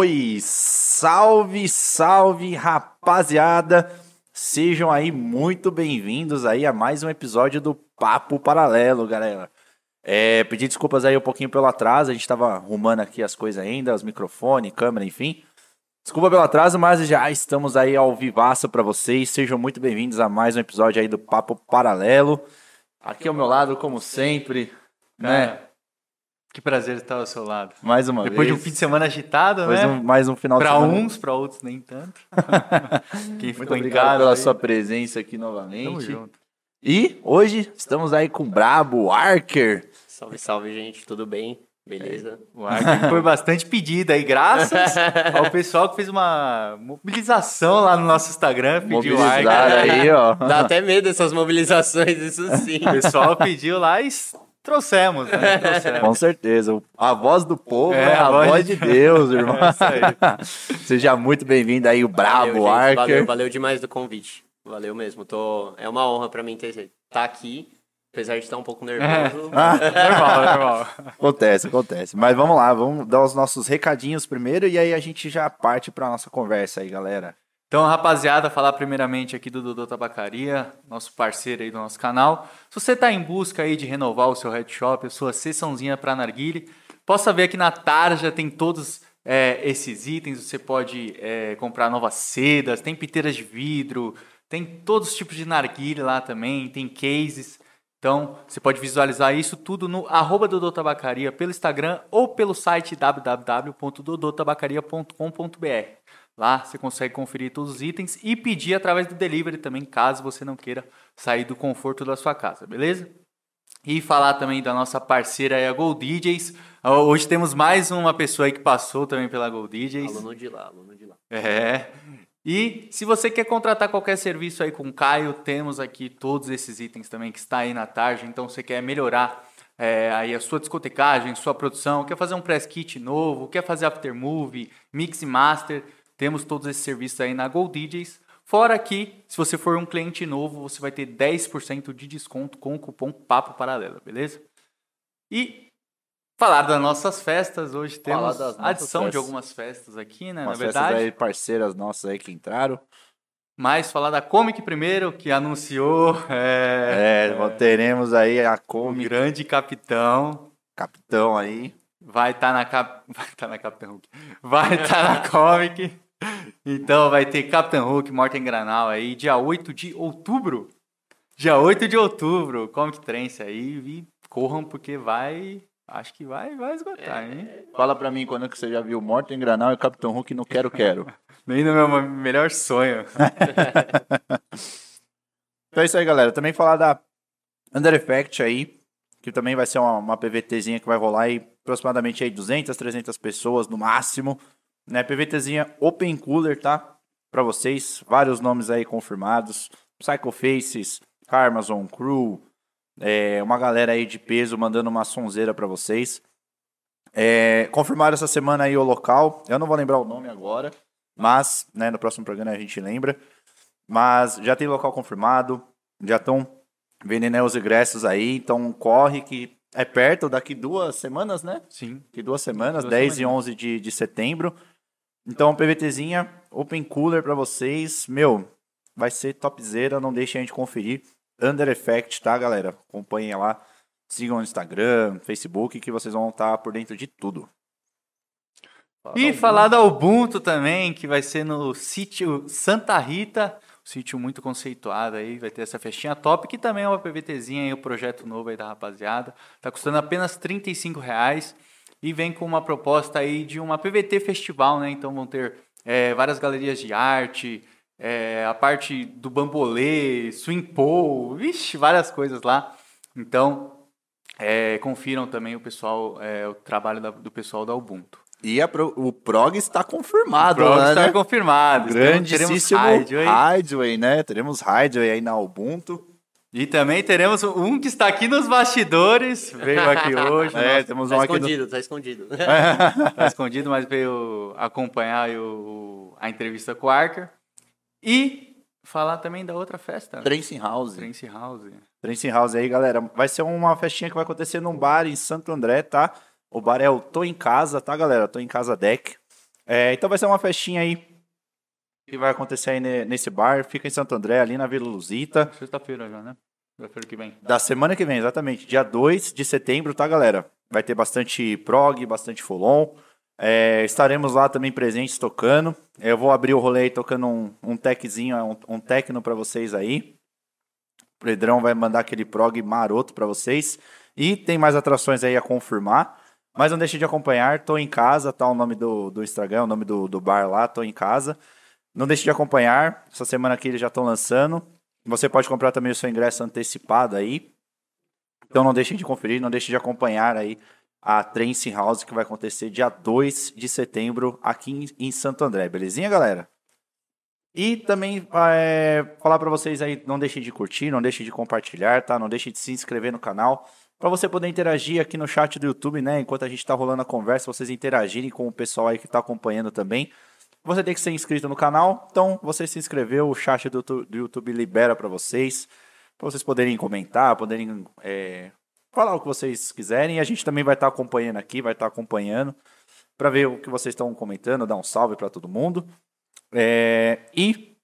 Oi, salve, salve, rapaziada. Sejam aí muito bem-vindos aí a mais um episódio do Papo Paralelo, galera. É, desculpas aí um pouquinho pelo atraso, a gente tava arrumando aqui as coisas ainda, os microfones, câmera, enfim. Desculpa pelo atraso, mas já estamos aí ao vivaço para vocês. Sejam muito bem-vindos a mais um episódio aí do Papo Paralelo. Aqui ao meu lado, como sempre, né? Que prazer estar ao seu lado. Mais uma Depois de vez. um fim de semana agitado, mais né? um, mais um final Pra de semana. uns, pra outros nem tanto. Quem Muito ficou em obrigado casa. pela aí, sua presença aqui Tamo novamente. junto. E hoje estamos aí com o Brabo Arker. Salve, salve, gente. Tudo bem? Beleza? O Arthur foi bastante pedido aí, graças ao pessoal que fez uma mobilização lá no nosso Instagram. Pediu o aí, ó. Dá até medo essas mobilizações, isso sim. O pessoal pediu lá e trouxemos, né? Trouxemos. Com certeza. A voz do povo é, É, a, voz, voz de de- Deus, irmão. É isso aí. Seja muito bem-vindo aí, o Brabo Valeu. Arker. Valeu, valeu demais do convite. Valeu mesmo. Tô... É uma honra pra mim ter estar aqui, apesar de estar um pouco nervoso. Ah, normal, normal. acontece, acontece. Mas vamos lá, vamos dar os nossos recadinhos primeiro e aí a gente já parte pra nossa conversa aí, galera. Então, rapaziada, falar primeiramente aqui do Dodô Tabacaria, nosso parceiro aí do nosso canal. Se você está em busca aí de renovar o seu head shop, a sua sessãozinha para narguile, possa ver aqui na Tarja tem todos é, esses itens. Você pode é, comprar novas sedas, tem piteiras de vidro, tem todos os tipos de narguile lá também, tem cases. Então, você pode visualizar isso tudo no arroba Dodô Tabacaria pelo Instagram ou pelo site www.dodotabacaria.com.br. Lá você consegue conferir todos os itens e pedir através do delivery também, caso você não queira sair do conforto da sua casa, beleza? E falar também da nossa parceira aí, a Gold DJs. Hoje temos mais uma pessoa aí que passou também pela Gold DJs. Aluno de lá, aluno de lá. É. E se você quer contratar qualquer serviço aí com o Caio, temos aqui todos esses itens também que está aí na tarde. Então, você quer melhorar é, aí a sua discotecagem, sua produção, quer fazer um press kit novo, quer fazer aftermovie, mix e master, temos todos esses serviços aí na Gold DJs. Fora que, se você for um cliente novo, você vai ter 10% de desconto com o cupom Papo Paralelo, beleza? E falar das nossas festas, hoje temos adição de algumas festas aqui, né? Umas na festas verdade. aí, parceiras nossas aí que entraram. Mas falar da Comic primeiro, que anunciou é, É, teremos aí a o Comic grande capitão. Capitão aí. Vai estar na cap... vai tá na Capitão Hulk. Vai estar na Comic. Então vai ter Capitão Hulk, Morten Granal aí, dia 8 de outubro. Dia 8 de outubro, Comic Trance aí. E corram porque vai. Acho que vai, vai esgotar, hein? Fala pra mim quando que você já viu Morten Granal e Capitão Hulk no Quero Quero. Nem no meu melhor sonho. Então é isso aí, galera. Também falar da Under Effect aí, que também vai ser uma, uma PVTzinha que vai rolar aí aproximadamente aí 200, 300 pessoas no máximo. Né? PVTzinha Open Cooler, tá? Pra vocês, vários nomes aí confirmados. Psycho Faces, Carmazon, Crew, é, uma galera aí de peso mandando uma sonzeira pra vocês. É, confirmaram essa semana aí o local. Eu não vou lembrar o nome agora, mas né, no próximo programa a gente lembra. Mas já tem local confirmado, já estão vendendo né, os ingressos aí, então corre que é perto, daqui duas semanas, né? Sim. Daqui duas semanas, Duas 10 e semaninhas. 11 de, de setembro. Então, PVTzinha, Open Cooler pra vocês. Meu, vai ser topzera, não deixem a gente conferir. Under Effect, tá, galera? Acompanhem lá. Sigam no Instagram, Facebook, que vocês vão estar por dentro de tudo. E falar da Ubuntu também, que vai ser no sítio Santa Rita, um sítio muito conceituado aí, vai ter essa festinha top, que também é uma PVTzinha aí, o projeto novo aí da rapaziada. Tá custando apenas 35 reais e vem com uma proposta aí de uma PVT festival, né? Então vão ter é, várias galerias de arte, é, a parte do bambolê, swing pole, vixe, várias coisas lá. Então, é, confiram também o pessoal, é, o trabalho da- do pessoal da Ubuntu. E pro- o Prog está confirmado Prog lá, está né? confirmado. Grandíssimo. Hideaway, né? Teremos Hideaway aí na Ubuntu. E também teremos um que está aqui nos bastidores. Veio aqui hoje. É, temos Tá um aqui no... escondido, tá escondido. Tá escondido, mas veio acompanhar o- a entrevista com o Arker. E falar também da outra festa. Trance House. Trance House. Trance House aí, galera. Vai ser uma festinha que vai acontecer num bar em Santo André, tá? O bar é o Tô em Casa, tá, galera? Tô em Casa Deck. É, então vai ser uma festinha aí que vai acontecer aí nesse bar. Fica em Santo André, ali na Vila Luzita. Sexta-feira já, né? Sexta-feira que vem. Da semana que vem, exatamente. Dia 2 de setembro, tá, galera? Vai ter bastante prog, bastante folon. É, estaremos lá também presentes tocando. Eu vou abrir o rolê aí tocando um, um techzinho, um, um techno para vocês aí. O Pedrão vai mandar aquele prog maroto para vocês. E tem mais atrações aí a confirmar. Mas não deixe de acompanhar, tô em casa, tá o nome do, do Instagram, o nome do, do bar lá, tô em casa. Não deixe de acompanhar, essa semana aqui eles já estão lançando. Você pode comprar também o seu ingresso antecipado aí. Então não deixe de conferir, não deixe de acompanhar aí a Trance House que vai acontecer dia 2 de setembro aqui em Santo André, belezinha, galera? E também é, falar para vocês aí, não deixem de curtir, não deixem de compartilhar, tá? Não deixem de se inscrever no canal para você poder interagir aqui no chat do YouTube, né? Enquanto a gente está rolando a conversa, vocês interagirem com o pessoal aí que está acompanhando também. Você tem que ser inscrito no canal, então você se inscreveu, o chat do, do YouTube libera para vocês, para vocês poderem comentar, poderem é, falar o que vocês quiserem. A gente também vai estar tá acompanhando aqui, vai estar tá acompanhando para ver o que vocês estão comentando, dar um salve para todo mundo. É, e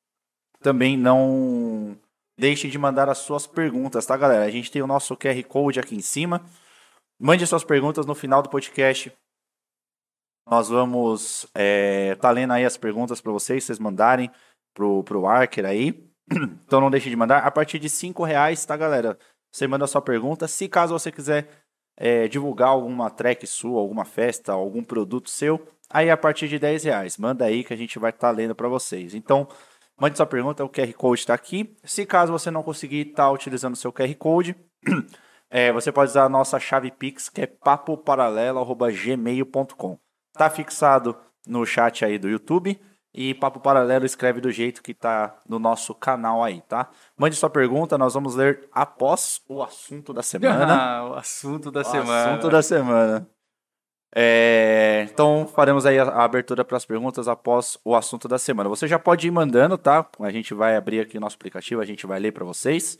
também não deixe de mandar as suas perguntas, tá, galera? A gente tem o nosso QR Code aqui em cima. Mande suas perguntas no final do podcast. Nós vamos é, tá lendo aí as perguntas para vocês, vocês mandarem pro, pro Arker aí. Então não deixe de mandar. A partir de cinco reais, tá, galera? Você manda a sua pergunta. Se caso você quiser é, divulgar alguma track sua, alguma festa, algum produto seu, aí a partir de 10 reais. Manda aí que a gente vai estar tá lendo para vocês. Então, Mande sua pergunta, o QR Code está aqui. Se caso você não conseguir estar tá utilizando o seu QR Code, é, você pode usar a nossa chave Pix, que é papoparalelo.gmail.com. Está fixado no chat aí do YouTube. E Papo Paralelo escreve do jeito que está no nosso canal aí, tá? Mande sua pergunta, nós vamos ler após o assunto da semana. o assunto da o semana. assunto da semana. É, então faremos aí a, a abertura para as perguntas após o assunto da semana. Você já pode ir mandando, tá? A gente vai abrir aqui o nosso aplicativo, a gente vai ler para vocês.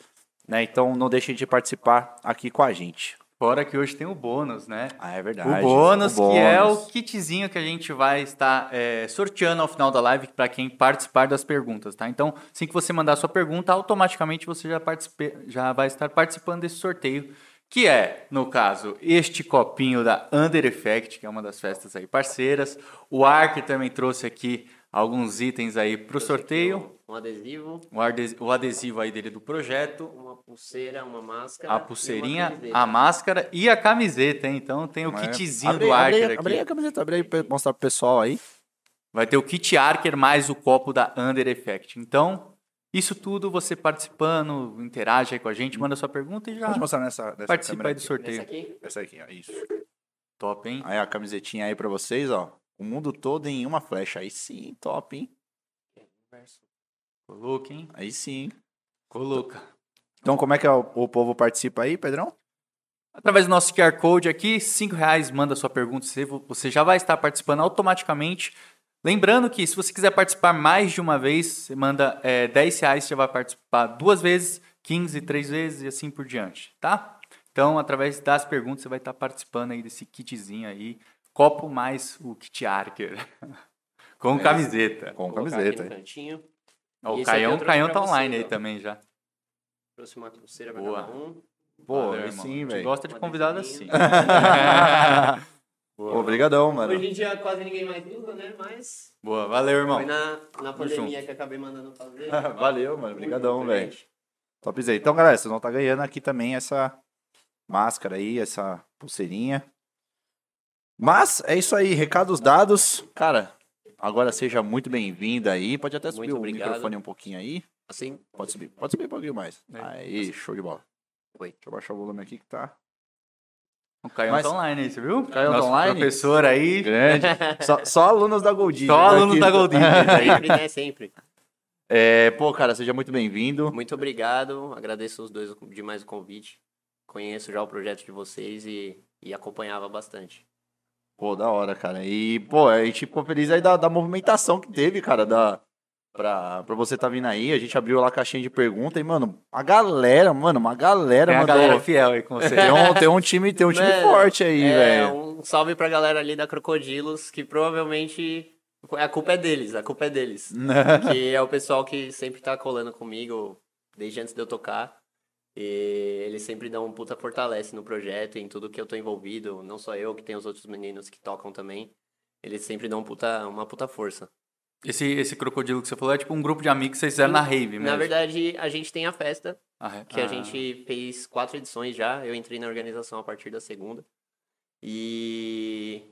Né? Então não deixem de participar aqui com a gente. Fora que hoje tem o bônus, né? Ah, é verdade. O bônus, o bônus. que é o kitzinho que a gente vai estar é, sorteando ao final da live para quem participar das perguntas, tá? Então, assim que você mandar a sua pergunta, automaticamente você já, já vai estar participando desse sorteio que é, no caso, este copinho da Under Effect, que é uma das festas aí parceiras. O Ark também trouxe aqui alguns itens aí para o sorteio. Um adesivo. O, adesivo. o adesivo aí dele do projeto. Uma pulseira, uma máscara. A pulseirinha, a máscara e a camiseta, hein? Então tem o é. kitzinho abre, do Arker abre, aqui. Abre a camiseta, abre aí para mostrar pro pessoal aí. Vai ter o kit Arker mais o copo da Under Effect. Então, isso tudo você participando, interage aí com a gente, manda sua pergunta e já Pode mostrar nessa, nessa participa aí do sorteio. Essa aqui? Essa aqui, ó, isso. Top, hein? Aí a camisetinha aí pra vocês, ó. O mundo todo em uma flecha. Aí sim, top, hein? Coloca, hein? Aí sim. Coloca. Então, como é que o, povo participa aí, Pedrão? Através do nosso QR Code aqui, cinco reais, manda sua pergunta, você já vai estar participando automaticamente Lembrando que se você quiser participar mais de uma vez, você manda é, 10 reais, você vai participar duas vezes, 15, três vezes e assim por diante, tá? Então, através das perguntas, você vai estar participando aí desse kitzinho aí. Copo mais o kit Arker. com é, camiseta. Com camiseta. o Caião, o Caião tá online você, aí ó. também já. Trouxe uma pulseira pra Boa. cada um. Boa, sim, velho. gosta de convidado assim. Boa. Obrigadão, mano. Hoje em dia quase ninguém mais usa, né? Mas. Boa, valeu, irmão. Foi na, na pandemia que acabei mandando fazer. valeu, mano. Obrigadão, velho. Topzei. Então, galera, vocês vão estar tá ganhando aqui também essa máscara aí, essa pulseirinha. Mas é isso aí, recados dados. Cara, agora seja muito bem-vinda aí. Pode até subir muito o obrigado. microfone um pouquinho aí. Assim? Pode subir. Pode subir um pouquinho mais. É. Aí, show de bola. Oi. Deixa eu baixar o volume aqui que tá o Caio Mas... tá online aí, você viu? Caio tá online. professor aí. Grande. só, só alunos da Goldin. Só alunos da Goldin. sempre, né? Sempre. É, pô, cara, seja muito bem-vindo. Muito obrigado. Agradeço os dois demais o convite. Conheço já o projeto de vocês e, e acompanhava bastante. Pô, da hora, cara. E, pô, a gente ficou feliz aí da, da movimentação que teve, cara, da, pra, pra você tá vindo aí. A gente abriu lá a caixinha de pergunta e, mano, a galera, mano, uma galera tem mandou. a galera fiel aí com você. Tem um, tem um time, tem um time forte aí, é, velho. Um salve pra galera ali da Crocodilos, que provavelmente A culpa é deles, a culpa é deles. que é o pessoal que sempre tá colando comigo desde antes de eu tocar. E eles sempre dão um puta fortalece no projeto, em tudo que eu tô envolvido. Não só eu, que tem os outros meninos que tocam também. Eles sempre dão um puta, uma puta força. Esse, esse crocodilo que você falou é tipo um grupo de amigos que vocês fizeram na rave mesmo. Na verdade, a gente tem a festa, Ah, é? que a Ah. gente fez quatro edições já. Eu entrei na organização a partir da segunda. E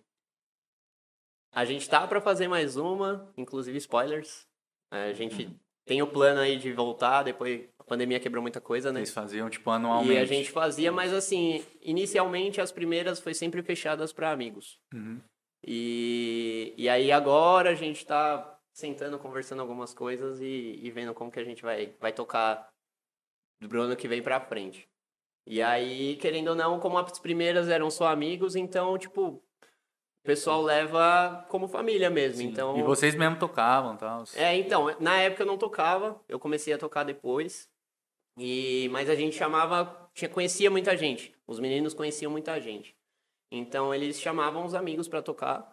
a gente tá pra fazer mais uma, inclusive spoilers. A gente Uhum. tem o plano aí de voltar, depois a pandemia quebrou muita coisa, né? Vocês faziam tipo anualmente. E a gente fazia, mas assim, inicialmente as primeiras foi sempre fechadas para amigos. Uhum. E, e aí agora a gente tá sentando, conversando algumas coisas e, e vendo como que a gente vai, vai tocar do ano que vem pra frente. E aí, querendo ou não, como as primeiras eram só amigos, então, tipo, o pessoal leva como família mesmo. Então, E vocês mesmo tocavam tal. é, então, na época eu não tocava, eu comecei a tocar depois. E mas a gente chamava, tinha conhecia muita gente. Os meninos conheciam muita gente. Então eles chamavam os amigos pra tocar.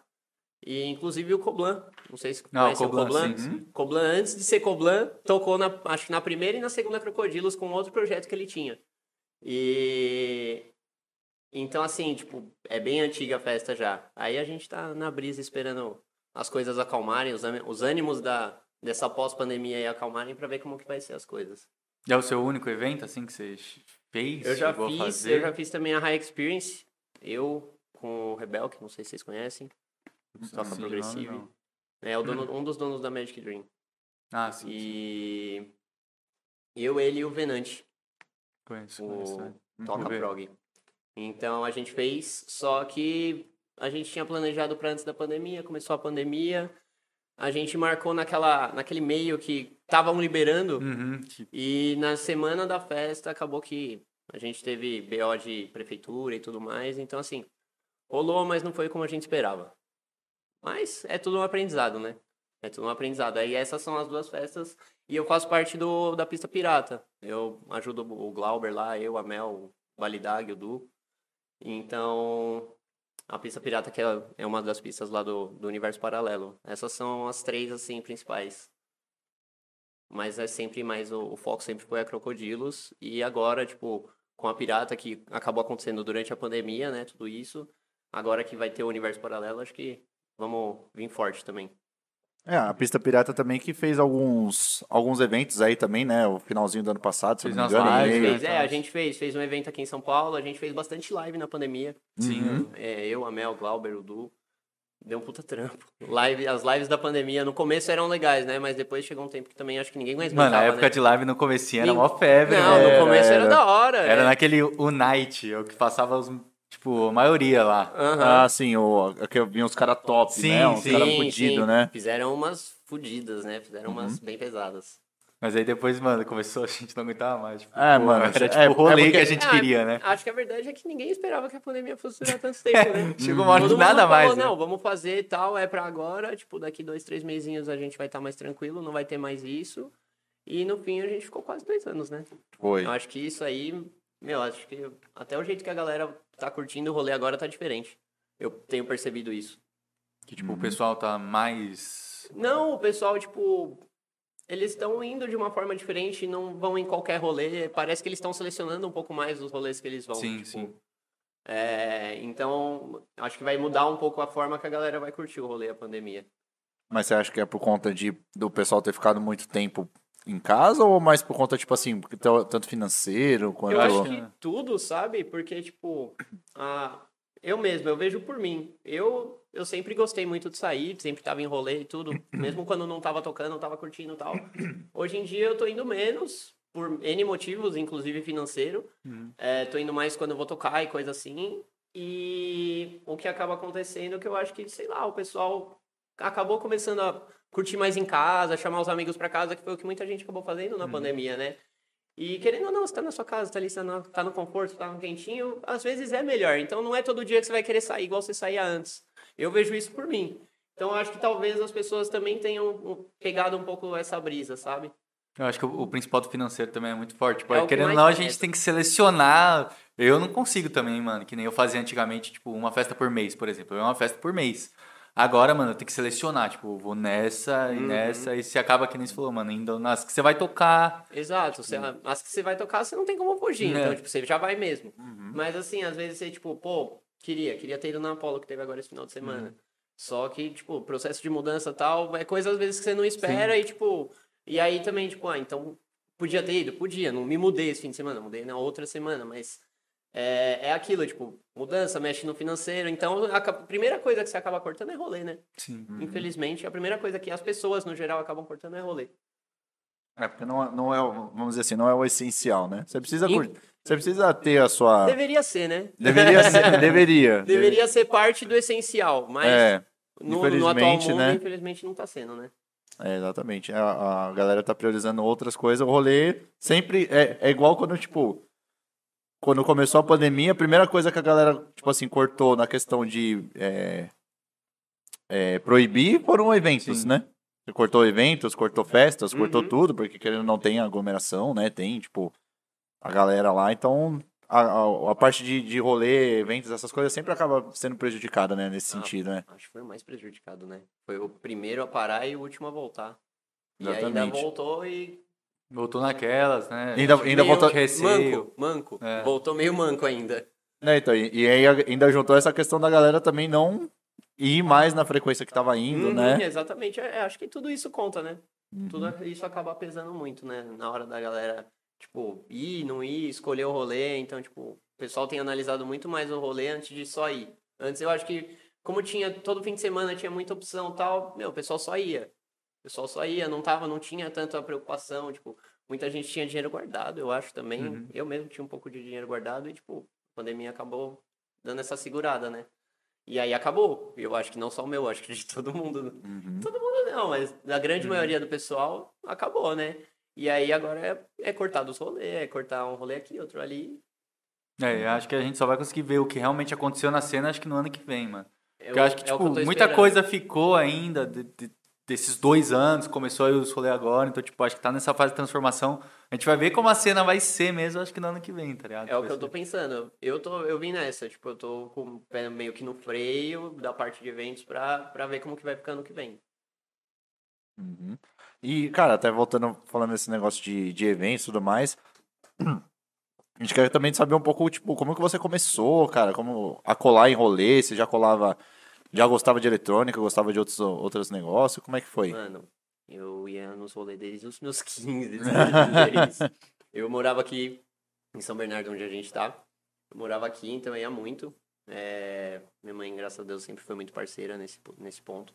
E inclusive o Coblan, não sei se Não, o conhece o Coblan, Coblan. sim. Coblan antes de ser Coblan, tocou na acho que na primeira e na segunda Crocodilos com outro projeto que ele tinha. E então assim, tipo, é bem antiga a festa já. Aí a gente tá na brisa esperando as coisas acalmarem, os, ânimos- os ânimos da, dessa pós-pandemia aí acalmarem pra ver como que vai ser as coisas. É o seu único evento, assim, que você fez? Eu já fiz, fazer? eu já fiz também a High Experience, eu com o Rebel, que não sei se vocês conhecem, toca Sim, progressivo. É o dono, um dos donos da Magic Dream. Ah, sim, sim. E eu, ele e o Venante, Conheço, o conheço. né? toca ver. prog. Então a gente fez, só que a gente tinha planejado para antes da pandemia, começou a pandemia, a gente marcou naquela, naquele meio que estavam liberando, Uhum, E na semana da festa acabou que a gente teve BO de prefeitura e tudo mais. Então, assim, rolou, mas não foi como a gente esperava. Mas é tudo um aprendizado, né? É tudo um aprendizado. Aí essas são as duas festas. E eu faço parte do, da pista pirata. Eu ajudo o Glauber lá, eu, a Mel, o Validag, o Du. Então, a pista pirata que é, é uma das pistas lá do, do universo paralelo. Essas são as três, assim, principais. Mas é sempre mais, o, o foco sempre foi a Crocodilos. E agora, tipo, com a Pirata, que acabou acontecendo durante a pandemia, né? Tudo isso. Agora que vai ter o Universo Paralelo, acho que vamos vir forte também. É, a Pista Pirata também que fez alguns, alguns eventos aí também, né? O finalzinho do ano passado, se eu Fez não me engano. lives, né? Fez, é, a gente fez. Fez um evento aqui em São Paulo. A gente fez bastante live na pandemia. Sim. Uhum. É, eu, a Mel, o Glauber, o Du. Deu um puta trampo. Live, as lives da pandemia, no começo eram legais, né? Mas depois chegou um tempo que também acho que ninguém mais Mano, a aguentava, época né? de live no comecinho era Nin- mó febre, Não, né? no começo era, era. da hora. Era é. naquele Unite, eu que passava os, tipo, a maioria lá. Aham. Ah, sim, o, aqui vinha uns caras top, Sim, né? Uns sim, caras Sim, fudidos, né? Fizeram umas fudidas, né? Fizeram umas Uhum. bem pesadas. Mas aí depois, mano, começou, a gente não aguentava mais. Tipo, É, pô, mano, Era é- tipo é o rolê porque- que a gente Ah, queria, né? Acho que a verdade é que ninguém esperava que a pandemia fosse durar tanto tempo, né? Chegou uma hora que mundo nada falou, mais. né? Não, vamos fazer e tal, é pra agora. Tipo, daqui dois, três mesinhos a gente vai estar mais tranquilo, não vai ter mais isso. E no fim a gente ficou quase dois anos, né? Foi. Eu acho que isso aí, meu, acho que até o jeito que a galera tá curtindo o rolê agora tá diferente. Eu tenho percebido isso. Que, tipo, o pessoal tá mais... Não, o pessoal, tipo, eles estão indo de uma forma diferente, não vão em qualquer rolê. Parece que eles estão selecionando um pouco mais os rolês que eles vão. Sim, tipo. sim. É, então, acho que vai mudar um pouco a forma que a galera vai curtir o rolê, a pandemia. Mas você acha que é por conta de do pessoal ter ficado muito tempo em casa ou mais por conta, tipo assim, tanto financeiro quanto. Eu acho que- que tudo, sabe? Porque, tipo, a... eu mesmo, eu vejo por mim. Eu, eu sempre gostei muito de sair, sempre tava em rolê e tudo. Mesmo quando não tava tocando, não tava curtindo e tal. Hoje em dia eu tô indo menos, por N motivos, inclusive financeiro. Uhum. É, tô indo mais quando eu vou tocar e coisa assim. E o que acaba acontecendo é que eu acho que, sei lá, o pessoal acabou começando a curtir mais em casa, chamar os amigos pra casa, que foi o que muita gente acabou fazendo na pandemia, né? E querendo ou não, você tá na sua casa, tá ali, você tá no, tá no conforto, tá no quentinho, às vezes é melhor. Então não é todo dia que você vai querer sair igual você saía antes. Eu vejo isso por mim. Então acho que talvez as pessoas também tenham pegado um pouco essa brisa, sabe? Eu acho que o, o principal do financeiro também é muito forte. Tipo, É querendo ou não, a gente tem que selecionar. Eu não consigo também, mano. Que nem eu fazia antigamente, tipo, uma festa por mês, por exemplo. Eu ia uma festa por mês. Agora, mano, tem que selecionar, tipo, vou nessa e Uhum. nessa, e você acaba que nem você falou, mano, indo nas que você vai tocar. Exato. Você, as que você vai tocar, você não tem como fugir. É. Então, tipo, você já vai mesmo. Uhum. Mas assim, às vezes você, tipo, pô, queria, queria ter ido na Apollo que teve agora esse final de semana. Uhum. Só que, tipo, processo de mudança e tal, é coisa às vezes que você não espera e, tipo, e aí também, tipo, ah, então podia ter ido? Podia, não me mudei esse fim de semana, mudei na outra semana, mas é, é aquilo, tipo, mudança, mexe no financeiro, então a primeira coisa que você acaba cortando é rolê, né? Sim. Infelizmente, a primeira coisa que as pessoas, no geral, acabam cortando é rolê. É, porque não, é- não é, o- vamos dizer assim, não é o essencial, né? Você precisa, In- cur- você precisa ter a sua... Deveria ser, né? Deveria ser, deveria. Deveria ser parte do essencial, mas É, no, no atual infelizmente, mundo, né? infelizmente, não tá sendo, né? é, exatamente. A, a galera tá priorizando outras coisas. O rolê sempre é, é igual quando, tipo, quando começou a pandemia, a primeira coisa que a galera, tipo assim, cortou na questão de é, é, proibir foram eventos, Sim. né? Você cortou eventos, cortou festas, cortou Uhum. tudo, porque querendo não tem aglomeração, né? Tem, tipo, a galera lá. Então, a, a, a parte de, de rolê, eventos, essas coisas sempre acaba sendo prejudicada, né? Nesse Ah, sentido, né? Acho que foi o mais prejudicado, né? Foi o primeiro a parar e o último a voltar. E ainda Exatamente. voltou e. Voltou naquelas, né? Ainda, ainda meio voltou... receio. Manco, manco. É. Voltou meio manco ainda. Né, então, e, e aí ainda juntou essa questão da galera também não ir mais na frequência que tava indo, Uhum, né? Exatamente. É, acho que tudo isso conta, né? Uhum. Tudo isso acaba pesando muito, né? Na hora da galera, tipo, ir, não ir, escolher o rolê. Então, tipo, o pessoal tem analisado muito mais o rolê antes de só ir. Antes eu acho que, como tinha todo fim de semana, tinha muita opção e tal, meu, o pessoal só ia. O pessoal só ia, não tava, não tinha tanta preocupação, tipo, muita gente tinha dinheiro guardado, eu acho também. Uhum. Eu mesmo tinha um pouco de dinheiro guardado e, tipo, a pandemia acabou dando essa segurada, né? E aí acabou. Eu acho que não só o meu, acho que de todo mundo. Uhum. Todo mundo não, mas da grande maioria do pessoal acabou, né? E aí agora é, é cortar dos rolês, é cortar um rolê aqui, outro ali. É, eu acho que a gente só vai conseguir ver o que realmente aconteceu na cena, acho que no ano que vem, mano. Porque eu acho que, é tipo, eu tô muita coisa ficou ainda de- de- desses dois anos, começou aí os rolês agora, então, tipo, acho que tá nessa fase de transformação. A gente vai ver como a cena vai ser mesmo, acho que no ano que vem, tá ligado? É o que eu tô ser- pensando. Eu tô, eu vim nessa, tipo, eu tô com o pé meio que no freio da parte de eventos pra, pra ver como que vai ficar no que vem. Uhum. E, cara, até voltando, falando desse negócio de, de eventos e tudo mais, a gente quer também saber um pouco, tipo, como que você começou, cara, como a colar em rolê, você já colava, já gostava de eletrônica, gostava de outros, outros negócios, como é que foi? Mano, eu ia nos rolês desde os meus 15, 16. eu morava aqui em São Bernardo, onde a gente tá. Eu morava aqui, então ia muito. É, minha mãe, graças a Deus, sempre foi muito parceira nesse, nesse ponto.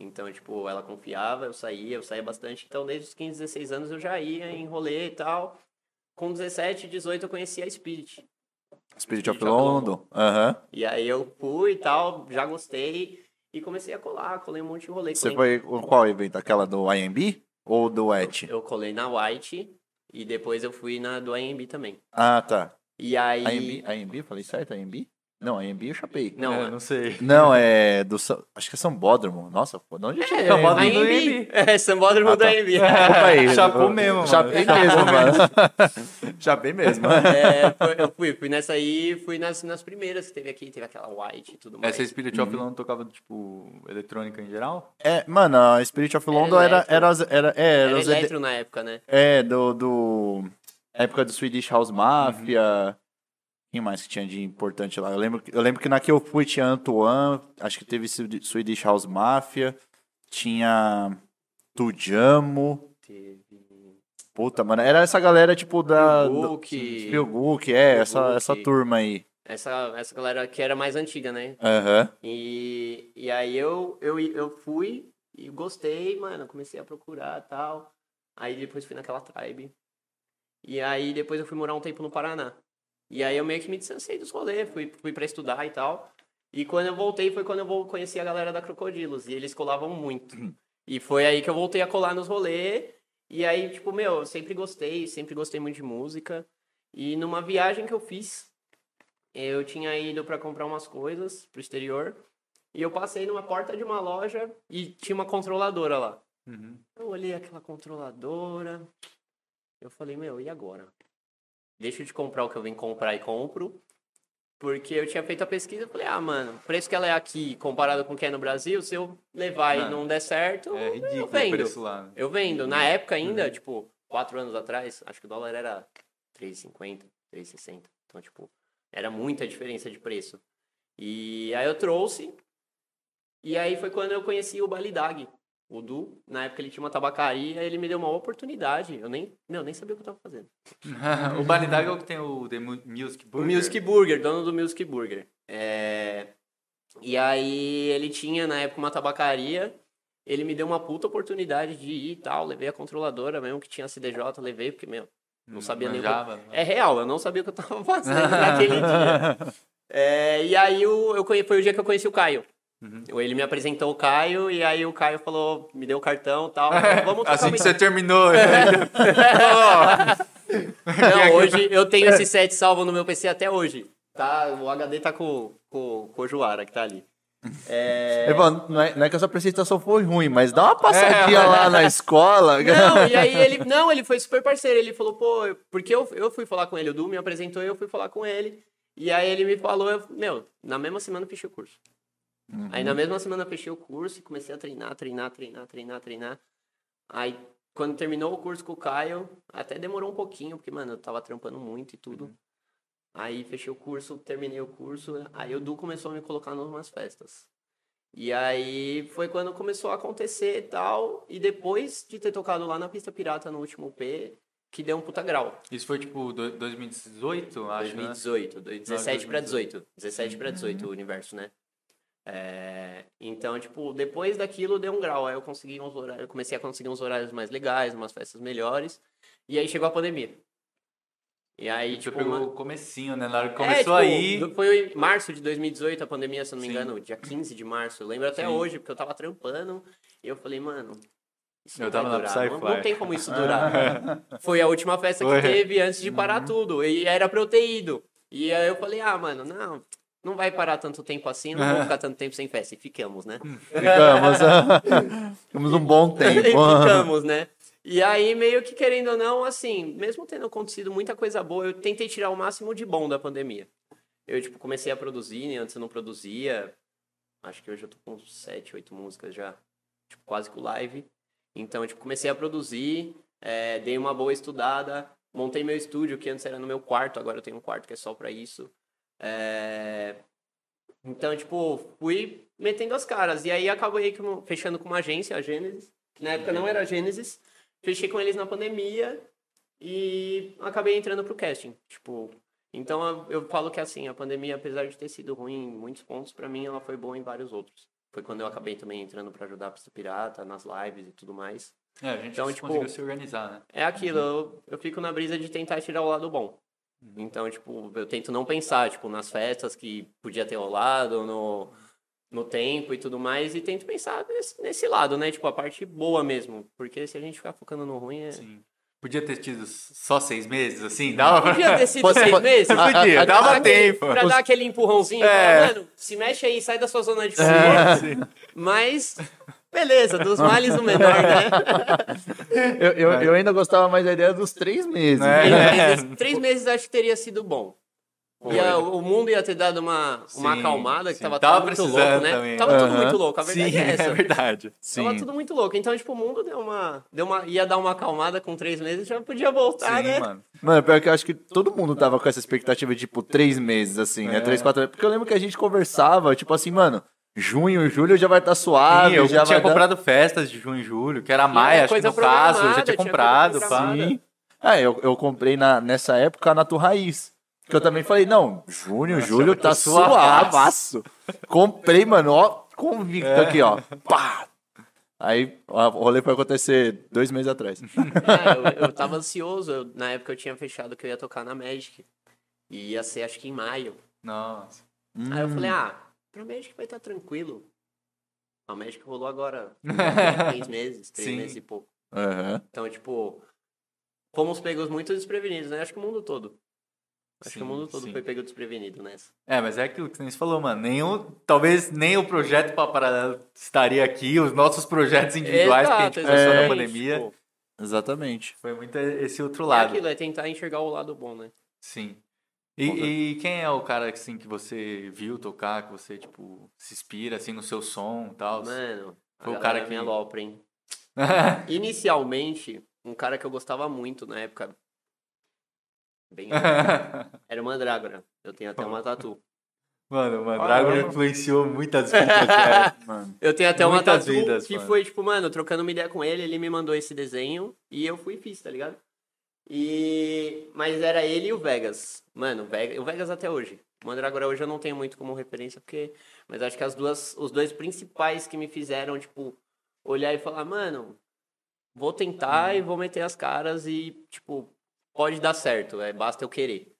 Então, tipo, ela confiava, eu saía, eu saía bastante. Então, desde os 15, 16 anos eu já ia em rolê e tal. Com 17, 18 eu conheci a Spirit. Spirit of Spirit of London, aham. E aí eu fui e tal, já gostei. E comecei a colar, colei um monte de rolê. Você colei- foi com qual evento? Aquela do IMB ou do ET? Eu colei na White e depois eu fui na do AMB também. Ah, tá. E aí. IMB, IMB, falei certo? IMB? Não, IMB eu chapei. Não, É, não sei. Não, é do. Acho que é São Bódromo. Nossa, pô, de onde eu é, tinha Sambódromo do AMB. AMB. É, Sambódromo Ah, do tá. AMB. Opa aí. Chapou mesmo. Chapei Chapou mesmo, mano. Chapei mesmo. É, foi- eu fui, fui nessa aí, fui nas, nas primeiras que teve aqui, teve aquela White e tudo mais. Essa Spirit Uhum. of London tocava, tipo, eletrônica em geral? É, mano, a Spirit of London era. Era, era, é, era Era na época, né? é, do, do. Época do Swedish House Mafia. Quem mais que tinha de importante lá? Eu lembro, que- eu lembro que na que eu fui tinha Antoine, acho que teve Swedi- Swedish House Mafia, tinha Tujamo. Teve. Puta, mano, era essa galera tipo da. Book. Phil Gook, é, essa, essa turma aí. Essa, essa galera que era mais antiga, né? Aham. E, e aí eu, eu, eu fui e gostei, mano. Comecei a procurar e tal. Aí depois fui naquela tribe. E aí depois eu fui morar um tempo no Paraná. E aí eu meio que me distanciei dos rolês, fui, fui pra estudar e tal. E quando eu voltei foi quando eu vou conheci a galera da Crocodilos. E eles colavam muito. E foi aí que eu voltei a colar nos rolês. E aí, tipo, meu, eu sempre gostei, sempre gostei muito de música. E numa viagem que eu fiz, eu tinha ido pra comprar umas coisas pro exterior. E eu passei numa porta de uma loja e tinha uma controladora lá. Uhum. Eu olhei aquela controladora. Eu falei, meu, e agora? Deixo de comprar o que eu vim comprar e compro. Porque eu tinha feito a pesquisa e falei, ah, mano, o preço que ela é aqui comparado com o que é no Brasil, se eu levar e não der certo, É eu ridículo o vendo. preço lá. né? Eu vendo. Na época ainda, tipo, quatro anos atrás, acho que o dólar era 3,50, 3,60. Então, tipo, era muita diferença de preço. E aí eu trouxe. E aí foi quando eu conheci o Balidag. O Du, na época ele tinha uma tabacaria, ele me deu uma oportunidade. Eu nem, meu, nem sabia o que eu tava fazendo. o Balidag é o que tem o The Mu- Music O Burger. Music Burger, dono do Music Burger. É... E aí ele tinha na época uma tabacaria. Ele me deu uma puta oportunidade de ir e tal. Levei a controladora mesmo que tinha CDJ, levei, porque, meu, não sabia nem o que Manjava, né? É real, eu não sabia o que eu tava fazendo naquele dia. É, e aí eu, eu foi o dia que eu conheci o Caio. Uhum. Ele me apresentou o Caio e aí o Caio falou, me deu o cartão e tal. falou, Vamos trocar Assim que você ideia." terminou. Não, hoje eu tenho esse set salvo no meu PC até hoje. Tá, o HD tá com, com, com o Joara que tá ali. É... Não é, não é que a sua apresentação foi ruim, mas dá uma passadinha lá na escola. Não, e aí ele. Não, ele foi super parceiro. Ele falou, pô, eu- porque eu, eu fui falar com ele, o Du me apresentou e eu fui falar com ele. E aí ele me falou, eu, meu, na mesma semana eu fechei o curso. Aí na mesma semana eu fechei o curso e comecei a treinar, treinar, treinar, treinar, treinar. Aí quando terminou o curso com o Caio, até demorou um pouquinho, porque, mano, eu tava trampando muito e tudo. Aí fechei o curso, terminei o curso, aí o Du começou a me colocar numas festas. E aí foi quando começou a acontecer e tal, e depois de ter tocado lá na pista pirata no último P, que deu um puta grau. Isso foi tipo do- 2018, acho, né? 2018, do- 17 para 2018. 18. 17 para 18 o universo, né? É, então, tipo, depois daquilo deu um grau. Aí eu consegui uns horários, comecei a conseguir uns horários mais legais, umas festas melhores. E aí chegou a pandemia. E aí, tipo, pegou uma- o comecinho, né? Na hora que É, começou tipo, aí. Foi em março de 2018 a pandemia, se eu não me Sim. engano, dia 15 de março. Eu lembro até Sim. hoje, porque eu tava trampando. E eu falei, mano. Isso Eu não tava na durar. Não, não tem como isso durar. Foi a última festa Foi. que teve antes de parar Uhum. tudo. E era pra eu ter ido. E aí eu falei, ah, mano, não. Não vai parar tanto tempo assim, não vou ficar tanto tempo sem festa. E ficamos, né? Ficamos. Ficamos um bom e tempo. ficamos, né? E aí, meio que querendo ou não, assim, mesmo tendo acontecido muita coisa boa, eu tentei tirar o máximo de bom da pandemia. Eu, tipo, comecei a produzir, né? Antes eu não produzia. Acho que hoje eu tô com sete, oito músicas já. Tipo, quase com live. Então, tipo, comecei a produzir, é, dei uma boa estudada, montei meu estúdio, que antes era no meu quarto, agora eu tenho um quarto que é só pra isso. É, Então, tipo, fui metendo as caras. E aí acabei fechando com uma agência, a Gênesis. Na época não era a Gênesis. Fechei com eles na pandemia e acabei entrando pro casting. Tipo, então eu, falo que assim, a pandemia, apesar de ter sido ruim em muitos pontos, pra mim ela foi boa em vários outros. Foi quando eu acabei também entrando pra ajudar a Pista Pirata, nas lives e tudo mais. É, a gente Então, tipo, conseguiu se organizar, né? É aquilo, eu, eu fico na brisa de tentar tirar o lado bom. Então, tipo, eu tento não pensar, tipo, nas festas que podia ter rolado, no, no tempo e tudo mais, e tento pensar nesse, nesse lado, né? Tipo, a parte boa mesmo. Porque se a gente ficar focando no ruim, é... Sim. Podia ter tido só seis meses, assim? Dava pra... Podia ter sido Pode- seis pode- meses? Podia, Pra dava aquele- tempo. Pra dar aquele empurrãozinho, É. falar, mano, se mexe aí, sai da sua zona de conforto. Mas, beleza, dos males o menor, né? Eu, eu, eu ainda gostava mais da ideia dos três meses. É. Três meses, três meses acho que teria sido bom. Ia, o mundo ia ter dado uma, uma Sim, acalmada, que sim. tava, Tava tudo muito louco, né? também. Tava tudo Aham. muito louco, a verdade Sim, é essa. é verdade. Sim. Tava tudo muito louco. Então, tipo, o mundo deu uma, deu uma. ia dar uma acalmada com três meses, já podia voltar, Sim, né? mano. Mano, pior que eu acho que todo mundo tava com essa expectativa de, tipo, três meses, assim, né? É. Três, quatro meses. Porque eu lembro que a gente conversava, tipo assim, mano, junho, julho já vai estar suave, Sim, eu já tinha vai dar- comprado festas de junho e julho, que era a Maia, acho que no caso, eu já tinha tinha comprado. Sim. Ah, eu, eu comprei na, nessa época a Nato Raiz. Que eu também falei, não, junho, julho tá tá suavaço. Comprei, mano, ó, convicto aqui, ó. Pá! Aí o rolê foi acontecer dois meses atrás. É, eu, eu tava ansioso. eu- na época eu tinha fechado que eu ia tocar na Magic. E ia ser, acho que em maio. Nossa. Aí eu Hum. falei, ah, pra Magic vai estar tranquilo. A Magic rolou agora três meses, três Sim. meses e pouco. Aham. Então, tipo, fomos pegos muito desprevenidos, né? Acho que o mundo todo. Acho que Sim, o mundo todo sim. foi pego desprevenido nessa. É, mas é aquilo que você falou, mano. Talvez nem o projeto para Paralelo estaria aqui, os nossos projetos individuais que a gente Exato, começou na pandemia. tipo, Exatamente. Foi muito esse outro é lado. aquilo, é tentar enxergar o lado bom, né? Sim. E, e quem é o cara assim, que você viu tocar, que você, tipo, se inspira assim no seu som e tal? Mano, Foi a o cara que- me alopra, hein? Inicialmente, um cara que eu gostava muito na época. Bem, era o Mandrágora. Eu tenho até uma tatu. mano, o Mandrágora Caramba. influenciou muitas vidas, cara. Mano. Eu tenho até uma Muitas tatu vidas, que mano. foi, tipo, mano, trocando uma ideia com ele, ele me mandou esse desenho e eu fui e fiz, tá ligado? E... Mas era ele e o Vegas. Mano, o Vegas, o Vegas até hoje. O Mandrágora hoje eu não tenho muito como referência, porque... Mas acho que as duas, os dois principais que me fizeram, tipo, olhar e falar, mano, vou tentar e vou meter as caras e, tipo, pode dar certo, é, basta eu querer.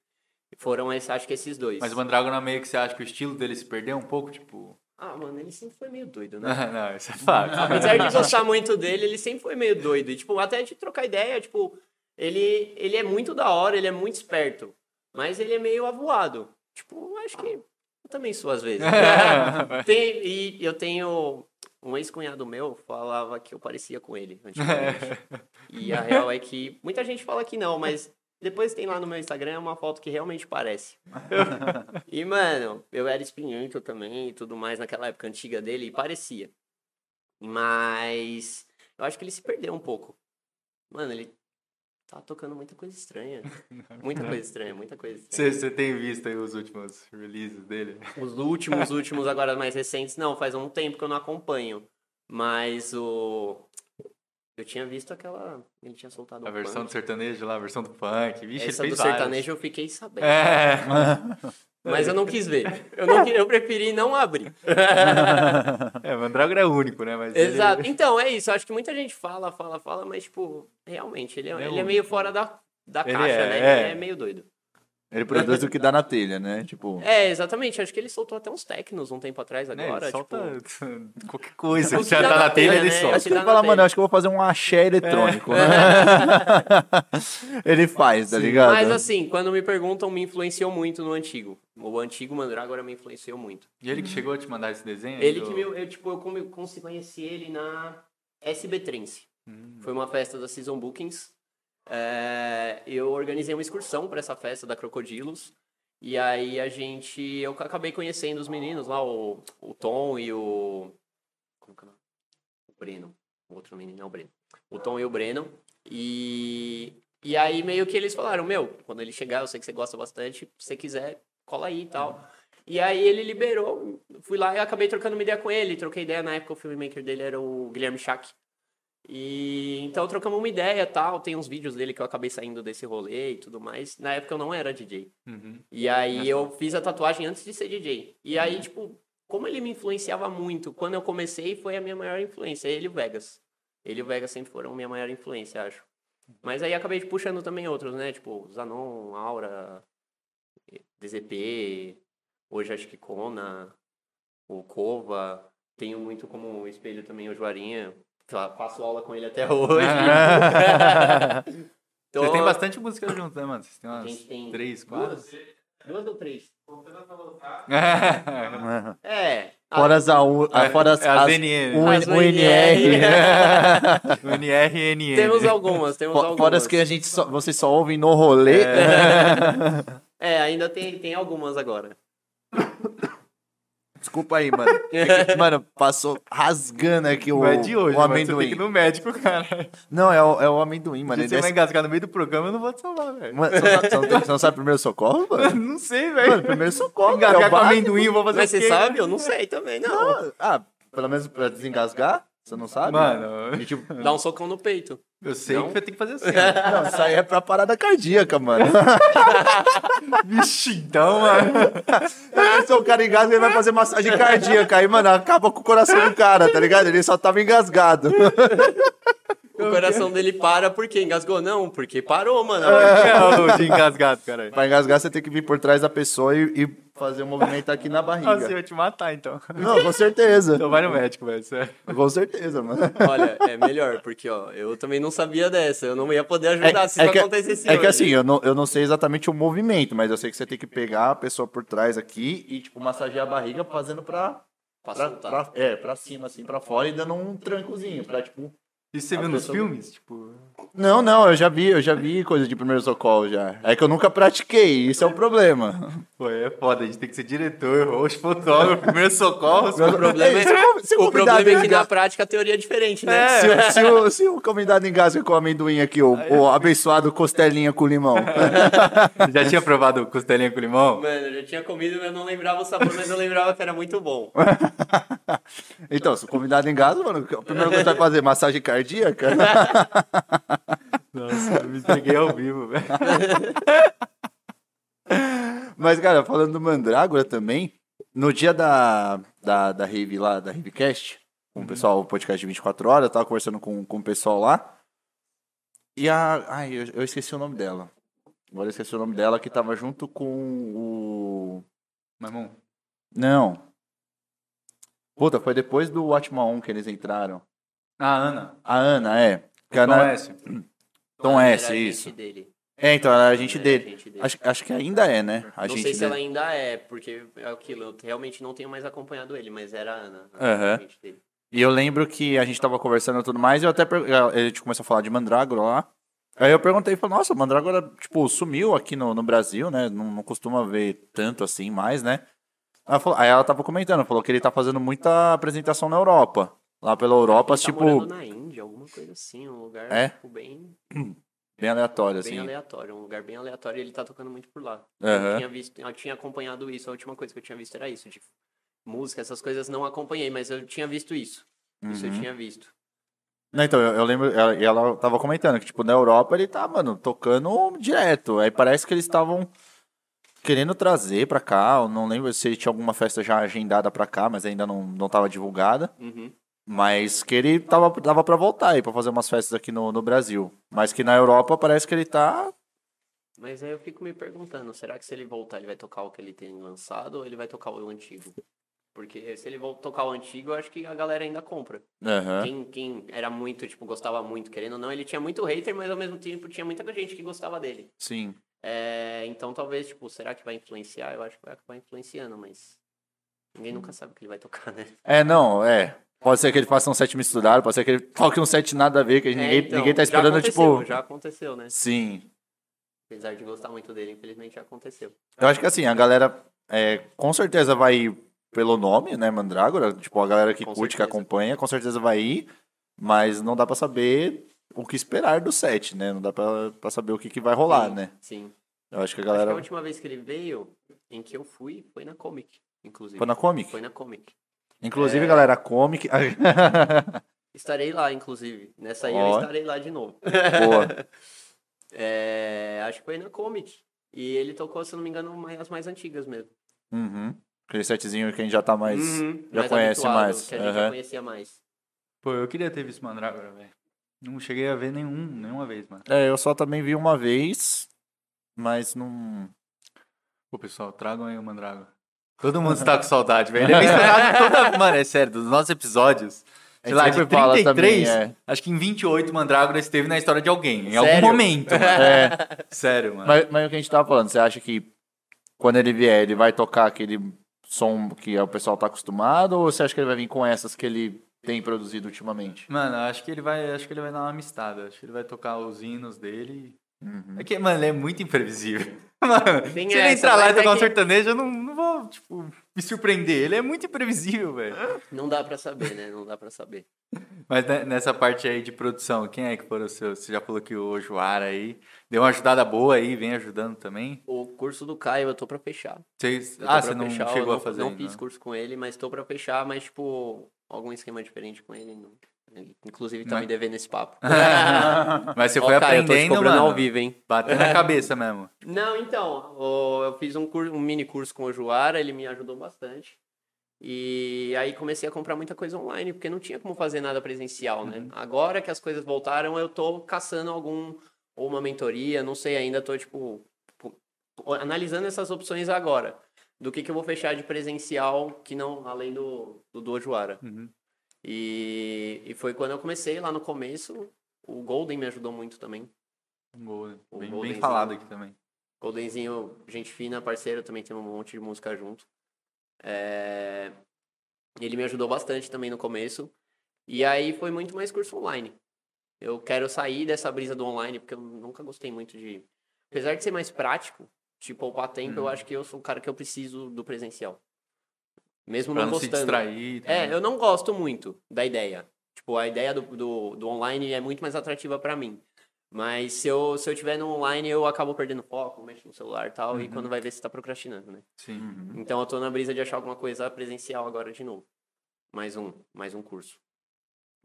Foram, esse, acho que esses dois. Mas o Mandrágora meio que você acha que o estilo dele se perdeu um pouco, tipo... Ah, mano, ele sempre foi meio doido, né? Não, isso é fato. Apesar de gostar muito dele, ele sempre foi meio doido. E, tipo, até de trocar ideia, tipo, ele, ele é muito da hora, ele é muito esperto. Mas ele é meio avoado. Tipo, acho que eu também sou às vezes. Tem- e eu tenho. Um ex-cunhado meu falava que eu parecia com ele antigamente. E a real é que muita gente fala que não, mas depois tem lá no meu Instagram uma foto que realmente parece. e, mano, eu era espinhento também e tudo mais naquela época antiga dele e parecia. Mas eu acho que ele se perdeu um pouco. Mano, ele tá tocando muita coisa estranha. Muita coisa estranha, muita coisa estranha. Você, tem visto aí os últimos releases dele? Os últimos, últimos, agora mais recentes, não, faz um tempo que eu não acompanho. Mas o. Eu tinha visto aquela. Ele tinha soltado A versão do funk. sertanejo lá, a versão do funk. Vixe, Essa do várias. sertanejo eu fiquei sabendo. É. Mas eu não quis ver. Eu, não, qui- eu preferi não abrir. é, Mandrágora é único, né? Mas ele- Exato. Então, é isso. Acho que muita gente fala, fala, fala, mas, tipo, realmente, ele é, Ele é ele é meio fora da, da Ele caixa, é, né? é. Ele é meio doido. Ele produz o que dá na telha, né? Tipo. É, exatamente. Acho que ele soltou até uns tecnos um tempo atrás né, agora. ele solta tipo... qualquer coisa. O que que já dá tá na telha, ele né? solta. Acho que ele fala, mano, telha. acho que eu vou fazer um axé eletrônico. né? ele faz, tá ligado? Mas assim, quando me perguntam, me influenciou muito no antigo. O antigo Mandrágora me influenciou muito. E ele que chegou a te mandar esse desenho? Ele do- que me, eu, tipo, eu conhecer ele na SB Trance. Hum. Foi uma festa da Season Bookings. É, eu organizei uma excursão para essa festa da Crocodilos. E aí a gente. Eu acabei conhecendo os meninos lá, o, o Tom e o. Como que é o nome? O Breno. O outro menino é o Breno. O Tom e o Breno. E. E aí meio que eles falaram, meu, quando ele chegar, eu sei que você gosta bastante, se você quiser, cola aí e tal. E aí ele liberou, fui lá e acabei trocando uma ideia com ele. Troquei ideia, na época o filmmaker dele era o Guilherme Schack. E então trocamos uma ideia e tal. Tem uns vídeos dele que eu acabei saindo desse rolê e tudo mais. Na época eu não era DJ. Uhum. E aí eu fiz a tatuagem antes de ser DJ. E aí, tipo, como ele me influenciava muito, quando eu comecei foi a minha maior influência. Ele e o Vegas. Ele e o Vegas sempre foram a minha maior influência, acho. Mas aí acabei puxando também outros, né? Tipo, Zanon, Aura, DZP, hoje acho que Kona, o Kova. Tenho muito como espelho também o Juarinha. Fa- Faço aula com ele até hoje. Então, Vocês têm bastante música junto, né, mano? Vocês têm A umas gente tem três, quatro? duas, duas ou três? É. É. Fora as, AU, ah, fora as, É as as As UNR. O NR e NN. Temos algumas, temos Fo- algumas. Fora as que a gente só, vocês só ouvem no rolê. É, ainda tem, tem algumas agora. Desculpa aí, mano. É que, mano, passou rasgando aqui o, é de hoje, o mano. Você tem amendoim. que ir no médico, cara. Não, é o, é o amendoim, mano. Se você vai desce... engasgar no meio do programa, eu não vou te salvar, velho. Mano, você, não, sabe- você não sabe primeiro socorro, mano? Não sei, Mano, velho. primeiro socorro. é Engasgar o com básico. amendoim, eu vou fazer Mas o você sabe? Eu não sei também, não. Não, Ah, pelo menos pra desengasgar? Você não sabe? Mano, E, tipo, Dá um socão no peito. Eu sei Não? que você tem que fazer assim. não, isso aí é pra parada cardíaca, mano. Vixe, então, mano. Se o cara engasga, ele vai fazer massagem cardíaca. Aí, mano, acaba com o coração do cara, tá ligado? Ele só tava engasgado. O coração dele para porque engasgou? Não, porque parou, mano. É o de engasgado, cara. Pra engasgar, você tem que vir por trás da pessoa e, e fazer um movimento aqui na Nossa, eu barriga. ia te matar, então. Não, com certeza. Então vai no médico, velho, sério. Com certeza, mano. Olha, é melhor, porque, ó, eu também não sabia dessa. Eu não ia poder ajudar se é isso que, acontecesse é que hoje. assim, eu não, eu não sei exatamente o movimento, mas eu sei que você tem que pegar a pessoa por trás aqui e, tipo, massagear a barriga fazendo pra, Pra pra- é, pra cima, assim, pra fora e dando um trancozinho, pra, tipo, Isso você viu nos pessoa- filmes? Tipo. Não, não, eu já vi, eu já vi coisa de primeiro socorro já. É que eu nunca pratiquei, isso é o problema. Pô, é foda, a gente tem que ser diretor, host, fotógrafo, primeiro socorro. O problema se é, se o o problema é que na prática a teoria é diferente, né? É. Se, o- se o, se o convidado engasga com o amendoim aqui, o, o abençoado costelinha com limão. Já tinha provado costelinha com limão? Mano, eu já tinha comido, eu não lembrava o sabor, mas eu lembrava que era muito bom. Então, se o convidado engasga, mano, a primeira coisa que vai fazer, massagem cardíaca? Nossa, eu me entreguei ao vivo, velho. Mas, cara, falando do Mandrágora também, no dia da, da, da Rave lá, da Ravecast, com o pessoal, o podcast de 24 horas, eu tava conversando com, com o pessoal lá. E a. Ai, eu, eu esqueci o nome dela. Agora eu esqueci o nome dela, que tava junto com o. Mamão. Não. Puta, foi depois do Watchman que eles entraram. Ah, Ana. A Ana, é. Que a Tom S. Tom Era S, a isso. Dele. É, então, ela é a gente Era dele. gente dele. Acho, acho que ainda é, né? A não gente sei se dele. ela ainda é, porque é aquilo, eu realmente não tenho mais acompanhado ele, mas era a Ana. a dele. E eu lembro que a gente tava conversando e tudo mais, e eu até per... a gente começou a falar de Mandrágora lá. Aí eu perguntei, falei, nossa, Mandrágora, tipo, sumiu aqui no, no Brasil, né? Não, não costuma ver tanto assim mais, né? Ela falou- aí ela tava comentando, falou que ele tá fazendo muita apresentação na Europa. Lá pela Europa, Ele tá tipo, morando na Índia, alguma coisa assim, um lugar É? tipo, bem, bem aleatório, bem assim. aleatório, um lugar bem aleatório e ele tá tocando muito por lá. Aham. Eu tinha visto, eu tinha acompanhado isso, a última coisa que eu tinha visto era isso, de música, essas coisas não acompanhei, mas eu tinha visto isso. Isso eu Uhum. tinha visto. Não, então, eu, eu lembro, ela, e ela tava comentando que, tipo, na Europa ele tá, mano, tocando direto. Aí parece que eles estavam querendo trazer pra cá. Eu não lembro se tinha alguma festa já agendada pra cá, mas ainda não, não tava divulgada. Uhum. Mas que ele tava, tava pra voltar aí, pra fazer umas festas aqui no, no Brasil. Mas que na Europa parece que ele tá. Mas aí eu fico me perguntando, será que se ele voltar ele vai tocar o que ele tem lançado ou ele vai tocar o antigo? Porque se ele vol- tocar o antigo, eu acho que a galera ainda compra. Aham. Quem, quem era muito, tipo, gostava muito, querendo ou não, ele tinha muito hater, mas ao mesmo tempo tinha muita gente que gostava dele. Sim. É, então talvez, tipo, será que vai influenciar? Eu acho que vai acabar influenciando, mas ninguém nunca sabe o que ele vai tocar, né? É, não, é. Pode ser que ele faça um set misturado, pode ser que ele toque um set nada a ver, que ninguém, É, então, ninguém tá já esperando, aconteceu, tipo. Já aconteceu, né? Sim. Apesar de gostar muito dele, infelizmente já aconteceu. Eu acho que assim, a galera é, com certeza vai ir pelo nome, né, Mandrágora? Tipo, a galera que Com curte, que certeza. acompanha, com certeza vai ir, mas não dá pra saber o que esperar do set, né? Não dá pra, pra saber o que, que vai rolar, Sim, né? Sim. Eu acho que a Acho que galera a última vez que ele veio, em que eu fui, foi na Comic, inclusive. foi na Comic. Foi na Comic. Inclusive, É. galera, Comic. Estarei lá, inclusive. Nessa aí eu estarei lá de novo. Boa. É, acho que foi na Comic. E ele tocou, se não me engano, mais- as mais antigas mesmo. Uhum. Aquele setzinho que a gente já tá mais. Uhum, já conhece habituado, mais. Que a gente já Aham. conhecia mais. Pô, eu queria ter visto Mandrágora, velho. Não cheguei a ver nenhum, nenhuma vez, mano. É, eu só também vi uma vez, mas não. Pô, pessoal, tragam aí o Mandrágora. Todo mundo está com saudade, velho. Ele é esperado toda... Mano, é sério, dos nossos episódios. A Sei lá, de sempre fala 33, também, é. acho que em 28 Mandrágora esteve na história de alguém. Em algum Sério? momento, mano. É. Sério, mano. Mas, mas o que a gente tava falando, você acha que quando ele vier, ele vai tocar aquele som que o pessoal tá acostumado, ou você acha que ele vai vir com essas que ele tem produzido ultimamente? Mano, acho que ele vai, acho que ele vai dar uma amistada. Acho que ele vai tocar os hinos dele. Uhum. É que, mano, ele é muito imprevisível. Mano, se ele essa, entrar lá e mas é tocar um sertanejo, eu não, não vou, tipo, me surpreender. Ele é muito imprevisível, velho. Não dá pra saber, né? Não dá pra saber. Mas ne- nessa parte aí de produção, quem é que foram os seus? Você já falou que o Joara aí deu uma ajudada boa aí, vem ajudando também. O curso do Caio eu tô pra fechar. Tô Ah, pra você não fechar, chegou não, a fazer Não ainda, fiz né? curso com ele, mas tô pra fechar, mas, tipo, algum esquema diferente com ele. Não. Inclusive, tá é? me devendo esse papo. Mas você foi eu tô te aprendendo, mano. ao vivo, hein? Batendo na cabeça mesmo. Não, então, eu fiz um, cur- um mini curso com o Joara, ele me ajudou bastante. E aí comecei a comprar muita coisa online, porque não tinha como fazer nada presencial, né? Agora que as coisas voltaram, eu tô caçando algum, ou uma mentoria, não sei ainda, tô, tipo, tipo, analisando essas opções agora. Do que que eu vou fechar de presencial, que não, além do, do Dojoara. Uhum. E, e foi quando eu comecei, lá no começo, o Golden me ajudou muito também. Gol, né? O Bem, bem falado aqui também. Goldenzinho, gente fina, parceiro, também tem um monte de música junto. É, Ele me ajudou bastante também no começo. E aí foi muito mais curso online. Eu quero sair dessa brisa do online, porque eu nunca gostei muito de. Apesar de ser mais prático, tipo, poupar tempo, eu Hum. acho que eu sou o cara que eu preciso do presencial. Mesmo Pra não não se gostando. distrair. É, eu não gosto muito da ideia. Tipo, a ideia do, do, do online é muito mais atrativa pra mim. Mas se eu, se eu tiver no online, eu acabo perdendo foco, mexo no celular e tal, e Uhum. quando vai ver, você tá procrastinando, né? Sim. Então eu tô na brisa de achar alguma coisa presencial agora de novo. Mais um, mais um curso.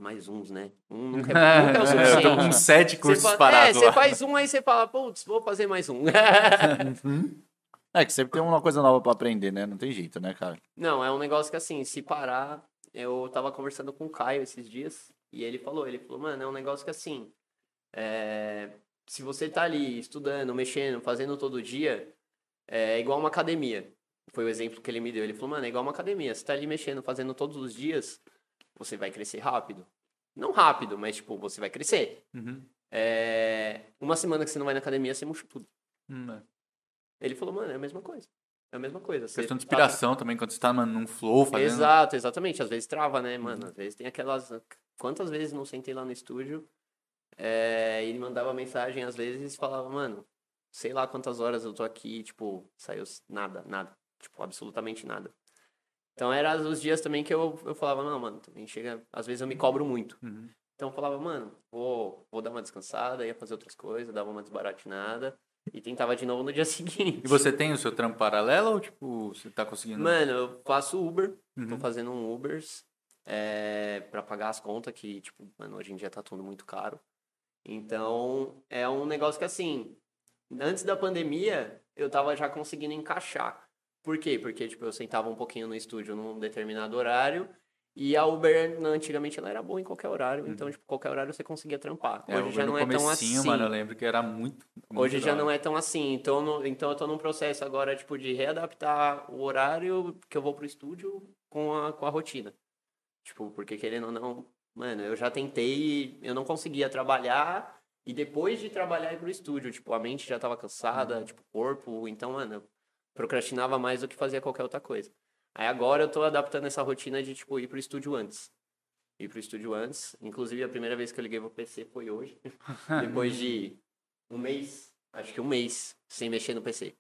Mais uns, né? Um nunca é, nunca é o eu suficiente. tô com sete cursos fa- É, parados você faz um, aí você fala, putz, vou fazer mais um. É que sempre tem uma coisa nova pra aprender, né? Não tem jeito, né, cara? Não, é um negócio que assim, se parar, eu tava conversando com o Caio esses dias, e ele falou, ele falou, mano, é um negócio que assim, é, se você tá ali estudando, mexendo, fazendo todo dia, é igual uma academia. Foi o exemplo que ele me deu. Ele falou, mano, é igual uma academia. Você tá ali mexendo, fazendo todos os dias, você vai crescer rápido. Não rápido, mas tipo, você vai crescer. Uhum. É, uma semana que você não vai na academia, você murcha tudo. Hum, é. Ele falou, mano, é a mesma coisa. É a mesma coisa. Você Questão de tá- inspiração também, quando você tá mano, num flow fazendo. Exato, exatamente. Às vezes trava, né, mano? Uhum. Às vezes tem aquelas. Quantas vezes não sentei lá no estúdio é, e ele mandava mensagem, às vezes, e falava, mano, sei lá quantas horas eu tô aqui, tipo, saiu nada, nada. Tipo, absolutamente nada. Então, eram os dias também que eu, eu falava, não, mano, também chega. Às vezes eu me cobro muito. Uhum. Então eu falava, mano, vou, vou dar uma descansada, ia fazer outras coisas, dava uma desbaratinada e tentava de novo no dia seguinte. E você tem o seu trampo paralelo ou, tipo, você tá conseguindo? Mano, eu faço Uber, tô Uhum. fazendo um Ubers é, para pagar as contas, que, tipo, mano, hoje em dia tá tudo muito caro. Então, é um negócio que, assim, antes da pandemia, eu tava já conseguindo encaixar. Por quê? Porque, tipo, eu sentava um pouquinho no estúdio num determinado horário e a Uber, antigamente, ela era boa em qualquer horário. Então, tipo, qualquer horário você conseguia trampar. Uhum. É, Hoje já não é tão assim. mano, eu lembro que era muito. muito Hoje já não é tão assim. Então, no- então eu tô num processo agora, tipo, de readaptar o horário que eu vou pro estúdio com a, com a rotina. Tipo, porque querendo ou não, mano, eu já tentei, eu não conseguia trabalhar e depois de trabalhar ir pro estúdio, tipo, a mente já tava cansada, tipo, o corpo, então, mano, eu procrastinava mais do que fazia qualquer outra coisa. Aí agora eu tô adaptando essa rotina de, tipo, ir pro estúdio antes. Ir pro estúdio antes. Inclusive, a primeira vez que eu liguei pro PC foi hoje. Depois de um mês, acho que um mês, sem mexer no PC.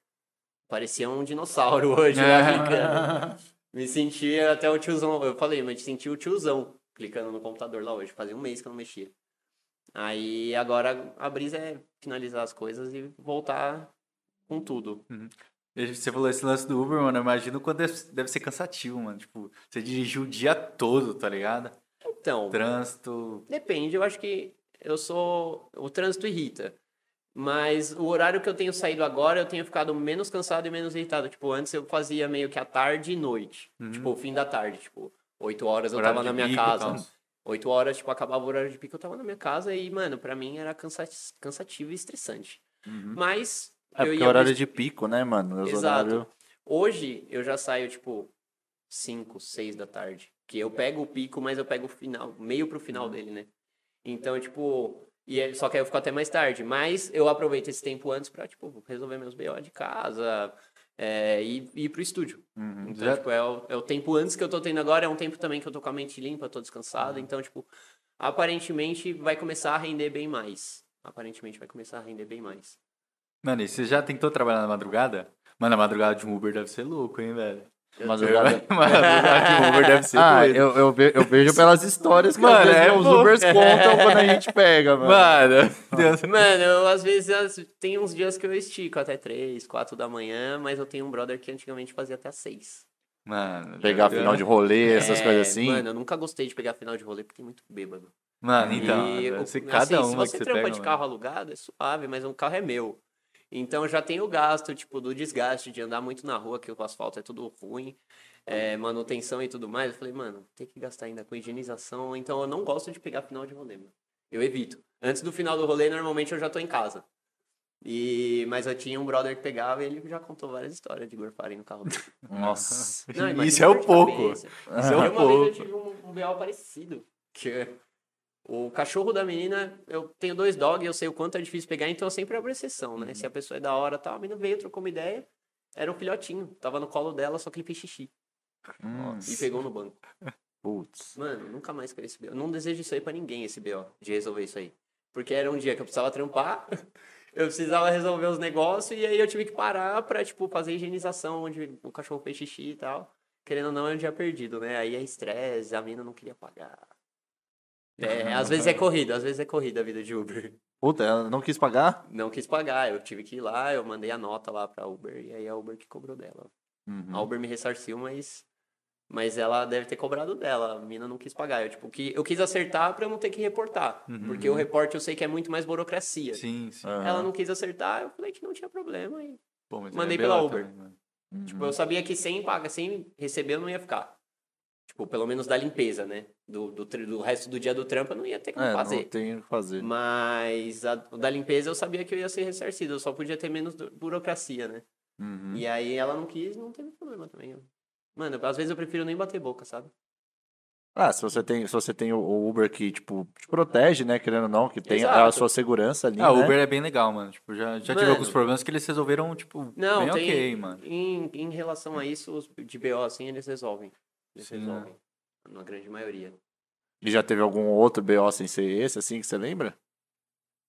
Parecia um dinossauro hoje lá clicando. Me senti até o tiozão. Eu falei, mas senti o tiozão clicando no computador lá hoje. Fazia um mês que eu não mexia. Aí agora a brisa é finalizar as coisas e voltar com tudo. E Você falou esse lance do Uber, mano. Eu imagino quando deve, deve ser cansativo, mano. Tipo, você dirigiu o dia todo, tá ligado? Então, Trânsito. Depende, eu acho que eu sou. O trânsito irrita. Mas o horário que eu tenho saído agora, eu tenho ficado menos cansado e menos irritado. Tipo, antes eu fazia meio que à tarde e noite. Tipo, o fim da tarde. Tipo, 8 horas eu Horário tava na minha pico casa. tal. 8 horas, tipo, acabava o horário de pico, eu tava na minha casa e, mano, pra mim era cansa- cansativo e estressante. Mas. É porque é horário de pico, né, mano? Os Exato. horários- Hoje eu já saio, tipo, 5, 6 da tarde. Que eu pego o pico, mas eu pego o final, meio pro final dele, né? Então, tipo. E é- só que aí eu fico até mais tarde. Mas eu aproveito esse tempo antes pra, tipo, resolver meus BO de casa é, e, e ir pro estúdio. Uhum. Então, Já- tipo, é o, é o tempo antes que eu tô tendo agora, é um tempo também que eu tô com a mente limpa, tô descansado. Então, tipo, aparentemente vai começar a render bem mais. Aparentemente vai começar a render bem mais. Mano, e você já tentou trabalhar na madrugada? Mano, a madrugada de um Uber deve ser louco, hein, velho? Madrugada. a madrugada de um Uber deve ser Ah, doido. eu, eu, ve- eu vejo pelas histórias que Mano, é os. Ubers contam quando a gente pega, mano. Mano, Deus. Mano, eu, às vezes tem uns dias que eu estico até 3, 4 da manhã, mas eu tenho um brother que antigamente fazia até 6. Mano, Pegar final de rolê, essas É, coisas assim. Mano, eu nunca gostei de pegar final de rolê porque tem muito bêbado. Mano, então, E, ser assim, cada se uma que você você trampa pega, de mano. carro alugado, é suave, mas um carro é meu. Então já tenho o gasto, tipo, do desgaste de andar muito na rua, que o asfalto é tudo ruim, é, manutenção e tudo mais. Eu falei, mano, tem que gastar ainda com higienização, então eu não gosto de pegar final de rolê, mano. Eu evito. Antes do final do rolê, normalmente eu já tô em casa. E, mas eu tinha um brother que pegava e ele já contou várias histórias de gorfarem no carro dele. Nossa. Não, Isso é o pouco. cabeça. Isso é Eu, o uma vez eu pouco. tive um, um BO parecido. Que o cachorro da menina, eu tenho dois dogs, eu sei o quanto é difícil pegar, então eu sempre abro exceção, Uhum. né? Se a pessoa é da hora tal, a menina veio, trocou uma ideia. Era um filhotinho, tava no colo dela, só que ele fez xixi. Hum, E pegou no banco. Putz. Mano, nunca mais quero esse BO. Não desejo isso aí pra ninguém, esse BO, de resolver isso aí. Porque era um dia que eu precisava trampar, eu precisava resolver os negócios, e aí eu tive que parar pra, tipo, fazer higienização onde o cachorro fez xixi e tal. Querendo ou não, é um dia perdido, né? Aí é estresse, a mina não queria pagar. É, às vezes é corrida, às vezes é corrida a vida de Uber. Puta, ela não quis pagar? Não quis pagar, eu tive que ir lá, eu mandei a nota lá pra Uber, e aí a Uber que cobrou dela. Uhum. A Uber me ressarciu, mas. Mas ela deve ter cobrado dela. A mina não quis pagar. Eu, tipo, que, eu quis acertar pra eu não ter que reportar. Porque o reporte eu sei que é muito mais burocracia. Sim, sim. Aham. Ela não quis acertar, eu falei que não tinha problema. E, Pô, mas Mandei é pela Uber. também, mano. tipo, eu sabia que sem paga, sem receber eu não ia ficar. Tipo, pelo menos da limpeza, né? Do, do, do resto do dia do trampo eu não ia ter como É, não fazer. tem o que fazer. Mas a, o da limpeza eu sabia que eu ia ser ressarcido. Eu só podia ter menos burocracia, né? Uhum. E aí ela não quis, não teve problema também. Mano, às vezes eu prefiro nem bater boca, sabe? Ah, se você tem, se você tem o- Uber que, tipo, te protege, né, querendo ou não, que tem a Exato. sua segurança ali, Ah, o né? Uber é bem legal, mano. Tipo, já, já tive Mano. alguns problemas que eles resolveram, tipo, Não, bem tem. ok, mano. Em, em relação a isso, os de BO assim, eles resolvem. Eles Sim, resolvem. Na grande maioria. E já teve algum outro BO sem ser esse, assim, que você lembra?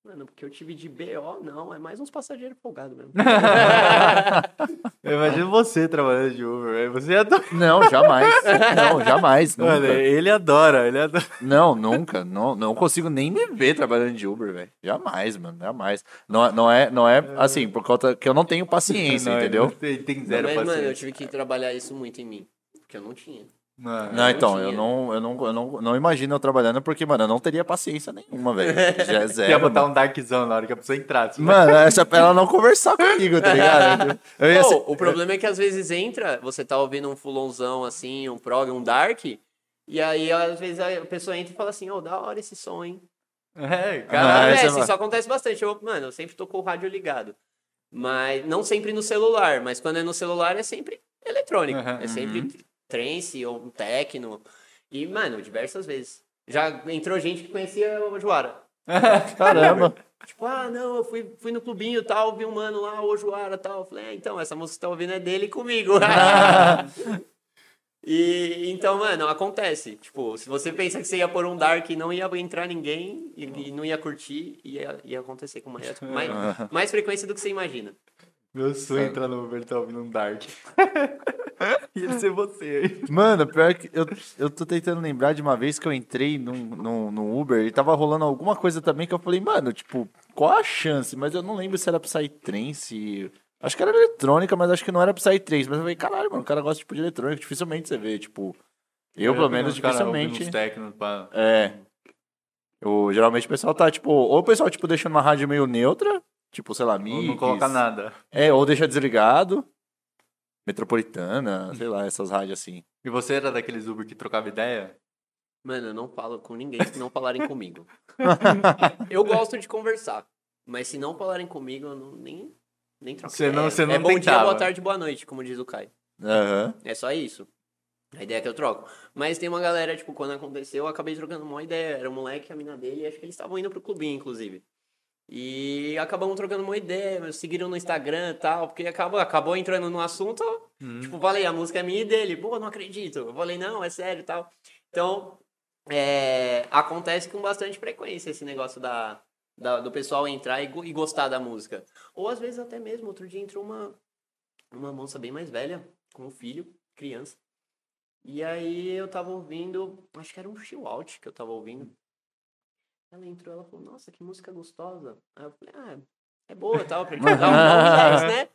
Mano, porque eu tive de BO, não, é mais uns passageiros folgados mesmo. Eu imagino você trabalhando de Uber, velho. Você adora. Não, jamais. não, jamais, nunca. Mano, ele adora, ele adora. Não, nunca. Não, não consigo nem me ver trabalhando de Uber, velho. Jamais, mano, jamais. Não, é- não é, não é assim, por conta que eu não tenho paciência, Não, entendeu? ele Tem, tem zero Mas, mano, eu paciência. tive que trabalhar isso muito em mim. Porque eu não tinha. Mano, Não, então, eu não, eu não, eu não, não imagino eu trabalhando porque, mano, eu não teria paciência nenhuma, velho. Já é ia zero. botar mano. um darkzão na hora que a pessoa entrasse. Mano, essa pra ela não conversar comigo, tá ligado? Eu ia Pô, ser- o problema é que às vezes entra, você tá ouvindo um fulonzão assim, um prog, um dark, e aí às vezes a pessoa entra e fala assim, ô, da hora esse som, hein? É, Ah, caralho. essa acontece, é- isso acontece bastante. Eu, mano, eu sempre tô com o rádio ligado. Mas não sempre no celular, mas quando é no celular é sempre eletrônico. Uhum. É sempre trance ou um techno. E, mano, diversas vezes. Já entrou gente que conhecia o Joara. Caramba. Tipo, ah, não, eu fui, fui no clubinho e tal, vi um mano lá, o Joara tal. Eu falei, é, então, essa música que tá ouvindo é dele comigo. e então, mano, acontece. Tipo, se você pensa que você ia pôr um Dark e não ia entrar ninguém e, e não ia curtir, ia, ia acontecer com mais, mais, mais frequência do que você imagina. Meu sonho é entrar no Uber e tá ouvindo um Dark. Ia ser você aí. Mano, pior que eu, eu tô tentando lembrar de uma vez que eu entrei num, num, num Uber e tava rolando alguma coisa também que eu falei, mano, tipo, qual a chance? Mas eu não lembro se era Psytrance. Acho que era eletrônica, mas acho que não era Psytrance. Mas eu falei, caralho, mano, o cara gosta tipo, de eletrônica. Dificilmente você vê, tipo. Eu, pelo menos, dificilmente. Pra... É. Eu, geralmente o pessoal tá, tipo, ou o pessoal, tipo, deixa uma rádio meio neutra, tipo, sei lá, Ou Mix. não coloca nada. É, ou deixa desligado. Metropolitana, sei lá, essas rádios assim. E você era daqueles Uber que trocava ideia? Mano, eu não falo com ninguém se não falarem comigo. eu gosto de conversar, mas se não falarem comigo, eu não, nem, nem troco Você não- ideia. você não É bom dia, tentava. boa tarde, boa noite, como diz o Caio. Aham. É só isso. A ideia é que eu troco. Mas tem uma galera, tipo, quando aconteceu, eu acabei trocando uma ideia. Era um moleque, a mina dele, e acho que eles estavam indo pro clubinho, inclusive. E acabamos trocando uma ideia, seguiram no Instagram e tal, porque acabou, acabou entrando no assunto. Tipo, falei, a música é minha e dele. Pô, não acredito. Eu falei, não, é sério e tal. Então, é, acontece com bastante frequência esse negócio da, da- do pessoal entrar e, e gostar da música. Ou às vezes até mesmo, outro dia entrou uma, uma moça bem mais velha, com um filho, criança. E aí eu tava ouvindo, acho que era um chill out que eu tava ouvindo. Ela entrou, ela falou, nossa, que música gostosa. Aí eu falei, ah, é boa, tal, pra te dar um bom relax, né?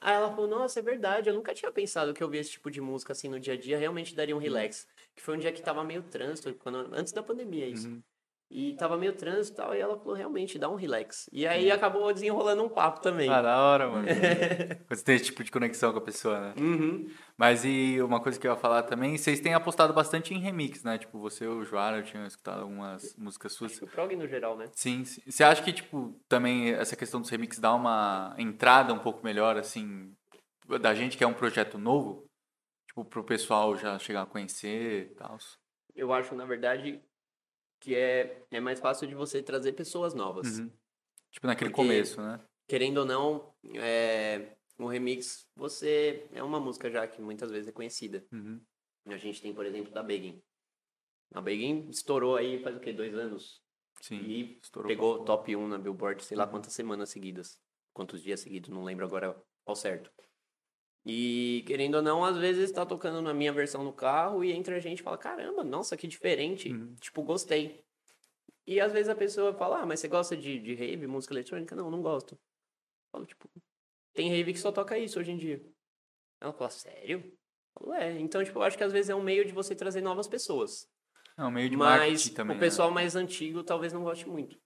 Aí ela falou, nossa, é verdade, eu nunca tinha pensado que eu ouvir esse tipo de música assim no dia a dia realmente daria um relax. Que foi um dia que tava meio trânsito, quando, antes da pandemia isso. E tava meio trânsito e tal, e ela falou, realmente, dá um relax. E aí acabou desenrolando um papo também. Ah, da hora, mano. Você tem esse tipo de conexão com a pessoa, né? Uhum. Mas e uma coisa que eu ia falar também, vocês têm apostado bastante em remix, né? Tipo, você e o Joara, eu tinha escutado algumas músicas suas. O prog no geral, né? Sim, sim. Você acha que, tipo, também essa questão dos remix dá uma entrada um pouco melhor, assim, da gente que é um projeto novo? Tipo, pro pessoal já chegar a conhecer e tal. Eu acho, na verdade, que é, é mais fácil de você trazer pessoas novas. Uhum. Tipo, naquele Porque- começo, né? Querendo ou não, é, o remix, você é uma música já que muitas vezes é conhecida. Uhum. A gente tem, por exemplo, da Begin. A Begin estourou aí faz o quê? Dois anos? Sim. E pegou top 1 na Billboard, sei lá quantas semanas seguidas. Quantos dias seguidos, não lembro agora ao certo. E querendo ou não, às vezes tá tocando na minha versão no carro e entra a gente e fala: caramba, nossa, que diferente. Uhum. Tipo, gostei. E às vezes a pessoa fala: ah, mas você gosta de, de rave, música eletrônica? Não, não gosto. Eu falo, tipo, tem rave que só toca isso hoje em dia. Ela fala: sério? Eu falo, é. Então, tipo, eu acho que às vezes é um meio de você trazer novas pessoas. É um meio de Mas marketing também. o né? pessoal mais antigo talvez não goste muito.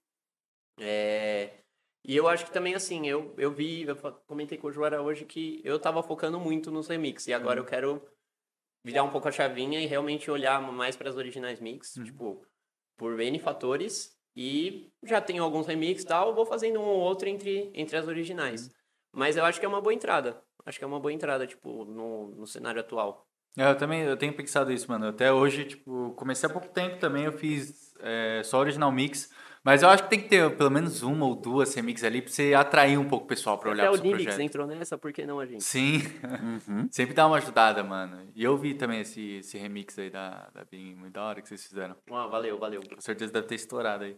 É, E eu acho que também, assim, eu, eu vi, eu comentei com o Joara hoje que eu tava focando muito nos remix. E agora Uhum. eu quero virar um pouco a chavinha e realmente olhar mais para as originais mix, Uhum. tipo, por N fatores. E já tenho alguns remix e tal, vou fazendo um ou outro entre, entre as originais. Uhum. Mas eu acho que é uma boa entrada. Acho que é uma boa entrada, tipo, no, no cenário atual. É, eu também eu tenho pensado isso, mano. Até hoje, tipo, comecei há pouco tempo também, eu fiz é, só original mix. Mas eu acho que tem que ter pelo menos uma ou duas remixes ali pra você atrair um pouco o pessoal pra olhar Até pro o seu Lyrics projeto. entrou nessa, por que não a gente? Sim, Uhum. sempre dá uma ajudada, mano. E eu vi também esse, esse remix aí da, da Bing, muito da hora que vocês fizeram. Ah, valeu, valeu. Com certeza deve ter estourado aí.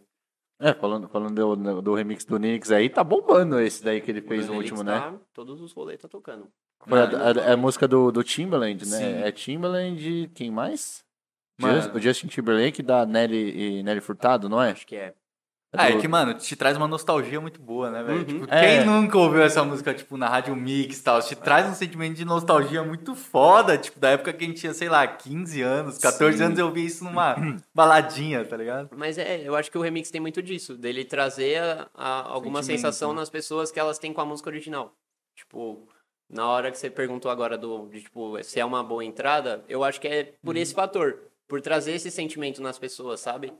É, falando, falando do, do remix do Nix aí, tá bombando esse daí que ele fez O no último, né? tá- Todos os rolês tá tocando. Foi a, a- a música do, do Timbaland, né? Sim. É Timbaland, quem mais? Mano. O Justin Timberlake da Nelly, e Nelly Furtado, não é? Acho que é. Ah, é que, mano, te traz uma nostalgia muito boa, né, velho? Uhum. Tipo, É. quem nunca ouviu essa música, tipo, na rádio mix e tal? Te traz um sentimento de nostalgia muito foda, tipo, da época que a gente tinha, sei lá, 15 anos, 14 Sim. anos eu vi isso numa baladinha, tá ligado? Mas é, eu acho que o remix tem muito disso, dele trazer a- a- alguma Sentimento, sensação né? nas pessoas que elas têm com a música original. Tipo, na hora que você perguntou agora do, de, tipo, se é uma boa entrada, eu acho que é por Uhum. esse fator, por trazer esse sentimento nas pessoas, sabe?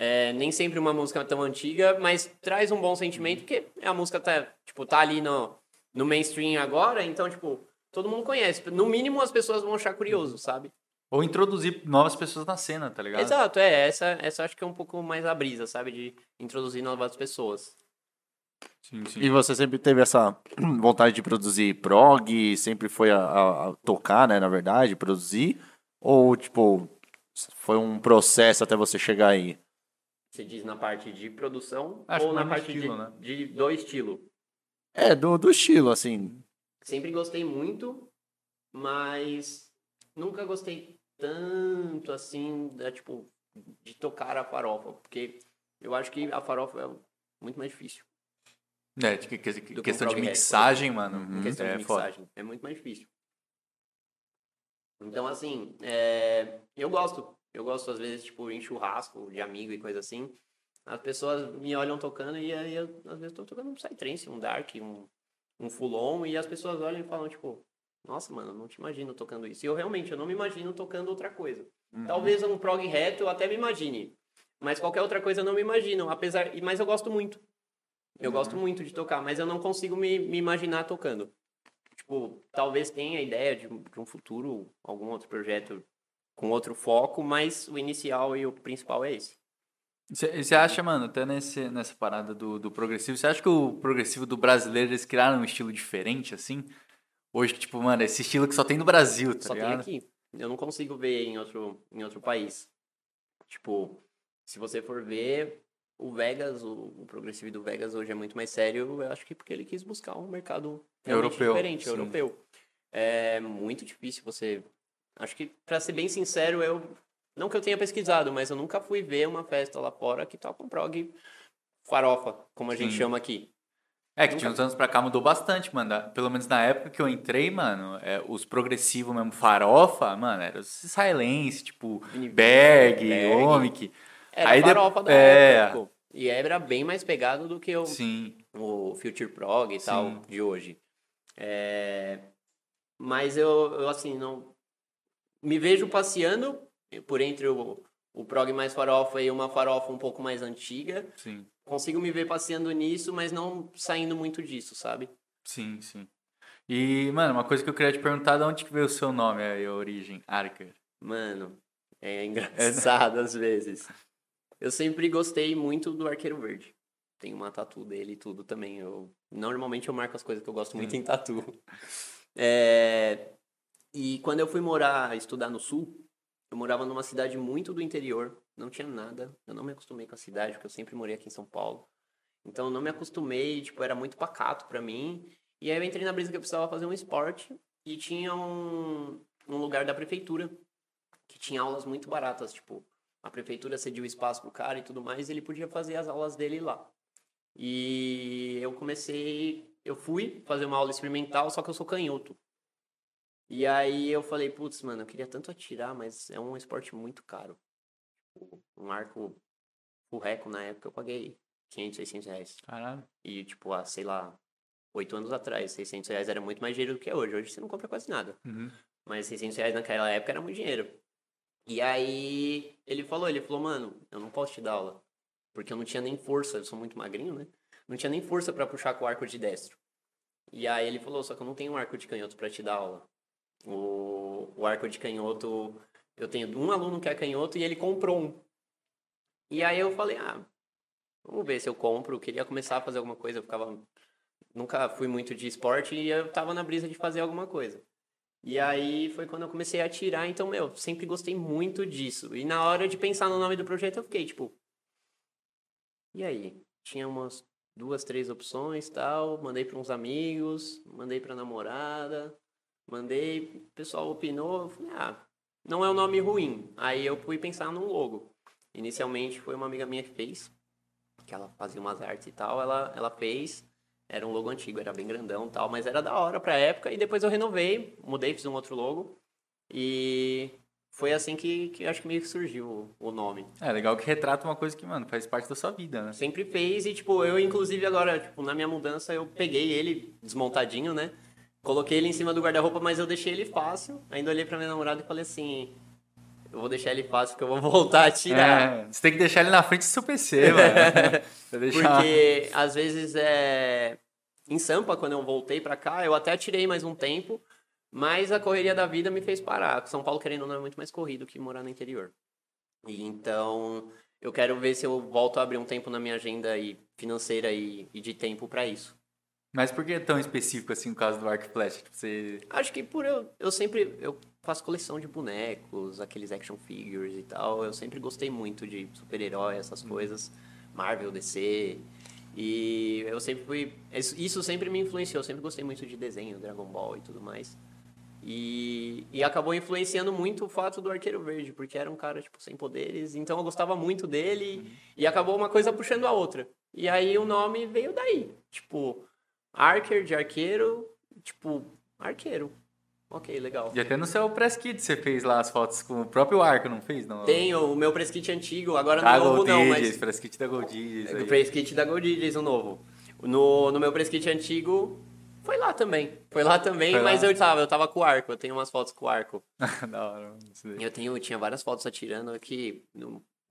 É, nem sempre uma música tão antiga, mas traz um bom sentimento, porque a música tá, tipo, tá ali no, no mainstream agora, então, tipo, todo mundo conhece. No mínimo, as pessoas vão achar curioso, sabe? Ou introduzir novas pessoas na cena, tá ligado? Exato, é. Essa, essa acho que é um pouco mais a brisa, sabe? De introduzir novas pessoas. Sim, sim. E você sempre teve essa vontade de produzir prog, sempre foi a, a- a tocar, né, na verdade, produzir? Ou, tipo, foi um processo até você chegar aí? Você diz na parte de produção Acho ou na parte estilo, de, né? de- do estilo? É, do, do estilo, assim. Sempre gostei muito, mas nunca gostei tanto assim, da, tipo, de tocar a farofa. Porque eu acho que a farofa é muito mais difícil. É, de que- que- Do que um questão de rap, mixagem, mano. Uhum. em questão é de foda. mixagem. É muito mais difícil. Então, assim, é, eu gosto. Eu gosto, às vezes, tipo, em churrasco de amigo e coisa assim. As pessoas me olham tocando e aí, eu, às vezes, tô tocando um psytrance, um dark, um, um full on. E as pessoas olham e falam, tipo, nossa, mano, não te imagino tocando isso. E eu, realmente, eu não me imagino tocando outra coisa. Talvez um prog reto eu até me imagine. Mas qualquer outra coisa eu não me imagino. Apesar, mas eu gosto muito. Eu gosto muito de tocar, mas eu não consigo me, me imaginar tocando. Tipo, talvez tenha a ideia de, de um futuro, algum outro projeto com outro foco, mas o inicial e o principal é esse. Você acha, mano, até nesse, nessa parada do, do progressivo, você acha que o progressivo do brasileiro eles criaram um estilo diferente, assim? Hoje, que, tipo, mano, esse estilo que só tem no Brasil, tá Só tem ligado? aqui. Eu não consigo ver em outro, em outro país. Tipo, se você for ver, o Vegas, o, o progressivo do Vegas hoje é muito mais sério, eu acho que porque ele quis buscar um mercado Europeu, diferente, sim. europeu. É muito difícil você. Acho que, pra ser bem sincero, eu. Não que eu tenha pesquisado, mas eu nunca fui ver uma festa lá fora que toca um prog farofa, como a gente Sim. chama aqui. É, que de uns anos pra cá mudou bastante, mano. Pelo menos na época que eu entrei, mano, é, os progressivos mesmo, farofa, mano, era os Silence, tipo, Berg, Berg. Omic. Era Aí de- farofa da é. época. E era bem mais pegado do que o, Sim. o Future Prog e tal Sim. de hoje. É, Mas eu, eu, assim, não. Me vejo passeando por entre o, o prog mais farofa e uma farofa um pouco mais antiga. Sim, Consigo me ver passeando nisso, mas não saindo muito disso, sabe? sim, sim. E, mano, uma coisa que eu queria te perguntar, de onde que veio o seu nome a origem? Arker. Mano, é engraçado às vezes. Eu sempre gostei muito do Arqueiro Verde. Tem uma tatu dele e tudo também. Eu, normalmente eu marco as coisas que eu gosto muito em tatu. É, e quando eu fui morar, estudar no sul, eu morava numa cidade muito do interior, não tinha nada. Eu não me acostumei com a cidade, porque eu sempre morei aqui em São Paulo. Então eu não me acostumei, tipo, era muito pacato para mim. E aí eu entrei na brisa que eu precisava fazer um esporte e tinha um, um lugar da prefeitura que tinha aulas muito baratas, tipo, a prefeitura cedia o espaço pro cara e tudo mais, e ele podia fazer as aulas dele lá. E eu comecei, eu fui fazer uma aula experimental, só que eu sou canhoto. E aí eu falei, putz, mano, eu queria tanto atirar, mas é um esporte muito caro. Tipo, um arco furreco na época eu paguei 500, 600 reais. Caralho. E, tipo, há, sei lá, oito anos atrás, 600 reais era muito mais dinheiro do que é hoje. Hoje você não compra quase nada. Uhum. Mas 600 reais naquela época era muito dinheiro. E aí ele falou, ele falou, mano, eu não posso te dar aula. Porque eu não tinha nem força, eu sou muito magrinho, né? Não tinha nem força para puxar com o arco de destro. E aí ele falou, só que eu não tenho um arco de canhoto para te dar aula. O, o arco de canhoto, eu tenho um aluno que é canhoto e ele comprou um. E aí eu falei, ah, vamos ver se eu compro. Eu queria começar a fazer alguma coisa, eu ficava... Nunca fui muito de esporte e eu tava na brisa de fazer alguma coisa. E aí foi quando eu comecei a atirar, então, meu, sempre gostei muito disso. E na hora de pensar no nome do projeto, eu fiquei, tipo... E aí? Tinha umas duas, três opções tal, mandei para uns amigos, mandei para namorada, mandei, o pessoal opinou, eu falei, ah, não é um nome ruim. Aí eu fui pensar num logo. Inicialmente foi uma amiga minha que fez, que ela fazia umas artes e tal, ela, ela fez, era um logo antigo, era bem grandão e tal, mas era da hora pra época, e depois eu renovei, mudei, fiz um outro logo, e foi assim que, que acho que meio que surgiu o, o nome. É legal que retrata uma coisa que, mano, faz parte da sua vida, né? Sempre fez, e tipo, eu inclusive agora, tipo, na minha mudança, eu peguei ele desmontadinho, né? Coloquei ele em cima do guarda-roupa, mas eu deixei ele fácil. Ainda olhei pra minha namorada e falei assim: eu vou deixar ele fácil porque eu vou voltar a tirar. É, você tem que deixar ele na frente do seu PC, mano. Porque às vezes é. Em Sampa, quando eu voltei pra cá, eu até tirei mais um tempo, mas a correria da vida me fez parar. São Paulo, querendo ou não, é muito mais corrido que morar no interior. E então, eu quero ver se eu volto a abrir um tempo na minha agenda aí, financeira e, e de tempo pra isso. Mas por que é tão específico assim o caso do Arc Flash? Tipo, você... Acho que por eu, eu sempre eu faço coleção de bonecos, aqueles action figures e tal. Eu sempre gostei muito de super-herói, essas coisas, Marvel, DC. E eu sempre fui isso isso sempre me influenciou, eu sempre gostei muito de desenho, Dragon Ball e tudo mais. E, e acabou influenciando muito o fato do Arqueiro Verde, porque era um cara tipo sem poderes, então eu gostava muito dele e acabou uma coisa puxando a outra. E aí o nome veio daí, tipo, Archer de arqueiro, tipo, arqueiro. Ok, legal. E até no seu press kit você fez lá as fotos com o próprio arco, não fez? Não? Tenho o meu press kit antigo, agora Ah, no novo Gold não, Ages, mas press kit da Gold Ages. o aí. press kit da Gold Ages, o novo. No, no meu press kit antigo, foi lá também. Foi lá também, Foi lá. mas eu tava, eu tava com o arco, eu tenho umas fotos com o arco. da hora. Eu tenho, tinha várias fotos atirando que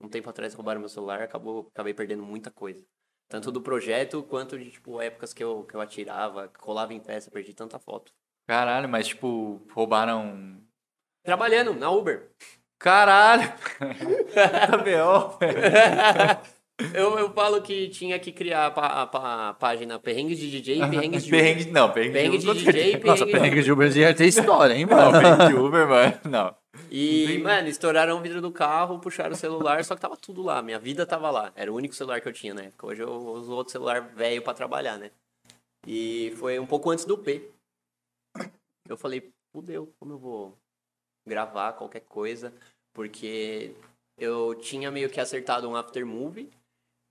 um tempo atrás roubaram meu celular, acabou, acabei perdendo muita coisa. Tanto do projeto quanto de tipo épocas que eu, que eu atirava, colava em peça, perdi tanta foto. Caralho, mas tipo, roubaram. Trabalhando na Uber. Caralho! Tá B.O., velho. eu, eu falo que tinha que criar a, a a página Perrengues de DJ e Perrengues de Perrengue, Uber. não, perrengue, Perrengue de com DJ e certeza. Nossa, perrengue de perrengue de Uber ia ter história, hein, Não, mano? perrengue de Uber, mano, não. E, mano, estouraram o vidro do carro, puxaram o celular, só que tava tudo lá. Minha vida tava lá. Era o único celular que eu tinha na época. Hoje eu uso outro celular velho pra trabalhar, né? E foi um pouco antes do P. Eu falei, fudeu, como eu vou gravar qualquer coisa? Porque eu tinha meio que acertado um after movie,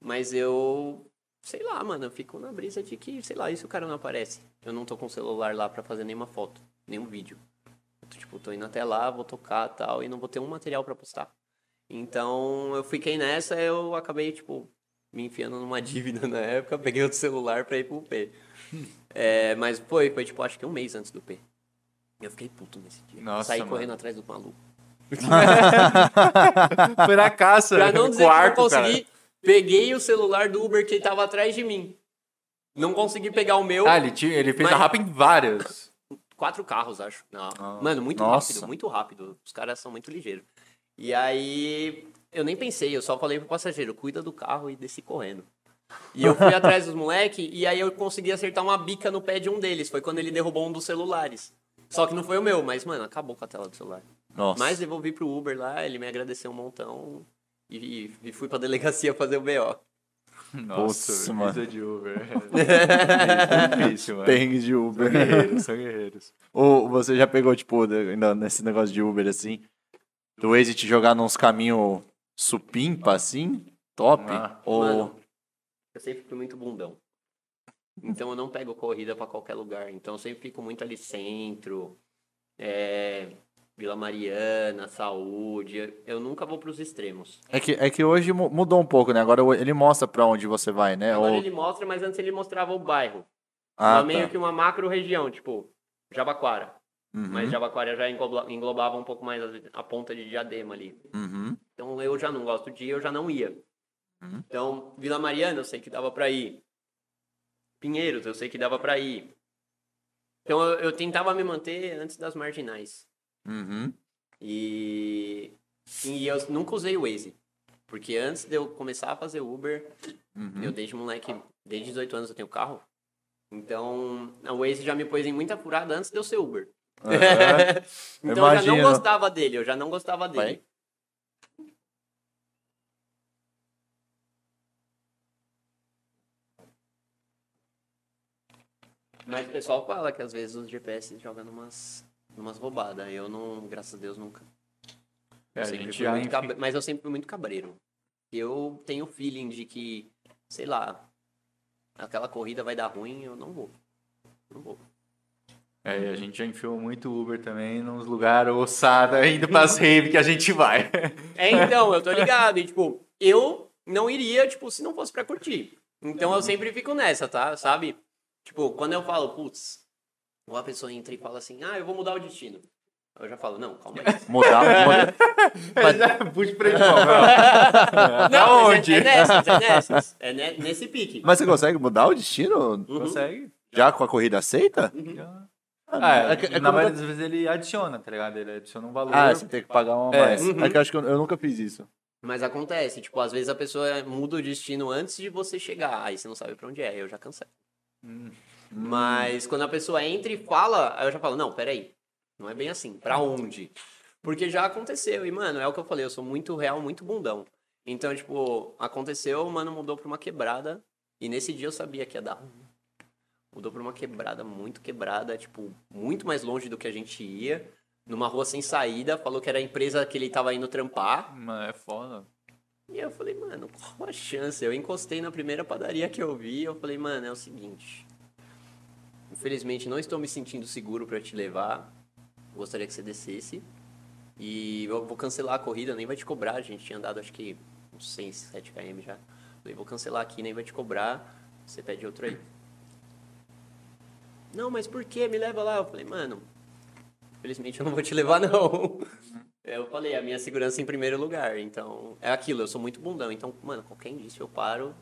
mas eu, sei lá, mano, eu fico na brisa de que, sei lá, se o cara não aparece? Eu não tô com o celular lá pra fazer nenhuma foto, nenhum vídeo. Eu tipo, tô indo até lá, vou tocar tal, e não vou ter um material pra postar. Então, eu fiquei nessa, eu acabei, tipo, me enfiando numa dívida na época, peguei outro celular pra ir pro P. É, mas foi, foi, tipo, acho que um mês antes do P. Eu fiquei puto nesse dia. Nossa, Saí mano. correndo atrás do maluco. Foi na caça, Pra não dizer que arco, não cara. consegui, peguei o celular do Uber que tava atrás de mim. Não consegui pegar o meu. Ah, ele, tinha, ele fez Mas- a rapa em vários. Quatro carros, acho. Não. Ah. Mano, muito Nossa. rápido, muito rápido. Os caras são muito ligeiros. E aí, eu nem pensei, eu só falei pro passageiro, cuida do carro e desci correndo. E eu fui atrás dos moleque e aí eu consegui acertar uma bica no pé de um deles. Foi quando ele derrubou um dos celulares. Só que não foi o meu, mas, mano, acabou com a tela do celular. Nossa. Mas devolvi pro Uber lá, ele me agradeceu um montão. e, e fui pra delegacia fazer o BO. Nossa, Putz, mano. vida de Uber. É difícil, mano. Perrengues de São Uber. guerreiros, são guerreiros. Ou você já pegou, tipo, de- ainda nesse negócio de Uber, assim, do Waze te jogar nos caminhos supimpa, assim, top? Ah, Ou... Mano, eu sempre fui muito bundão. Então eu não pego corrida pra qualquer lugar. Então eu sempre fico muito ali centro, é, Vila Mariana, Saúde. Eu nunca vou pros extremos. É, que, é que hoje mu- mudou um pouco, né? Agora ele mostra pra onde você vai, né? Agora Ou... ele mostra, mas antes ele mostrava o bairro. Ah, Uma meio tá. que uma macro região, tipo Jabaquara. Uhum, Mas Jabaquara já engloba- englobava um pouco mais a, ponta de Diadema ali. uhum. Então eu já não gosto de ir, eu já não ia. Uhum. Então, Vila Mariana eu sei que dava pra ir. Pinheiros eu sei que dava pra ir. Então eu, eu tentava me manter antes das marginais. Uhum. E, e eu nunca usei o Waze. Porque antes de eu começar a fazer Uber, Uhum. eu desde moleque, desde 18 anos eu tenho carro. Então, a Waze já me pôs em muita furada antes de eu ser Uber. Aham. então eu já não gostava dele, eu já não gostava dele. Mas o pessoal fala que às vezes os GPS jogam numas, numas roubadas. Eu não, graças a Deus, nunca. É, Eu a sempre gente já, enfim, cabre- Mas eu sempre fui muito cabreiro. Eu tenho o feeling de que, sei lá, aquela corrida vai dar ruim, eu não vou. Não vou. é, a gente já enfiou muito Uber também nos lugares ossada indo pras rave que a gente vai. É, então, eu tô ligado. E, tipo, eu não iria, tipo, se não fosse pra curtir. Então eu sempre fico nessa, tá? Sabe? Tipo, quando eu falo, putz, ou a pessoa entra e fala assim, ah, eu vou mudar o destino. Eu já falo, não, calma aí. Mudar, mudar. Puxa pra ele, não. Não, mas onde? é, é nessas, é nessas. É ne- nesse pique. Mas você consegue mudar o destino? Uhum. Consegue? Já com a corrida aceita? Ah, É que- é na maioria das vezes ele adiciona, tá ligado? Ele adiciona um valor. Ah, você tem que pagar uma É. mais. Uhum. É que eu acho que eu, eu nunca fiz isso. Mas acontece, tipo, às vezes a pessoa muda o destino antes de você chegar. Aí você não sabe pra onde é, aí eu já cancelo. Hum. Mas quando a pessoa entra e fala, aí eu já falo, não, peraí. Não é bem assim. Pra onde? Porque já aconteceu. E, mano, é o que eu falei, eu sou muito real, muito bundão. Então, tipo, aconteceu, o mano mudou pra uma quebrada. E nesse dia eu sabia que ia dar. Mudou pra uma quebrada, muito quebrada, tipo, muito mais longe do que a gente ia. Numa rua sem saída, falou que era a empresa que ele tava indo trampar. Mano, é foda. E eu falei, mano, qual a chance? Eu encostei na primeira padaria que eu vi. Eu falei, mano, é o seguinte. Infelizmente, não estou me sentindo seguro pra te levar. Gostaria que você descesse. E eu vou cancelar a corrida, nem vai te cobrar. A gente tinha andado, acho que, uns 6, 7 km já. Falei, vou cancelar aqui, nem vai te cobrar. Você pede outro aí. Não, mas por que? Me leva lá. Eu falei, mano, infelizmente eu não vou te levar, não. Eu falei, a minha segurança em primeiro lugar. Então, é aquilo, eu sou muito bundão. Então, mano, qualquer indício eu paro.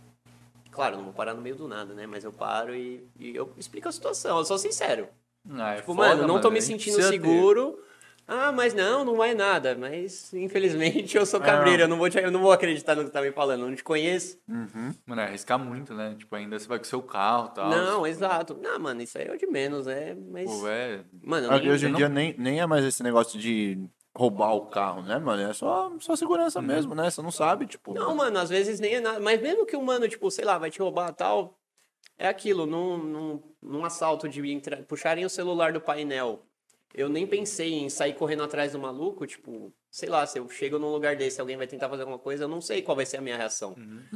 Claro, não vou parar no meio do nada, né? Mas eu paro e, e eu explico a situação. Eu sou sincero. Ah, é Tipo, foda, mano, não tô me a gente sentindo precisa ter. seguro. Ah, mas não, não é nada. Mas, infelizmente, eu sou cabreiro. Eu não vou, te- eu não vou acreditar no que tá me falando. Eu não te conheço. Mano, é arriscar muito, né? Tipo, ainda você vai com o seu carro e tal. Não, exato. Não, mano, isso aí é o de menos, né? Mas, Pô, é. mano, nem, hoje em não- dia nem, nem é mais esse negócio de roubar o carro, né, mano? É só, só segurança mesmo, né? Você não sabe, tipo. Não, mano, às vezes nem é nada. Mas mesmo que o mano, tipo, sei lá, vai te roubar tal. É aquilo, num, num, num assalto de entrar, puxarem o celular do painel. Eu nem pensei em sair correndo atrás do maluco, tipo, sei lá, se eu chego num lugar desse, alguém vai tentar fazer alguma coisa, eu não sei qual vai ser a minha reação.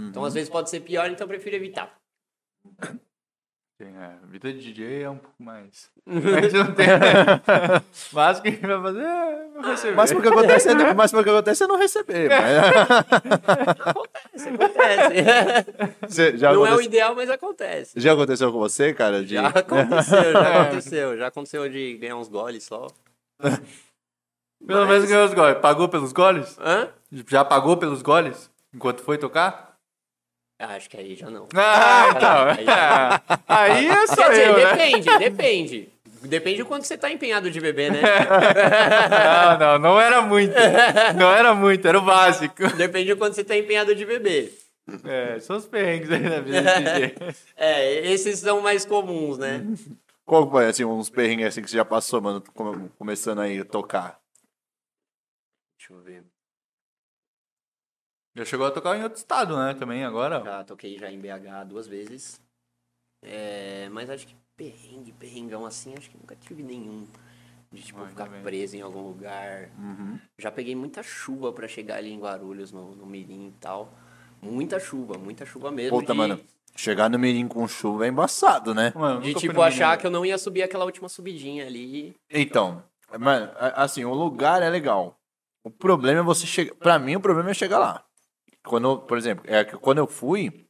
Então, às vezes pode ser pior, então eu prefiro evitar. Tem, é, vida de DJ é um pouco mais. A gente não tem. Mas o que a gente vai fazer é vai receber. Mas porque acontece, é- mas porque acontece é não receber. mas- Acontece, acontece. Você- já, não é o aconteceu, ideal, mas acontece. já aconteceu com você, cara? De... Já aconteceu, já aconteceu. Já aconteceu de ganhar uns goles só. Pelo menos ganhou os goles. Pagou pelos goles? Hã? Já pagou pelos goles? Enquanto foi tocar? Ah, Acho que aí já não. Ah, Aí já então. Aí é só Quer dizer, eu, né? depende, depende. Depende do quanto você tá empenhado de beber, né? Não, não, não era muito. Não era muito, era o básico. Depende do quanto você tá empenhado de beber. É, são os perrengues aí na vida. É, esses são mais comuns, né? Qual foi, assim, uns perrengues assim que você já passou, mano, come- começando aí a tocar? Deixa eu ver. Já chegou a tocar em outro estado, né? Também agora. Já toquei já em BH duas vezes. É, mas acho que perrengue, perrengão assim, acho que nunca tive nenhum. De tipo, Ai, ficar também. preso em algum lugar. Já peguei muita chuva pra chegar ali em Guarulhos, no, no Mirim e tal. Muita chuva, muita chuva mesmo. Puta, de, mano. Chegar no Mirim com chuva é embaçado, né? Mano, De tipo achar que eu não ia subir aquela última subidinha ali. Então, mano, assim, o lugar é legal. O problema é você chegar. Pra mim, o problema é chegar lá. Quando, por exemplo, é que quando eu fui,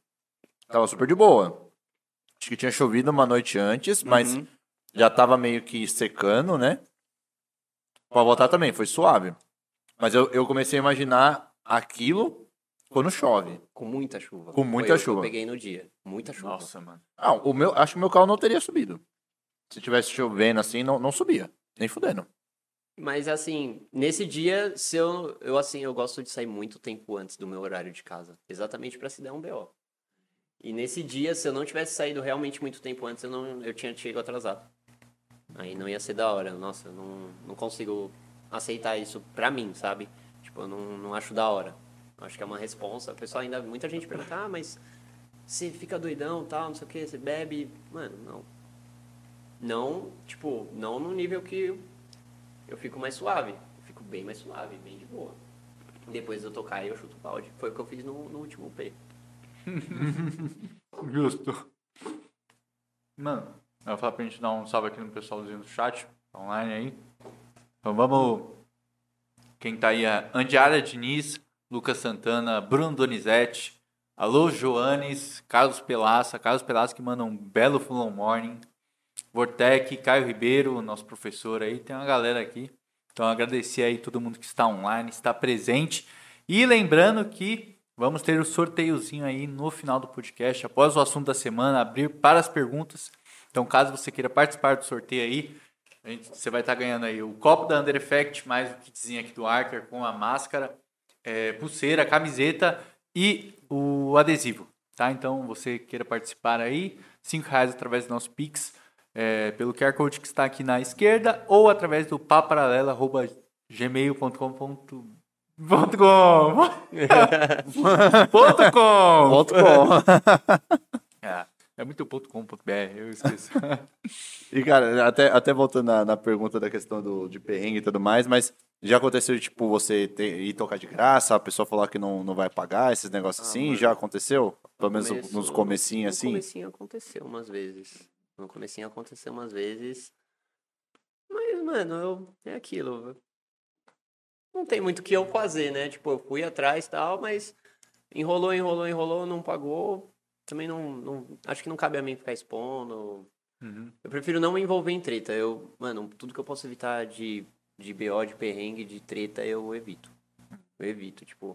tava super de boa. Acho que tinha chovido uma noite antes, mas Uhum. já tava meio que secando, né? Pra voltar também, foi suave. Mas eu, eu comecei a imaginar aquilo quando chove. Com muita chuva. Com Foi muita que chuva. Eu peguei no dia. Muita chuva. Nossa, mano. Ah, o meu, acho que o meu carro não teria subido. Se tivesse chovendo assim, não, não subia. Nem fudendo. Mas assim, nesse dia, se eu, eu assim, eu gosto de sair muito tempo antes do meu horário de casa, exatamente pra se der um BO. E nesse dia, se eu não tivesse saído realmente muito tempo antes, eu não eu tinha chegado atrasado. Aí não ia ser da hora. Nossa, eu não, não consigo aceitar isso pra mim, sabe? Tipo, eu não, não acho da hora. Eu acho que é uma responsa. O pessoal ainda, muita gente pergunta, ah, mas você fica doidão, tal, não sei o que, você bebe. Mano, não. Não, tipo, não no nível que eu fico mais suave. Eu fico bem mais suave, bem de boa. Depois de eu tocar, eu chuto o balde. Foi o que eu fiz no, no último P. Justo. Mano, eu vou falar pra gente dar um salve aqui no pessoalzinho do chat, tá online aí. Então vamos. Quem tá aí é Andiara Diniz, Lucas Santana, Bruno Donizete, Alô Joanes, Carlos Pelaça, Carlos Pelaça que manda um belo Fulon Morning, Vortec, Caio Ribeiro, nosso professor aí, tem uma galera aqui. Então agradecer aí todo mundo que está online, está presente. E lembrando que vamos ter o sorteiozinho aí no final do podcast, após o assunto da semana, abrir para as perguntas. Então, caso você queira participar do sorteio aí, gente- você vai estar ganhando aí o copo da Under Effect, mais o kitzinho aqui do Archer com a máscara, é, pulseira, camiseta e o adesivo, tá? Então, você queira participar aí, cinco reais através do nosso Pix, é, pelo QR Code que está aqui na esquerda ou através do paparalela.gmail.com. Ponto com. ponto com. Ponto com. É, é muito ponto com ponto br, eu esqueço. E, cara, até, até voltando na, na pergunta da questão do, de perrengue e tudo mais, mas já aconteceu, de, tipo, você ter, ir tocar de graça, a pessoa falar que não, não vai pagar, esses negócios Ah, assim, mano. já aconteceu? Pelo menos Começo- nos comecinhos, assim? No comecinho aconteceu umas vezes. No comecinho aconteceu umas vezes. Mas, mano, eu, é aquilo. Não tem muito o que eu fazer, né? Tipo, eu fui atrás e tal, mas enrolou, enrolou, enrolou, não pagou. Também não, não. Acho que não cabe a mim ficar expondo. Uhum. Eu prefiro não me envolver em treta. Eu, mano, tudo que eu posso evitar de, de BO, de perrengue, de treta, eu evito. Eu evito, tipo.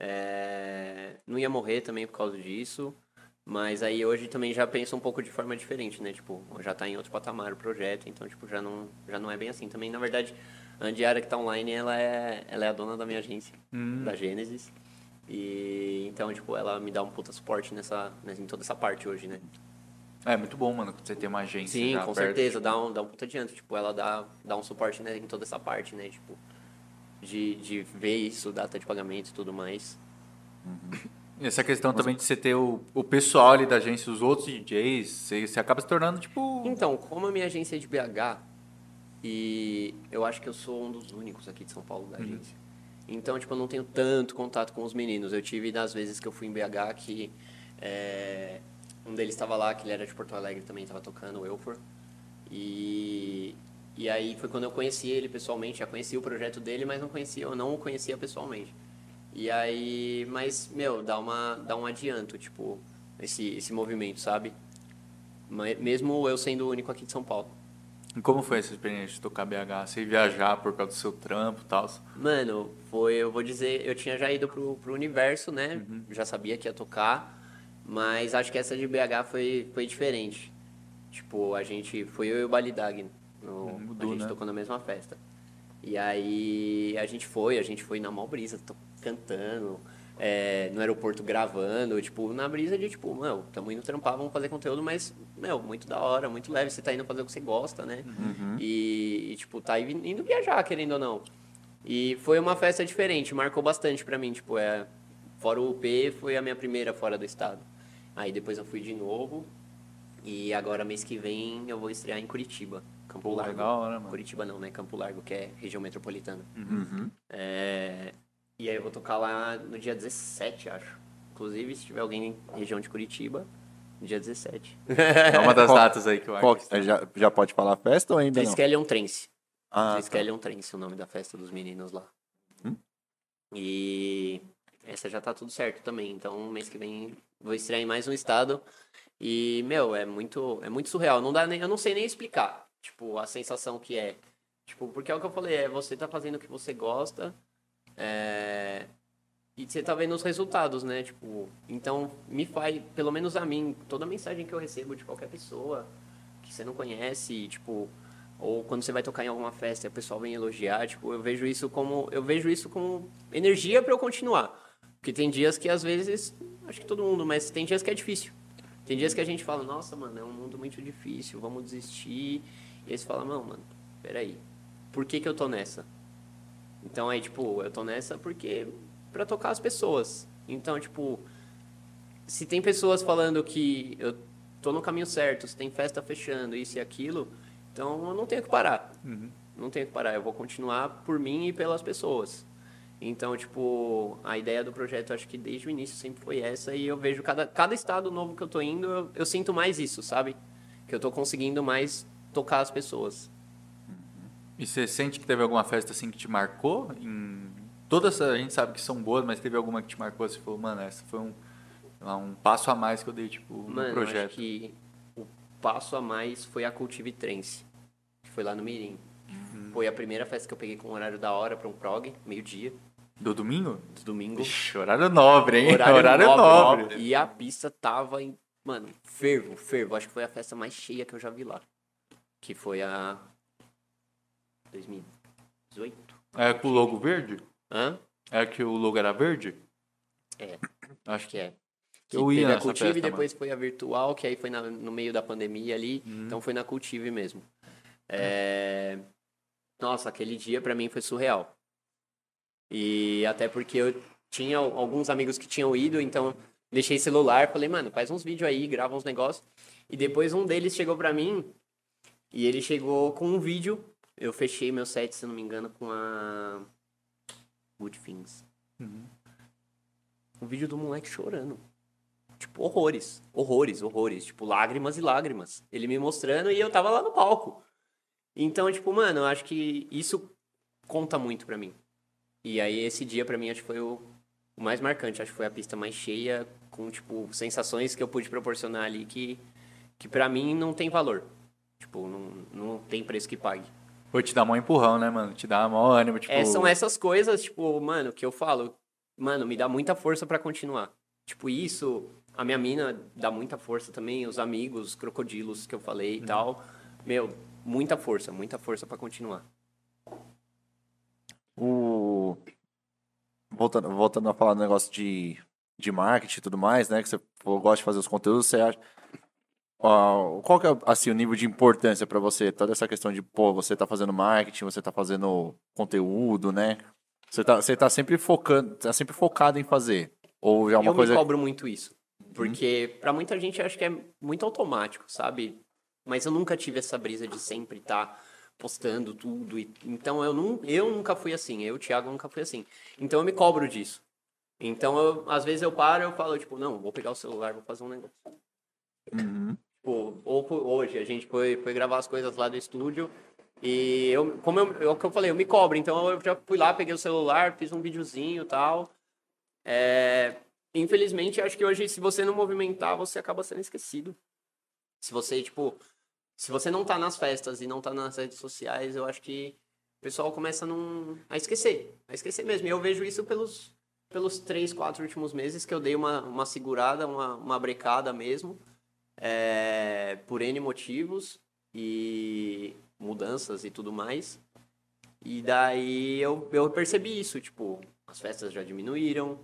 é, Não ia morrer também por causa disso. Mas aí hoje também já penso um pouco de forma diferente, né? Tipo, já tá em outro patamar o projeto, então, tipo, já não, já não é bem assim. Também, na verdade, a Andiara que tá online, ela é, ela é a dona da minha agência, Hum. da Gênesis. E então, tipo, ela me dá um puta suporte nessa, nessa- em toda essa parte hoje, né? É muito bom, mano, você tem uma agência. Sim, com perto. certeza, dá um, dá um puta adianto. Tipo, ela dá, dá um suporte né, em toda essa parte, né? Tipo, de, de ver isso, data de pagamento e tudo mais. E essa questão também de você ter o, o pessoal ali da agência, os outros DJs, você, você acaba se tornando, tipo. Então, como a minha agência é de BH, e eu acho que eu sou um dos únicos aqui de São Paulo da agência. Então, tipo, eu não tenho tanto contato com os meninos. Eu tive das vezes que eu fui em BH que é, um deles estava lá, que ele era de Porto Alegre também, estava tocando, o Elfor. E, e aí foi quando eu conheci ele pessoalmente, já conhecia o projeto dele, mas não conhecia, eu não o conhecia pessoalmente. E aí, mas, meu, dá, uma, dá um adianto, tipo, esse, esse movimento, sabe? Mesmo eu sendo o único aqui de São Paulo. E como foi essa experiência de tocar BH? Você viajar por causa do seu trampo e tal? Mano, foi, eu vou dizer, eu tinha já ido pro, pro universo, né? Uhum. Já sabia que ia tocar, mas acho que essa de BH foi, foi diferente. Tipo, a gente, foi eu e o Balidag, no, Mudou, a gente né? tocou na mesma festa. E aí a gente foi, a gente foi na mó brisa, cantando, é, no aeroporto gravando, tipo, na brisa de tipo, meu, tamo indo trampar, vamos fazer conteúdo, mas, meu, muito da hora, muito leve, você tá indo fazer o que você gosta, né? E, e, tipo, tá indo indo viajar, querendo ou não. E foi uma festa diferente, marcou bastante pra mim, tipo, é... fora o UP, foi a minha primeira fora do estado. Aí depois eu fui de novo. E agora, mês que vem, eu vou estrear em Curitiba. Campo Pô, Largo. legal, né, mano? Curitiba não, né? Campo Largo, que é região metropolitana. Uhum. É, E aí eu vou tocar lá no dia 17, acho. Inclusive, se tiver alguém em região de Curitiba, no dia 17. É uma das Qual- datas aí que eu Qual- acho. já, já pode falar festa ou ainda não? Triskelion Trance. Ah, tá. Triskelion Trance, o nome da festa dos meninos lá. Hum? E essa já tá tudo certo também. Então, mês que vem vou estrear em mais um estado. E, meu, é muito, é muito surreal. Não dá nem, eu não sei nem explicar, tipo, a sensação que é. Tipo, porque é o que eu falei, é você tá fazendo o que você gosta. É, e você tá vendo os resultados, né? Tipo, então me faz, pelo menos a mim, toda mensagem que eu recebo de qualquer pessoa que você não conhece, tipo, ou quando você vai tocar em alguma festa e o pessoal vem elogiar, tipo, eu vejo isso como eu vejo isso como energia para eu continuar. Porque tem dias que às vezes, acho que todo mundo, mas tem dias que é difícil. Tem dias que a gente fala, nossa, mano, é um mundo muito difícil, vamos desistir. E aí você fala, não, mano, peraí, por que que eu tô nessa? Então aí, tipo, eu tô nessa porque pra tocar as pessoas. Então, tipo, se tem pessoas falando que eu tô no caminho certo, se tem festa fechando, isso e aquilo, então eu não tenho que parar. Não tenho que parar, eu vou continuar por mim e pelas pessoas. Então, tipo, a ideia do projeto, acho que desde o início sempre foi essa, e eu vejo cada, cada estado novo que eu tô indo, eu, eu sinto mais isso, sabe? Que eu tô conseguindo mais tocar as pessoas. E você sente que teve alguma festa assim que te marcou? Em... Todas a gente sabe que são boas, mas teve alguma que te marcou? Você falou, mano, essa foi um, um passo a mais que eu dei, tipo, no Mano, eu projeto. acho que o passo a mais foi a Cultive Trance, que foi lá no Mirim. Uhum. Foi a primeira festa que eu peguei com horário da hora pra um prog, meio-dia, Do domingo? do domingo. Ixi, horário nobre, hein? Horário, nobre. E a pista tava em, mano, fervo, fervo. Acho que foi a festa mais cheia que eu já vi lá. Que foi a 2018. É com o logo verde? Hã? É que o logo era verde? É. Acho que é. Que Eu ia teve a nessa Cultive, festa, depois foi a virtual, que aí foi na- no meio da pandemia ali. Uhum. Então foi na Cultive mesmo. É, Nossa, aquele dia pra mim foi surreal. E até porque eu tinha alguns amigos que tinham ido, então deixei celular, falei, mano, faz uns vídeos aí, grava uns negócios. E depois um deles chegou pra mim e ele chegou com um vídeo. Eu fechei meu set, se não me engano, com a Good Things. Uhum. Um vídeo do moleque chorando. Tipo, horrores. Horrores, horrores. Tipo, lágrimas e lágrimas. Ele me mostrando e eu tava lá no palco. Então, tipo, mano, eu acho que isso conta muito pra mim. E aí, esse dia, pra mim, acho que foi o, o mais marcante. Acho que foi a pista mais cheia, com, tipo, sensações que eu pude proporcionar ali que, que pra mim não tem valor. Tipo, não, não tem preço que pague. Vou te dar um empurrão, né, mano? Te dar maior ânimo, tipo... É, são essas coisas, tipo, mano, que eu falo, mano, me dá muita força pra continuar. Tipo, isso, a minha mina dá muita força também, os amigos, os crocodilos que eu falei e tal. Meu, muita força, muita força pra continuar. O... Voltando, voltando a falar do negócio de, de marketing e tudo mais, né? Que você gosta de fazer os conteúdos, você acha. Qual que é assim, o nível de importância pra você? Toda essa questão de, pô, você tá fazendo marketing, você tá fazendo conteúdo, né? Você tá, você tá sempre focando, tá sempre focado em fazer. Ou já é uma eu coisa. me cobro muito isso. Porque pra muita gente eu acho que é muito automático, sabe? Mas eu nunca tive essa brisa de sempre estar postando tudo. E... Então eu, não, eu nunca fui assim. Eu, Thiago, nunca fui assim. Então eu me cobro disso. Então, eu, às vezes eu paro e eu falo, tipo, não, vou pegar o celular, vou fazer um negócio. Uhum. Tipo, ou hoje a gente foi, foi gravar as coisas lá do estúdio e eu, como eu, é o que eu falei, eu me cobro, então eu já fui lá, peguei o celular, fiz um videozinho e tal. É, infelizmente, acho que hoje, se você não movimentar, você acaba sendo esquecido. Se você, tipo, se você não tá nas festas e não tá nas redes sociais, eu acho que o pessoal começa a, não, a esquecer, a esquecer mesmo. E eu vejo isso pelos, pelos três, quatro últimos meses que eu dei uma, uma segurada, uma, uma brecada mesmo é, por N motivos e mudanças e tudo mais. E daí eu, eu percebi isso, tipo, as festas já diminuíram,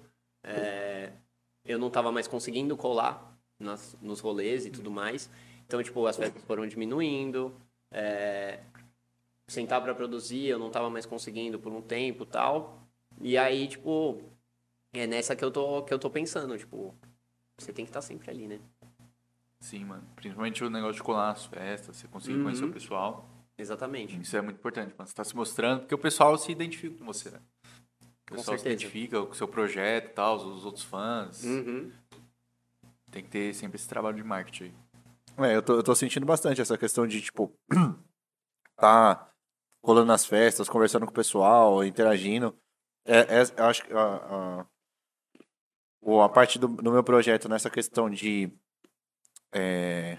é, eu não tava mais conseguindo colar nas, nos rolês e tudo mais. Então, tipo, as festas foram diminuindo, é, sentar para produzir eu não tava mais conseguindo por um tempo tal. E aí, tipo, É nessa que eu tô, que eu tô pensando, tipo, você tem que estar sempre ali, né? Sim, mano. Principalmente o negócio de colar nas festas, você conseguir conhecer Uhum. o pessoal. Exatamente. Isso é muito importante, mano. Você tá se mostrando, porque o pessoal se identifica com você, né? O Com pessoal se identifica com o seu projeto e tal, os, os outros fãs. Uhum. Tem que ter sempre esse trabalho de marketing aí. É, eu tô, eu tô sentindo bastante essa questão de, tipo, tá colando nas festas, conversando com o pessoal, interagindo. É, é, eu acho que a, a, a parte do, do meu projeto nessa questão de é,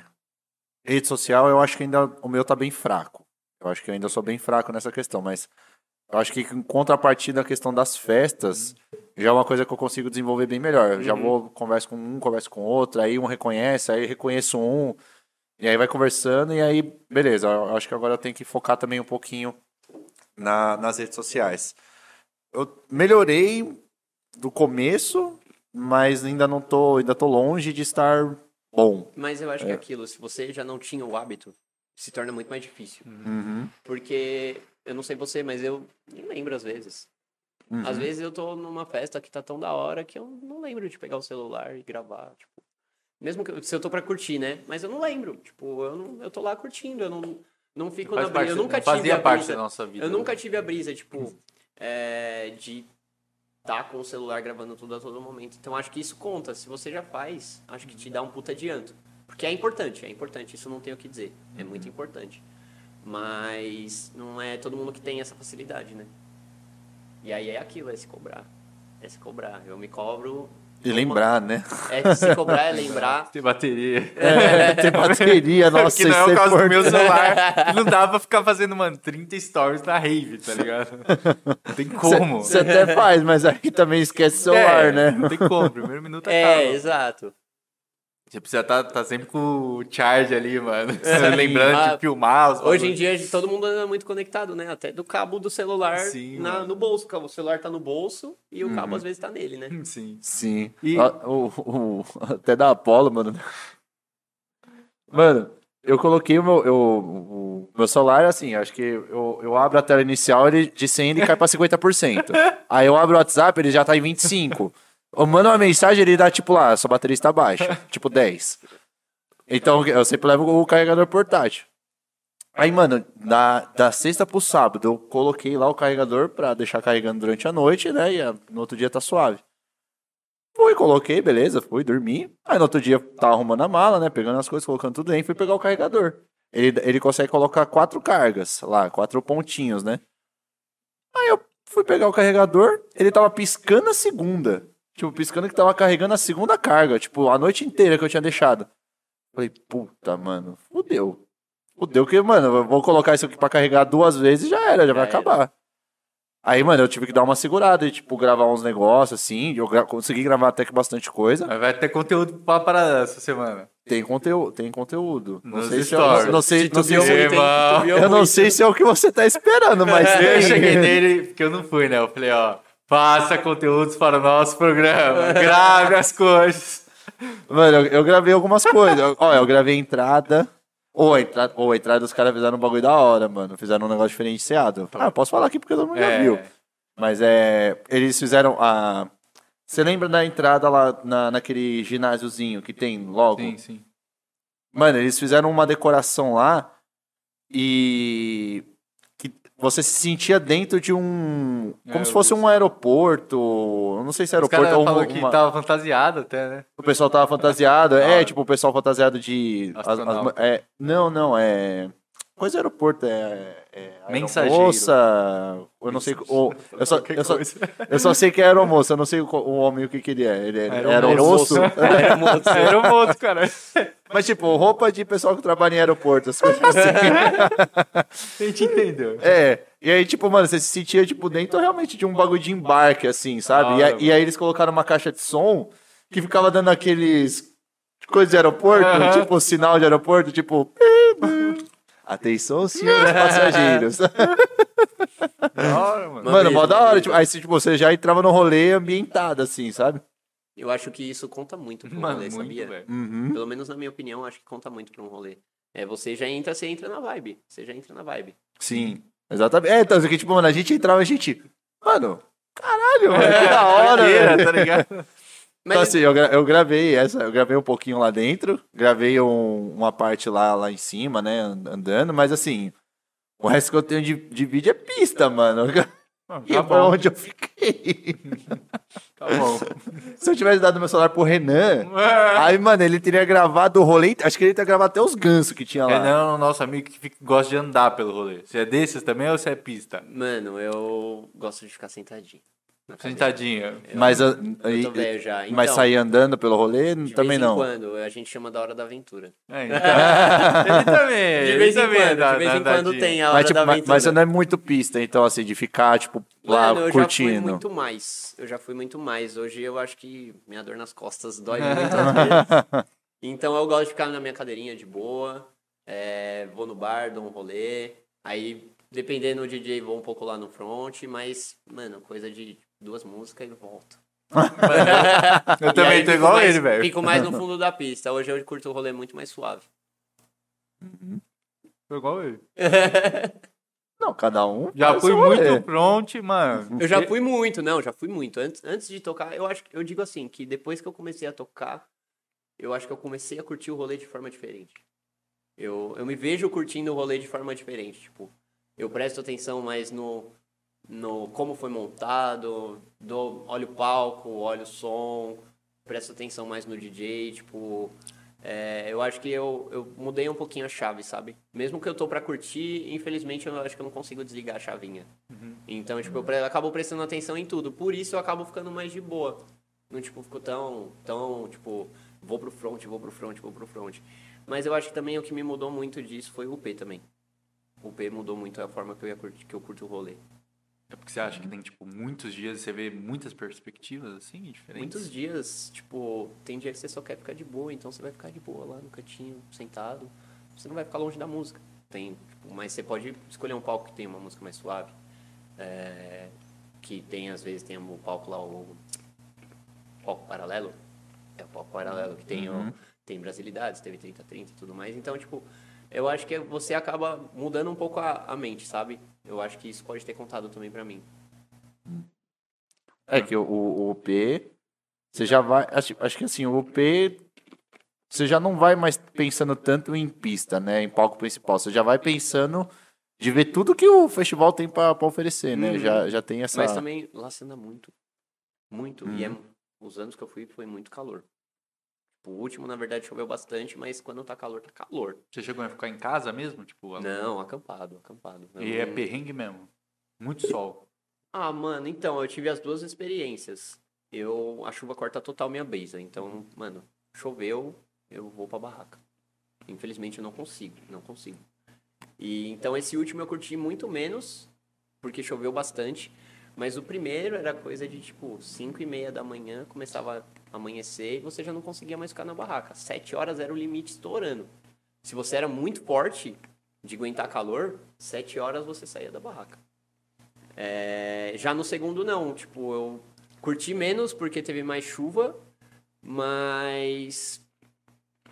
rede social, eu acho que ainda o meu tá bem fraco. Eu acho que eu ainda sou bem fraco nessa questão, mas eu acho que em contrapartida a questão das festas, já é uma coisa que eu consigo desenvolver bem melhor. Eu já Uhum. vou, converso com um, converso com outro, aí um reconhece, aí reconheço um, e aí vai conversando, e aí, beleza. Eu acho que agora eu tenho que focar também um pouquinho na, nas redes sociais. Eu melhorei do começo, mas ainda não tô, ainda tô longe de estar bom. Mas eu acho que É. é aquilo, se você já não tinha o hábito, se torna muito mais difícil. Uhum, Porque, eu não sei você, mas eu nem lembro às vezes. uhum. Às vezes eu tô numa festa que tá tão da hora que eu não lembro de pegar o celular e gravar, tipo. Mesmo que se eu tô pra curtir, né? Mas eu não lembro. Tipo, eu, não, eu tô lá curtindo, eu não, não fico Faz na parte- brisa. Eu nunca não tive fazia a parte brisa. da nossa vida. Eu né? nunca tive a brisa, tipo, é, de tá com o celular gravando tudo a todo momento. Então acho que isso conta. Se você já faz, acho que te dá um puta adianto. Porque é importante, é importante, isso não tem o que dizer. É muito importante. Mas não é todo mundo que tem essa facilidade, né? E aí é aquilo, é se cobrar. É se cobrar. Eu me cobro. E lembrar, né? É se cobrar, é lembrar. Ter bateria. É, ter bateria, nossa, que não é o caso do meu celular. que não dá pra ficar fazendo, mano, 30 stories na rave, tá ligado? Não tem como. Você até faz, mas aí também esquece o celular, É, né? Não tem como. Primeiro minuto acaba. É, exato. Você precisa estar tá, sempre com o charge ali, mano. Sim. Lembrando Ah, de filmar. os Hoje em dia todo mundo anda muito conectado, né? Até do cabo do celular Sim, na- no bolso. O celular tá no bolso e o cabo Uhum. às vezes tá nele, né? Sim. Sim. E- Ó, O, o- até da Apollo, mano. Mano, eu coloquei o meu, eu, o meu celular assim, acho que eu, eu abro a tela inicial, ele de 100 ele cai pra 50%. Aí eu abro o WhatsApp, ele já tá em 25%. Eu mando uma mensagem, ele dá tipo lá, sua bateria está baixa, tipo 10. Então eu sempre levo o carregador portátil. Aí, mano, da, da sexta pro sábado, eu coloquei lá o carregador pra deixar carregando durante a noite, né? E ah, no outro dia tá suave. Fui, coloquei, beleza, fui dormir. Aí no outro dia tava arrumando a mala, né? Pegando as coisas, colocando tudo dentro, fui pegar o carregador. Ele, ele consegue colocar quatro cargas lá, quatro pontinhos, né? Aí eu fui pegar o carregador, ele tava piscando a segunda. Tipo, piscando que tava carregando a segunda carga, tipo, a noite inteira que eu tinha deixado. Falei, puta, mano, fudeu. Fudeu que, mano, eu vou colocar isso aqui pra carregar duas vezes e já era, já vai era. acabar. Aí, mano, eu tive que dar uma segurada e, tipo, gravar uns negócios, assim. Eu gra- consegui gravar até que bastante coisa. Mas vai ter conteúdo pra parar essa semana. Tem conteúdo, tem conteúdo. Não Nos sei se stories. eu, não sei, não sei se-. Titubeou eu não sei se é o que você tá esperando, mas Eu tem. cheguei nele, porque eu não fui, né? Eu falei, ó, faça conteúdos para o nosso programa, grave as coisas. Mano, eu, eu gravei algumas coisas. Ó, eu gravei a entrada. Ou a entrada, ou a entrada os caras fizeram um bagulho da hora, mano. Fizeram um negócio diferenciado. Ah, eu posso falar aqui porque todo mundo já É, viu. Mas é. Eles fizeram a. Você lembra da entrada lá na, naquele ginásiozinho que tem logo? sim, sim. Mano, eles fizeram uma decoração lá e. você se sentia dentro de um. Como É, se fosse um aeroporto. Eu não sei se é aeroporto caras ou uma, que tava fantasiado até, né? O pessoal tava fantasiado. É, tipo, o pessoal fantasiado de. as- as- é, não, não, é. Coisa aeroporto, é. É Mensageiro. aeromoça, Eu não sei. O, eu, só, eu, só, eu só sei que é aeromoça, eu não sei o, o homem o que, que ele é. Ele é Aeromoço. aeromoço? Era um monte, cara. Mas, tipo, roupa de pessoal que trabalha em aeroporto, as coisas assim. A gente entendeu. É, e aí, tipo, mano, você se sentia, tipo, dentro realmente de um bagulho de embarque, assim, sabe? E, e aí eles colocaram uma caixa de som que ficava dando aqueles coisas de aeroporto, tipo, sinal de aeroporto, tipo... Atenção, senhores passageiros. Da hora, mano. Mano, brisa, mó da uma hora. Tipo, aí você, tipo, você já entrava no rolê ambientado, assim, sabe? Eu acho que isso conta muito pro Mano, rolê, muito, sabia? velho. Uhum. Pelo menos na minha opinião, acho que conta muito pra um rolê. É, você já entra, você entra na vibe. Você já entra na vibe. Sim, exatamente. É, então, isso aqui, tipo, mano, a gente entrava, a gente... Mano, Caralho, mano, que da hora, velho. tá ligado? Mas Então, assim, eu, gra- eu gravei essa, eu gravei um pouquinho lá dentro, gravei um- uma parte lá, lá em cima, né, and- andando, mas assim, o resto que eu tenho de, de vídeo é pista, mano. E Tá foi onde eu fiquei. tá bom. Se eu tivesse dado meu celular pro Renan, aí, mano, ele teria gravado o rolê. Acho que ele teria gravado até os gansos que tinha lá. Renan é o nosso amigo que fica- gosta de andar pelo rolê. Você é desses também ou você é pista? Mano, eu gosto de ficar sentadinho. Sentadinha. Mas, a- Eu aí- tô velho já. Então, mas sair andando pelo rolê de também vez não. em quando, a gente chama da hora da aventura. É, então. ele também. De vez em também quando, dá- de vez em quando tem a hora Mas, tipo, da mas, aventura. mas você não é muito pista, então, assim, de ficar, tipo, lá Mano, eu já curtindo. fui muito mais. Eu já fui muito mais. Hoje eu acho que minha dor nas costas dói muito às vezes. Então eu gosto de ficar na minha cadeirinha de boa. é, vou no bar, dou um rolê. Aí, dependendo do DJ, vou um pouco lá no front. Mas, mano, coisa de duas músicas e volto. Eu também tô igual mais- ele, velho. Fico mais no fundo da pista. Hoje eu curto o rolê muito mais suave. Tô igual ele. Não, cada um. Já fui seu rolê. muito front, mano. Eu já fui muito, não, já fui muito. Antes, antes de tocar, eu acho que eu digo assim, que depois que eu comecei a tocar, eu acho que eu comecei a curtir o rolê de forma diferente. Eu, eu me vejo curtindo o rolê de forma diferente, tipo, eu presto atenção mais no no como foi montado, do, olho o palco, olho o som, presto atenção mais no DJ, tipo, é, eu acho que eu, eu mudei um pouquinho a chave, sabe? Mesmo que eu tô pra curtir, infelizmente eu acho que eu não consigo desligar a chavinha. Então, tipo, eu pre- acabo prestando atenção em tudo. Por isso eu acabo ficando mais de boa. Não, tipo, fico tão, tão, tipo, vou pro front, vou pro front, vou pro front. Mas eu acho que também o que me mudou muito disso foi o P também. O P mudou muito a forma que eu, ia curtir, que eu curto o rolê. É porque você acha que tem, tipo, muitos dias e você vê muitas perspectivas, assim, diferentes? Muitos dias, tipo, tem dia que você só quer ficar de boa, então você vai ficar de boa lá no cantinho, sentado. Você não vai ficar longe da música. Tem, tipo, mas você pode escolher um palco que tem uma música mais suave. é, que tem, às vezes, tem o palco lá, o palco paralelo. É o palco paralelo que tem, o, tem brasilidades, teve 30-30 e tudo mais. Então, tipo, eu acho que você acaba mudando um pouco a, a mente, sabe? Eu acho que isso pode ter contado também pra mim. É que o, o, o P, você já vai. Acho, acho que assim, o P. Você já não vai mais pensando tanto em pista, né? Em palco principal. Você já vai pensando de ver tudo que o festival tem pra, pra oferecer, né? Uhum. Já, já tem essa. Mas também lá você anda muito. Muito. E é, Uhum. os anos que eu fui foi muito calor. O último, na verdade, choveu bastante, mas quando tá calor, tá calor. Você chegou a ficar em casa mesmo? Tipo, Não, acampado, acampado. Eu E é não- perrengue mesmo. Muito sol. Ah, mano, então, eu tive as duas experiências. Eu, a chuva corta total minha brisa. Então, mano, choveu, eu vou pra barraca. Infelizmente eu não consigo, não consigo. E então esse último eu curti muito menos, porque choveu bastante. Mas o primeiro era coisa de tipo 5 e meia da manhã, começava a amanhecer e você já não conseguia mais ficar na barraca. 7 horas era o limite estourando. Se você era muito forte de aguentar calor, 7 horas você saía da barraca. É, já no segundo não, tipo, eu curti menos porque teve mais chuva, mas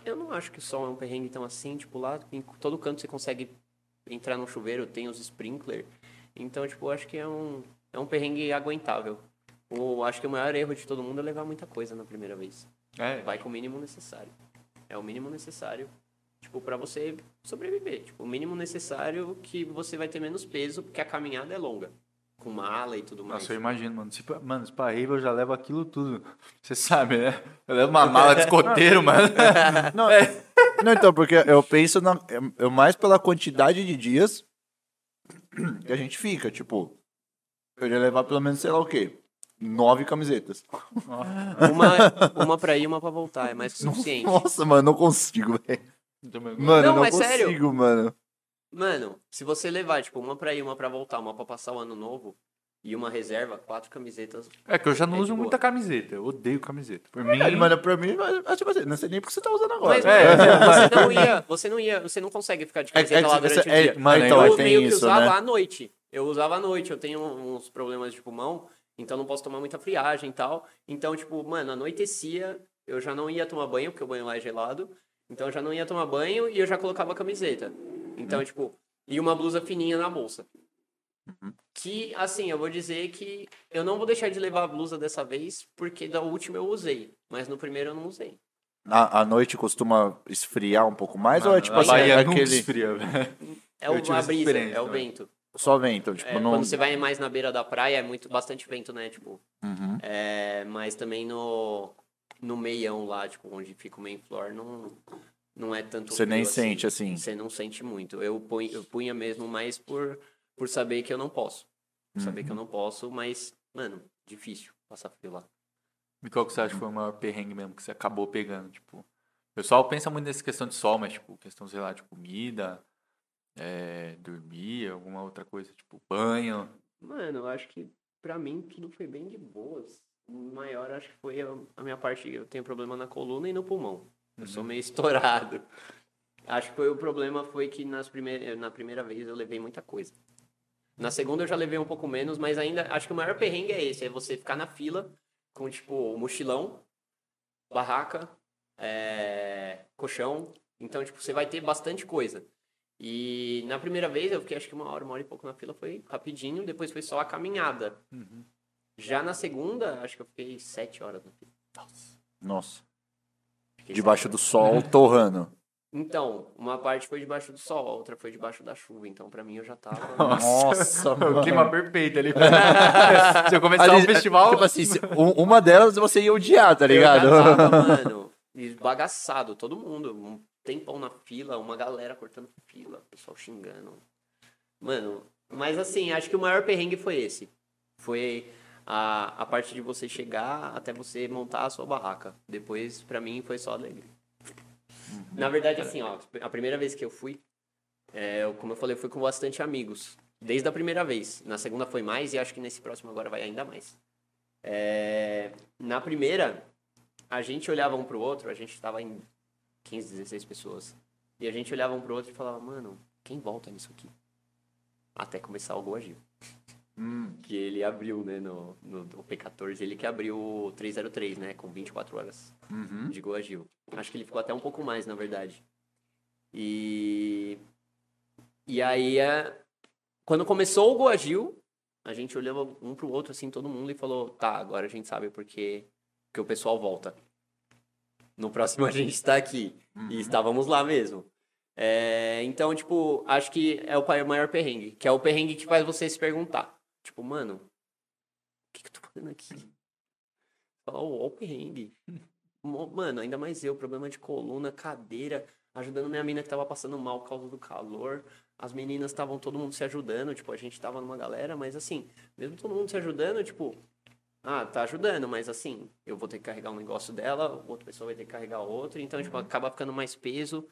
eu não acho que o sol é um perrengue tão assim, tipo, lá em todo canto você consegue entrar no chuveiro, tem os sprinkler. Então, tipo, eu acho que é um, é um perrengue aguentável. O, acho que o maior erro de todo mundo é levar muita coisa na primeira vez. É, Vai com o mínimo necessário. É o mínimo necessário, tipo, para você sobreviver. Tipo, o mínimo necessário que você vai ter menos peso, porque a caminhada é longa. Com mala e tudo mais. Nossa, eu imagino, mano. Se, mano, se pra eu já levo aquilo tudo. Você sabe, né? Eu levo uma mala de escoteiro, mano. Não, não, então, porque eu penso na, eu- eu mais pela quantidade de dias que a gente fica, tipo, eu ia levar pelo menos, sei lá o quê, nove camisetas. Uma, uma pra ir, uma pra voltar. É mais que suficiente. Nossa, mano, não consigo, velho. Mano, Não, não, mas consigo, sério. mano. Mano, se você levar, tipo, uma pra ir, uma pra voltar, uma pra passar o ano novo e uma reserva, quatro camisetas. É que eu já não É uso muita camiseta. Eu odeio camiseta. Por mim. É, mano, pra mim, mas, tipo assim, não sei nem porque você tá usando agora. Mas, É, é, você não ia, você não ia, você não consegue ficar de É- é camiseta lá durante o é- dia. mano, então, eu tem meio que isso, usava né? à noite. Eu usava à noite, eu tenho uns problemas de pulmão, então não posso tomar muita friagem e tal. Então, tipo, mano, anoitecia, eu já não ia tomar banho, porque o banho lá é gelado. Então eu já não ia tomar banho e eu já colocava a camiseta. Então, tipo, e uma blusa fininha na bolsa. Que, assim, eu vou dizer que eu não vou deixar de levar a blusa dessa vez, porque da última eu usei. Mas no primeiro eu não usei. A, a noite costuma esfriar um pouco mais Mano, ou é tipo a assim, Bahia é nunca aquele esfria, velho. É Eu o, a brisa, é o vento. Só vento, tipo, É, não... Quando você vai mais na beira da praia, é muito bastante vento, né? Tipo, Uhum. é, mas também no, no meião lá, tipo, onde fica o main floor, não, não é tanto Você nem frio sente, assim. Você não sente muito. Eu, punha, eu punha mesmo mais por, por saber que eu não posso. Por saber Uhum. que eu não posso, mas, mano, difícil passar frio lá. E qual que você acha que foi o maior perrengue mesmo que você acabou pegando? Tipo, o pessoal pensa muito nessa questão de sol, mas, tipo, questão, sei lá, de comida, é, dormir, alguma outra coisa, tipo, banho. Mano, eu acho que pra mim tudo foi bem de boas. O maior acho que foi a, a minha parte. Eu tenho problema na coluna e no pulmão. Eu sou meio estourado. Acho que foi o problema foi que nas primeir, na primeira vez eu levei muita coisa. Na segunda eu já levei um pouco menos, mas ainda acho que o maior perrengue é esse, é você ficar na fila com tipo mochilão, barraca, é, colchão. Então, tipo, você vai ter bastante coisa. E na primeira vez eu fiquei acho que uma hora, uma hora e pouco na fila, foi rapidinho, depois foi só a caminhada. Uhum. Já na segunda, acho que eu fiquei sete horas na fila. Nossa. Fiquei Debaixo do sol, torrando. Então, uma parte foi debaixo do sol, a outra foi debaixo da chuva. Então, pra mim, eu já tava. Nossa, o mano. clima perfeito ali. Se eu começar Ali- um festival, Tipo assim, se- um- uma delas você ia odiar, tá ligado? Eu já tava, mano, esbagaçado, todo mundo. Tempão na fila, uma galera cortando fila, pessoal xingando. Mano, mas assim, acho que o maior perrengue foi esse. Foi a, a parte de você chegar até você montar a sua barraca. Depois, pra mim, foi só alegria. Na verdade, assim, ó, a primeira vez que eu fui, é, eu- como eu falei, eu fui com bastante amigos. Desde a primeira vez. Na segunda foi mais e acho que nesse próximo agora vai ainda mais. É, na primeira, a gente olhava um pro outro, a gente tava em 15, 16 pessoas. E a gente olhava um pro outro e falava, mano, quem volta nisso aqui? Até começar o Goagil. Hum, Que ele abriu, né, no, no, no P14, ele que abriu o 303, né, com 24 horas uhum. de Goagil. Acho que ele ficou até um pouco mais, na verdade. E. E aí, é, quando começou o Goagil, a gente olhava um pro outro, assim, todo mundo, e falou: tá, agora a gente sabe porque que o pessoal volta. No próximo a gente tá aqui. E estávamos lá mesmo. É, então, tipo, acho que é o maior perrengue. Que é o perrengue que faz você se perguntar. Tipo, mano, o que, que eu tô fazendo aqui? Fala, ó, o perrengue. Mano, ainda mais eu, problema de coluna, cadeira, ajudando minha mina que tava passando mal por causa do calor. As meninas estavam todo mundo se ajudando, tipo, a gente tava numa galera, mas assim, mesmo todo mundo se ajudando, tipo, ah, tá ajudando, mas assim, eu vou ter que carregar um negócio dela, outra pessoa vai ter que carregar outro, então, tipo, acaba ficando mais peso.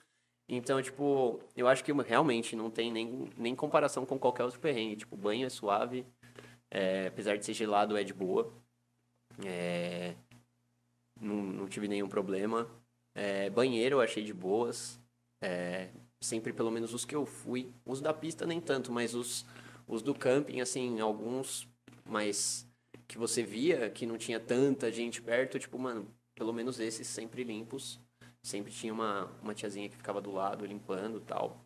Então, tipo, eu acho que realmente não tem nem, nem comparação com qualquer outro perrengue. Tipo, banho é suave, é, apesar de ser gelado, é de boa. É, não, não tive nenhum problema. É, banheiro eu achei de boas. É, sempre, pelo menos os que eu fui. Os da pista nem tanto, mas os, os do camping, assim, alguns mais que você via que não tinha tanta gente perto, tipo, mano, pelo menos esses sempre limpos. Sempre tinha uma, uma tiazinha que ficava do lado limpando tal.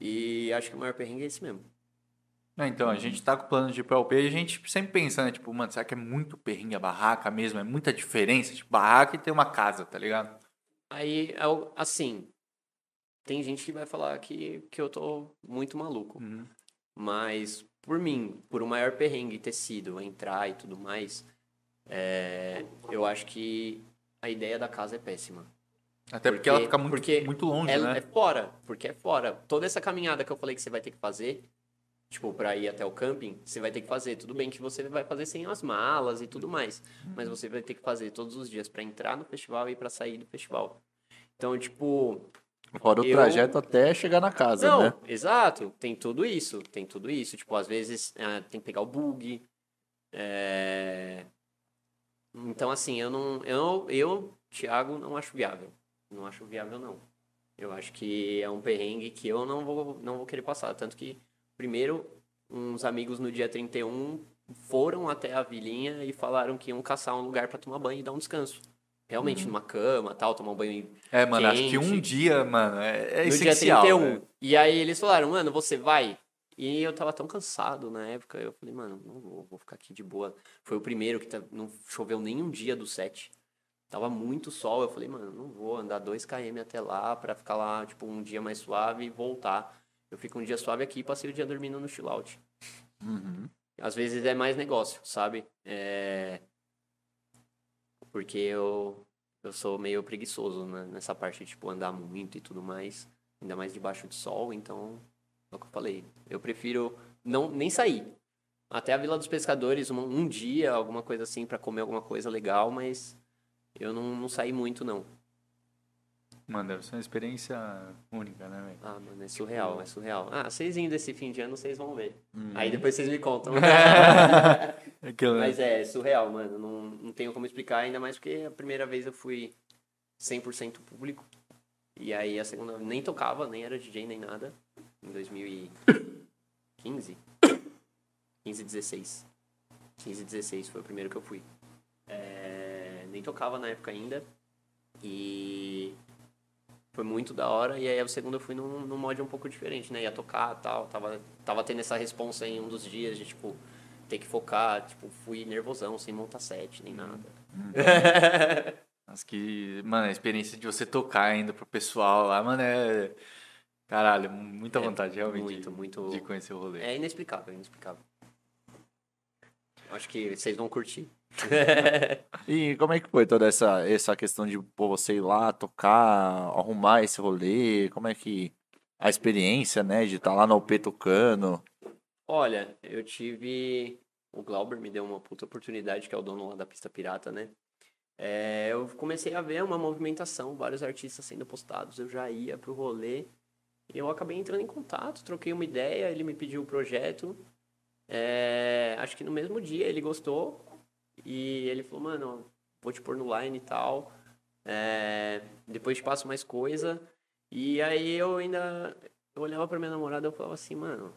E acho que o maior perrengue é esse mesmo. É, então, a gente tá com plano de ir LP e a gente sempre pensa, né? Tipo, mano, será que é muito perrengue a barraca mesmo? É muita diferença? Tipo, barraca e ter uma casa, tá ligado? Aí, é assim, tem gente que vai falar que, que eu tô muito maluco. Uhum. Mas, por mim, por o maior perrengue ter sido entrar e tudo mais, é, eu acho que a ideia da casa é péssima. Até porque, Porque- ela fica muito, porque muito longe, É, né? é fora, porque é fora. Toda essa caminhada que eu falei que você vai ter que fazer, tipo, pra ir até o camping, você vai ter que fazer. Tudo bem que você vai fazer sem as malas e tudo mais, mas você vai ter que fazer todos os dias pra entrar no festival e pra sair do festival. Então, tipo, Fora o Eu- trajeto até chegar na casa, não, né? exato, tem tudo isso, tem tudo isso. Tipo, às vezes ah, tem que pegar o bug. é, Então, assim, eu não. Eu, eu, Thiago, não acho viável. Não acho viável, não. Eu acho que é um perrengue que eu não vou, não vou querer passar. Tanto que, primeiro, uns amigos no dia 31 foram até a vilinha e falaram que iam caçar um lugar pra tomar banho e dar um descanso. Realmente, Uhum. numa cama tal, tomar um banho É, mano, acho que um quente. dia, mano, é, é no essencial. dia 31. né? E aí eles falaram, mano, você vai? E eu tava tão cansado na época, eu falei, mano, não vou, vou ficar aqui de boa. Foi o primeiro que tá, não choveu nenhum dia do set. Tava muito sol, eu falei, mano, não vou andar 2km até lá pra ficar lá, tipo, um dia mais suave e voltar. Eu fico um dia suave aqui e passei o dia dormindo no chill out. Uhum. Às vezes é mais negócio, sabe? É... Porque eu, eu sou meio preguiçoso né? nessa parte de, tipo, andar muito e tudo mais. Ainda mais debaixo de sol, então... É o que eu falei. Eu prefiro não, nem sair. Até a Vila dos Pescadores, um, um dia, alguma coisa assim, para comer alguma coisa legal, mas eu não, não saí muito, não. Mano, deve ser uma experiência única, né, velho? Ah, mano, é surreal, é surreal. Ah, vocês indo esse fim de ano, vocês vão ver. Hum. Aí depois vocês me contam. Aquilo, né? Mas é surreal, mano. Não, não tenho como explicar, ainda mais porque a primeira vez eu fui 100% público. E aí a segunda nem tocava, nem era DJ, nem nada. Em 2015. 15, 16. 15, 16 foi o primeiro que eu fui. É, nem tocava na época ainda. E foi muito da hora. E aí a segunda eu fui num, num mod um pouco diferente, né? Ia tocar e tal. Tava, tava tendo essa responsa em um dos dias de, tipo, ter que focar. Tipo, fui nervosão, sem montar set, nem nada. Mas que, mano, a experiência de você tocar ainda pro pessoal lá, mano, é. Caralho, muita É, vontade, realmente. muito, muito- De conhecer o rolê. É inexplicável, inexplicável. Acho que vocês vão curtir. E como é que foi toda essa, essa questão de pô, você ir lá tocar, arrumar esse rolê? Como é que. A experiência, né, de estar lá no UP tocando. Olha, eu tive. O Glauber me deu uma puta oportunidade, que é o dono lá da pista pirata, né? É, eu comecei a ver uma movimentação, vários artistas sendo postados. Eu já ia pro rolê. E eu acabei entrando em contato, troquei uma ideia, ele me pediu o projeto. É, acho que no mesmo dia ele gostou. E ele falou, mano, vou te pôr no line e tal. É, depois te passo mais coisa. E aí eu ainda. Eu olhava pra minha namorada e eu falava assim, mano.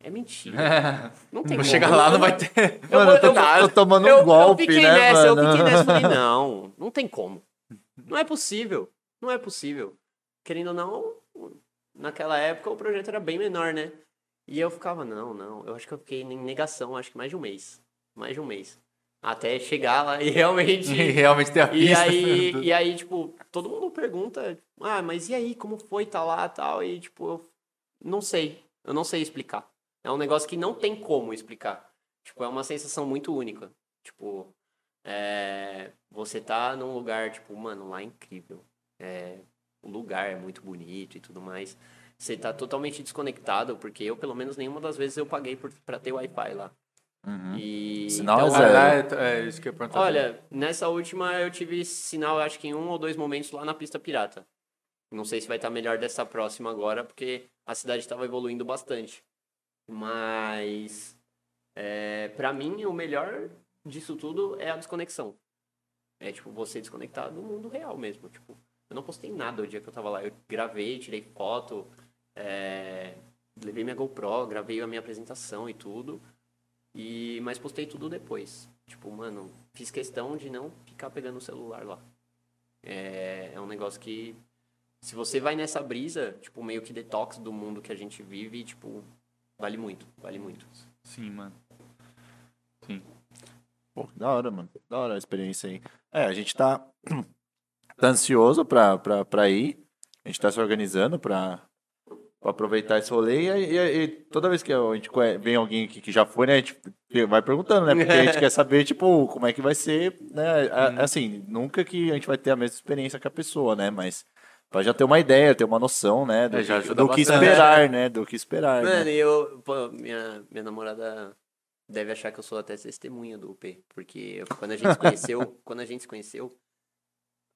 É mentira. Não tem Vou chegar lá, não vai ter. Eu Mano, eu tô, eu- tô tomando eu, um golpe, eu fiquei né, nessa, mano? eu fiquei nessa, eu falei, não, não tem como. Não é possível, não é possível. Querendo ou não, naquela época o projeto era bem menor, né? E eu ficava, não, não, eu acho que eu fiquei em negação, acho que mais de um mês, mais de um mês. Até chegar lá e realmente... E realmente ter a pista. E aí, e aí, tipo, todo mundo pergunta, ah, mas e aí, como foi tá lá tal? E, tipo, eu não sei, eu não sei explicar. É um negócio que não tem como explicar. Tipo, é uma sensação muito única. Tipo, é, você tá num lugar, tipo, mano, lá é incrível. É, o lugar é muito bonito e tudo mais. Você tá totalmente desconectado, porque eu, pelo menos, nenhuma das vezes eu paguei por, pra ter Wi-Fi lá. Uhum. E, Sinal é então, zero. Ah, é, é isso que eu perguntar. Olha, nessa última eu tive sinal, acho que em um ou dois momentos lá na pista pirata. Não sei se vai estar melhor dessa próxima agora, porque a cidade estava evoluindo bastante. Mas, é, para mim, o melhor disso tudo é a desconexão. É, tipo, você desconectar do mundo real mesmo. Tipo, eu não postei nada o dia que eu tava lá. Eu gravei, tirei foto, é, levei minha GoPro, gravei a minha apresentação e tudo. E, mas postei tudo depois. Tipo, mano, fiz questão de não ficar pegando o celular lá. É, é um negócio que, se você vai nessa brisa, tipo, meio que detox do mundo que a gente vive, tipo, vale muito, vale muito. Sim, mano. Sim. Pô, que da hora, mano. Da hora a experiência aí. É, a gente tá, tá ansioso pra, pra, pra ir. A gente tá se organizando pra, aproveitar esse rolê. E, e- e toda vez que a gente vem alguém aqui que já foi, né? A gente vai perguntando, né? Porque a gente quer saber, tipo, como é que vai ser, né? a- Assim, nunca que a gente vai ter a mesma experiência que a pessoa, né? Mas pra já ter uma ideia, ter uma noção, né? Do, É, que- do que esperar, né? Do que esperar. né? Mano, e eu, pô, minha, minha namorada deve achar que eu sou até testemunha do UP, porque quando a gente se conheceu, quando a gente se conheceu,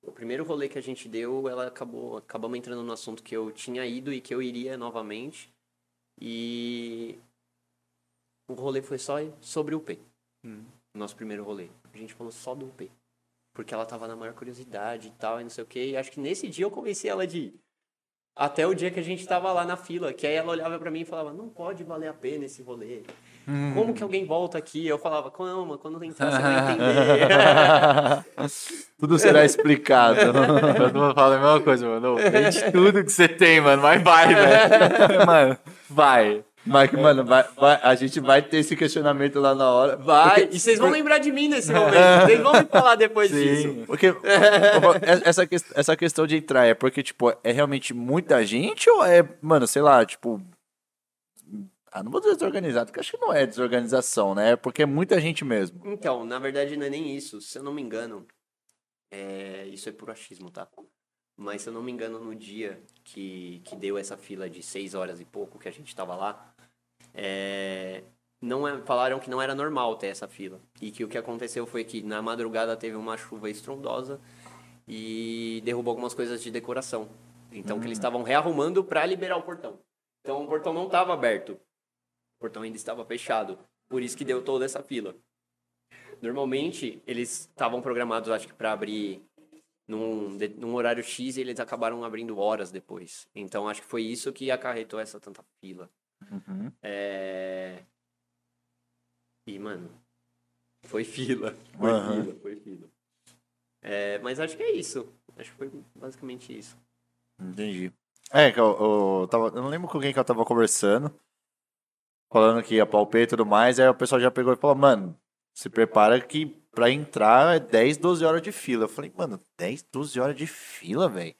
o primeiro rolê que a gente deu, ela acabou, acabamos entrando no assunto que eu tinha ido e que eu iria novamente. E o rolê foi só sobre o UP. Hum. O nosso primeiro rolê. A gente falou só do UP. Porque ela tava na maior curiosidade e tal, e não sei o que. E acho que nesse dia eu convenci ela de ir. Até o dia que a gente tava lá na fila, que aí ela olhava pra mim e falava, não pode valer a pena esse rolê. Como que alguém volta aqui? Eu falava, calma, quando entrar você vai entender. Tudo será explicado. Todo mundo fala a mesma coisa, mano. Vende tudo que você tem, mano. Mas vai, velho. Mano, vai. Mas, mano, vai, vai- a gente vai ter esse questionamento lá na hora. Vai, Porque- e vocês vão lembrar de mim nesse momento. Vocês vão me falar depois disso. Porque essa, essa questão de entrar é porque, tipo, é realmente muita gente ou é, mano, sei lá, tipo. Ah, não vou dizer desorganizado, porque acho que não é desorganização, né? É porque é muita gente mesmo. Então, na verdade não é nem isso. Se eu não me engano, é... isso é puro achismo, tá? Mas se eu não me engano, no dia que, que deu essa fila de seis horas e pouco que a gente tava lá, é... não é... falaram que não era normal ter essa fila. E que o que aconteceu foi que na madrugada teve uma chuva estrondosa e derrubou algumas coisas de decoração. Então, que eles estavam rearrumando para liberar o portão. Então, o portão não estava aberto. O portão ainda estava fechado. Por isso que deu toda essa fila. Normalmente, eles estavam programados, acho que, para abrir num, num horário X e eles acabaram abrindo horas depois. Então, acho que foi isso que acarretou essa tanta fila. É... E, mano, foi fila. Foi Aham. fila, foi fila. É, mas acho que é isso. Acho que foi basicamente isso. Entendi. É, que eu, eu, tava, eu não lembro com quem que eu tava conversando, falando que ia palpei e tudo mais, aí o pessoal já pegou e falou, mano, se prepara que pra entrar é 10, 12 horas de fila. Eu falei, mano, 10, 12 horas de fila, velho.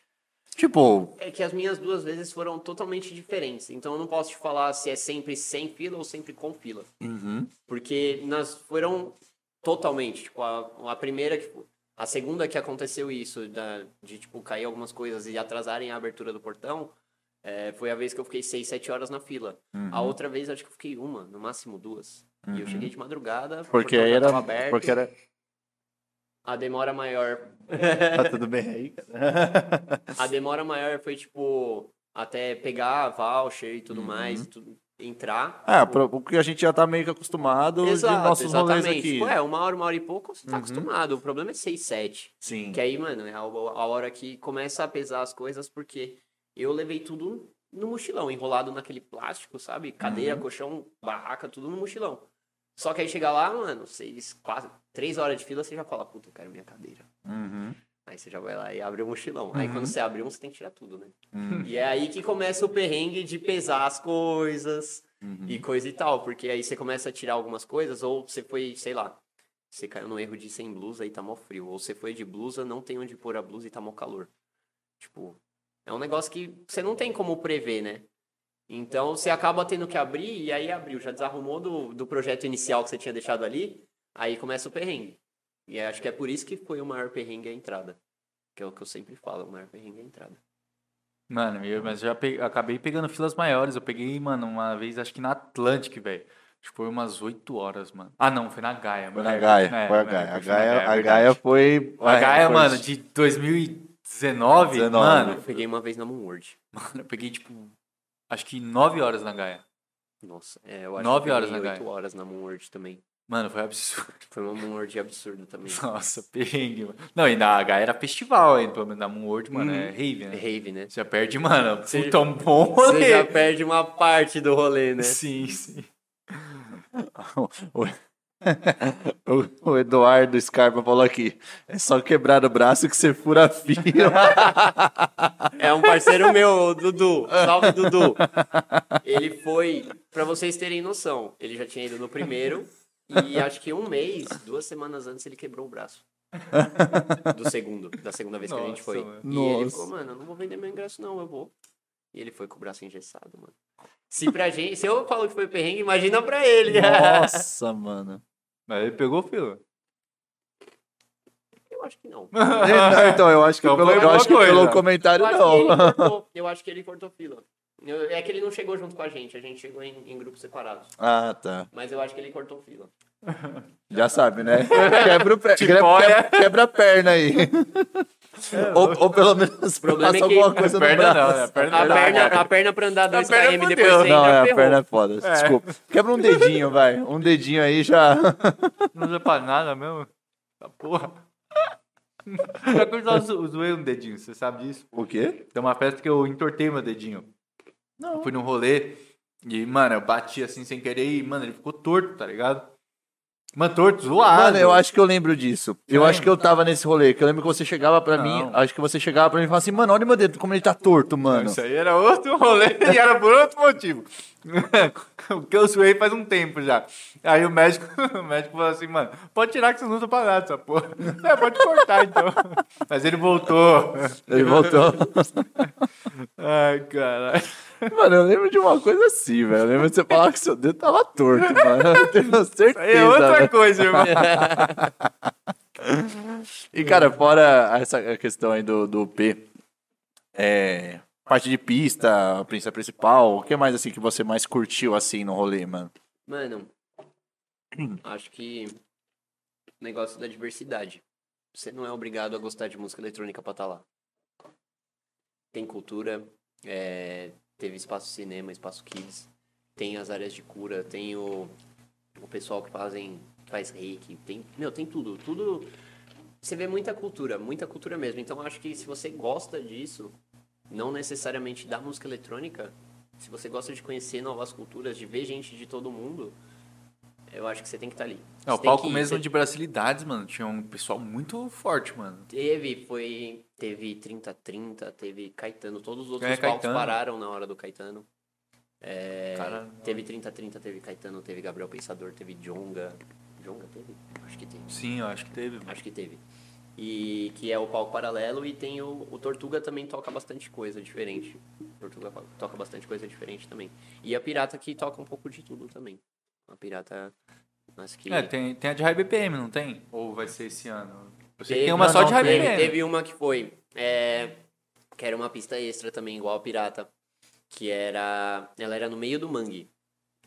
Tipo, É que as minhas duas vezes foram totalmente diferentes. Então eu não posso te falar se é sempre sem fila ou sempre com fila. uhum, Porque nós foram totalmente. Tipo, a, a primeira, tipo, a segunda que aconteceu isso, da, de tipo, cair algumas coisas e atrasarem a abertura do portão, é, foi a vez que eu fiquei seis, sete horas na fila. uhum. A outra vez acho que eu fiquei uma, no máximo duas. E eu cheguei de madrugada. porque já era, aberto, porque era, A demora maior tá tudo bem aí? A demora maior foi, tipo, até pegar a voucher e Uhum. tudo mais, tudo, entrar. Ah, tipo, porque a gente já tá meio que acostumado Exato, de nossos rolês exatamente. aqui. Tipo, é, uma hora, uma hora e pouco, você tá Uhum. acostumado. O problema é 6, 7. Sim. Que aí, mano, é a, a hora que começa a pesar as coisas, porque eu levei tudo no mochilão, enrolado naquele plástico, sabe? Cadeira, Uhum. colchão, barraca, tudo no mochilão. Só que aí chega lá, mano, seis, quase, três horas de fila, você já fala, puta, eu quero minha cadeira. Uhum, Aí você já vai lá e abre o mochilão. Aí Uhum. quando você abre um, você tem que tirar tudo, né? uhum, E é aí que começa o perrengue de pesar as coisas uhum. e coisa e tal. Porque aí você começa a tirar algumas coisas, ou você foi, sei lá, você caiu no erro de ir sem blusa e tá mó frio. Ou você foi de blusa, não tem onde pôr a blusa e tá mó calor. Tipo, é um negócio que você não tem como prever, né? Então você acaba tendo que abrir, e aí abriu, já desarrumou do, do projeto inicial que você tinha deixado ali, aí começa o perrengue. E acho que é por isso que foi o maior perrengue a entrada. Que é o que eu sempre falo, o maior perrengue é a entrada. Mano, eu, mas já pe- acabei pegando filas maiores. Eu peguei, mano, uma vez, acho que na Atlantic, velho. Acho que foi umas 8 horas, mano. Ah, não, foi na Gaia. Foi na Gaia, É, foi a né, Gaia. A Gaia, a. Gaia foi... A Gaia, foi- mano, de 2019, 19. mano, Eu peguei uma vez na Moonward. mano, eu peguei, tipo, acho que 9 horas na Gaia. Nossa, é, eu acho Nove que eu horas peguei na oito Gaia. horas na Moonward também. Mano, foi absurdo. Foi uma Moonward absurda também. Nossa, perrengue, mano. Não, e na Gaia era festival ainda, pelo menos na Moonworld, mano, é rave, É né? rave, né? Você já perde, mano, Você- puta um bom Você rolê. já perde uma parte do rolê, né? Sim, sim. O, Eduardo Scarpa falou aqui: é só quebrar o braço que você fura fio. É um parceiro meu, Dudu. Salve, Dudu. Ele foi, pra vocês terem noção, ele já tinha ido no primeiro e acho que um mês, duas semanas antes, ele quebrou o braço. Do segundo, da segunda vez que a gente Nossa, foi. mano. E ele Nossa. falou, mano, eu não vou vender meu ingresso não, eu vou. E ele foi com o braço engessado, mano. Se pra gente, se eu falo que foi perrengue, imagina pra ele. Nossa, mano. Mas ele pegou fila. Eu acho que não. Não, então, eu acho que, Então pelo, eu acho que coisa. pelo comentário, Eu acho, que ele não. cortou, eu acho que ele cortou fila. Eu- é que ele não chegou junto com a gente, a gente chegou em, em grupos separados. Ah, tá. Mas eu acho que ele cortou fila. Já sabe, né? Quebra, o pé, quebra, quebra- a perna aí. ou, ou pelo menos problema passa é que- alguma coisa no Perna não, braço. né? A Perna não, perna, cara. a perna pra andar 2 perna km depois você Não, ainda é, a perna é foda. Desculpa. Quebra um dedinho, vai. Um dedinho aí já. Não usa pra nada mesmo. Tá porra. Só que eu zoei um dedinho, você sabe disso? O quê? Tem uma festa que eu entortei meu dedinho. Não. Fui num rolê e, mano, eu bati assim sem querer e, mano, ele ficou torto, tá ligado? Mano, torto, zoado. Mano, eu acho que eu lembro disso. Eu Sério? acho que eu tava nesse rolê. Que eu lembro que você chegava pra Não. mim. Acho que você chegava pra mim e falava assim, mano, olha meu dedo, como ele tá torto, mano. Isso aí era outro rolê e era por outro motivo. o que eu suei faz um tempo já. Aí o médico, o médico falou assim, mano, pode tirar que você não usa pra nada essa porra. É, pode cortar então. Mas ele voltou. Ele voltou. Ai, caralho. mano, eu lembro de uma coisa assim, velho. Eu lembro de você falar que seu dedo tava torto, mano. Eu tenho certeza. Aí é outra velho. coisa, irmão. E, cara, fora essa questão aí do, do P, é, parte de pista, a pista principal, o que mais, assim, que você mais curtiu, assim, no rolê, mano? Mano, acho que o negócio da diversidade. Você não é obrigado a gostar de música eletrônica pra estar lá. Tem cultura, é, teve espaço cinema, espaço kids, tem as áreas de cura, tem o, o pessoal que fazem, faz reiki, tem, meu, tem tudo, tudo. Você vê muita cultura, muita cultura mesmo. Então acho que se você gosta disso, não necessariamente da música eletrônica, se você gosta de conhecer novas culturas, de ver gente de todo mundo, eu acho que você tem que estar ali. É, o palco ir, mesmo você- de brasilidades, mano. Tinha um pessoal muito forte, mano. Teve, foi. Teve 30-30, teve Caetano. Todos os outros É, palcos Caetano. pararam na hora do Caetano. É, Cara, teve 30-30, teve Caetano, teve Gabriel Pensador, teve Jonga. Jonga teve? Acho que teve. Sim, eu acho que teve. mano. Acho que teve. E que é o palco paralelo e tem o, o Tortuga também toca bastante coisa diferente. O Tortuga toca bastante coisa diferente também. E a Pirata que toca um pouco de tudo também. A Pirata, mas que É, tem, tem a de High BPM, não tem? Ou vai ser esse ano? Eu sei que Teve- tem uma não, só de High teve, BPM. teve uma que foi. É, que era uma pista extra também, igual a Pirata. Que era. Ela era no meio do mangue.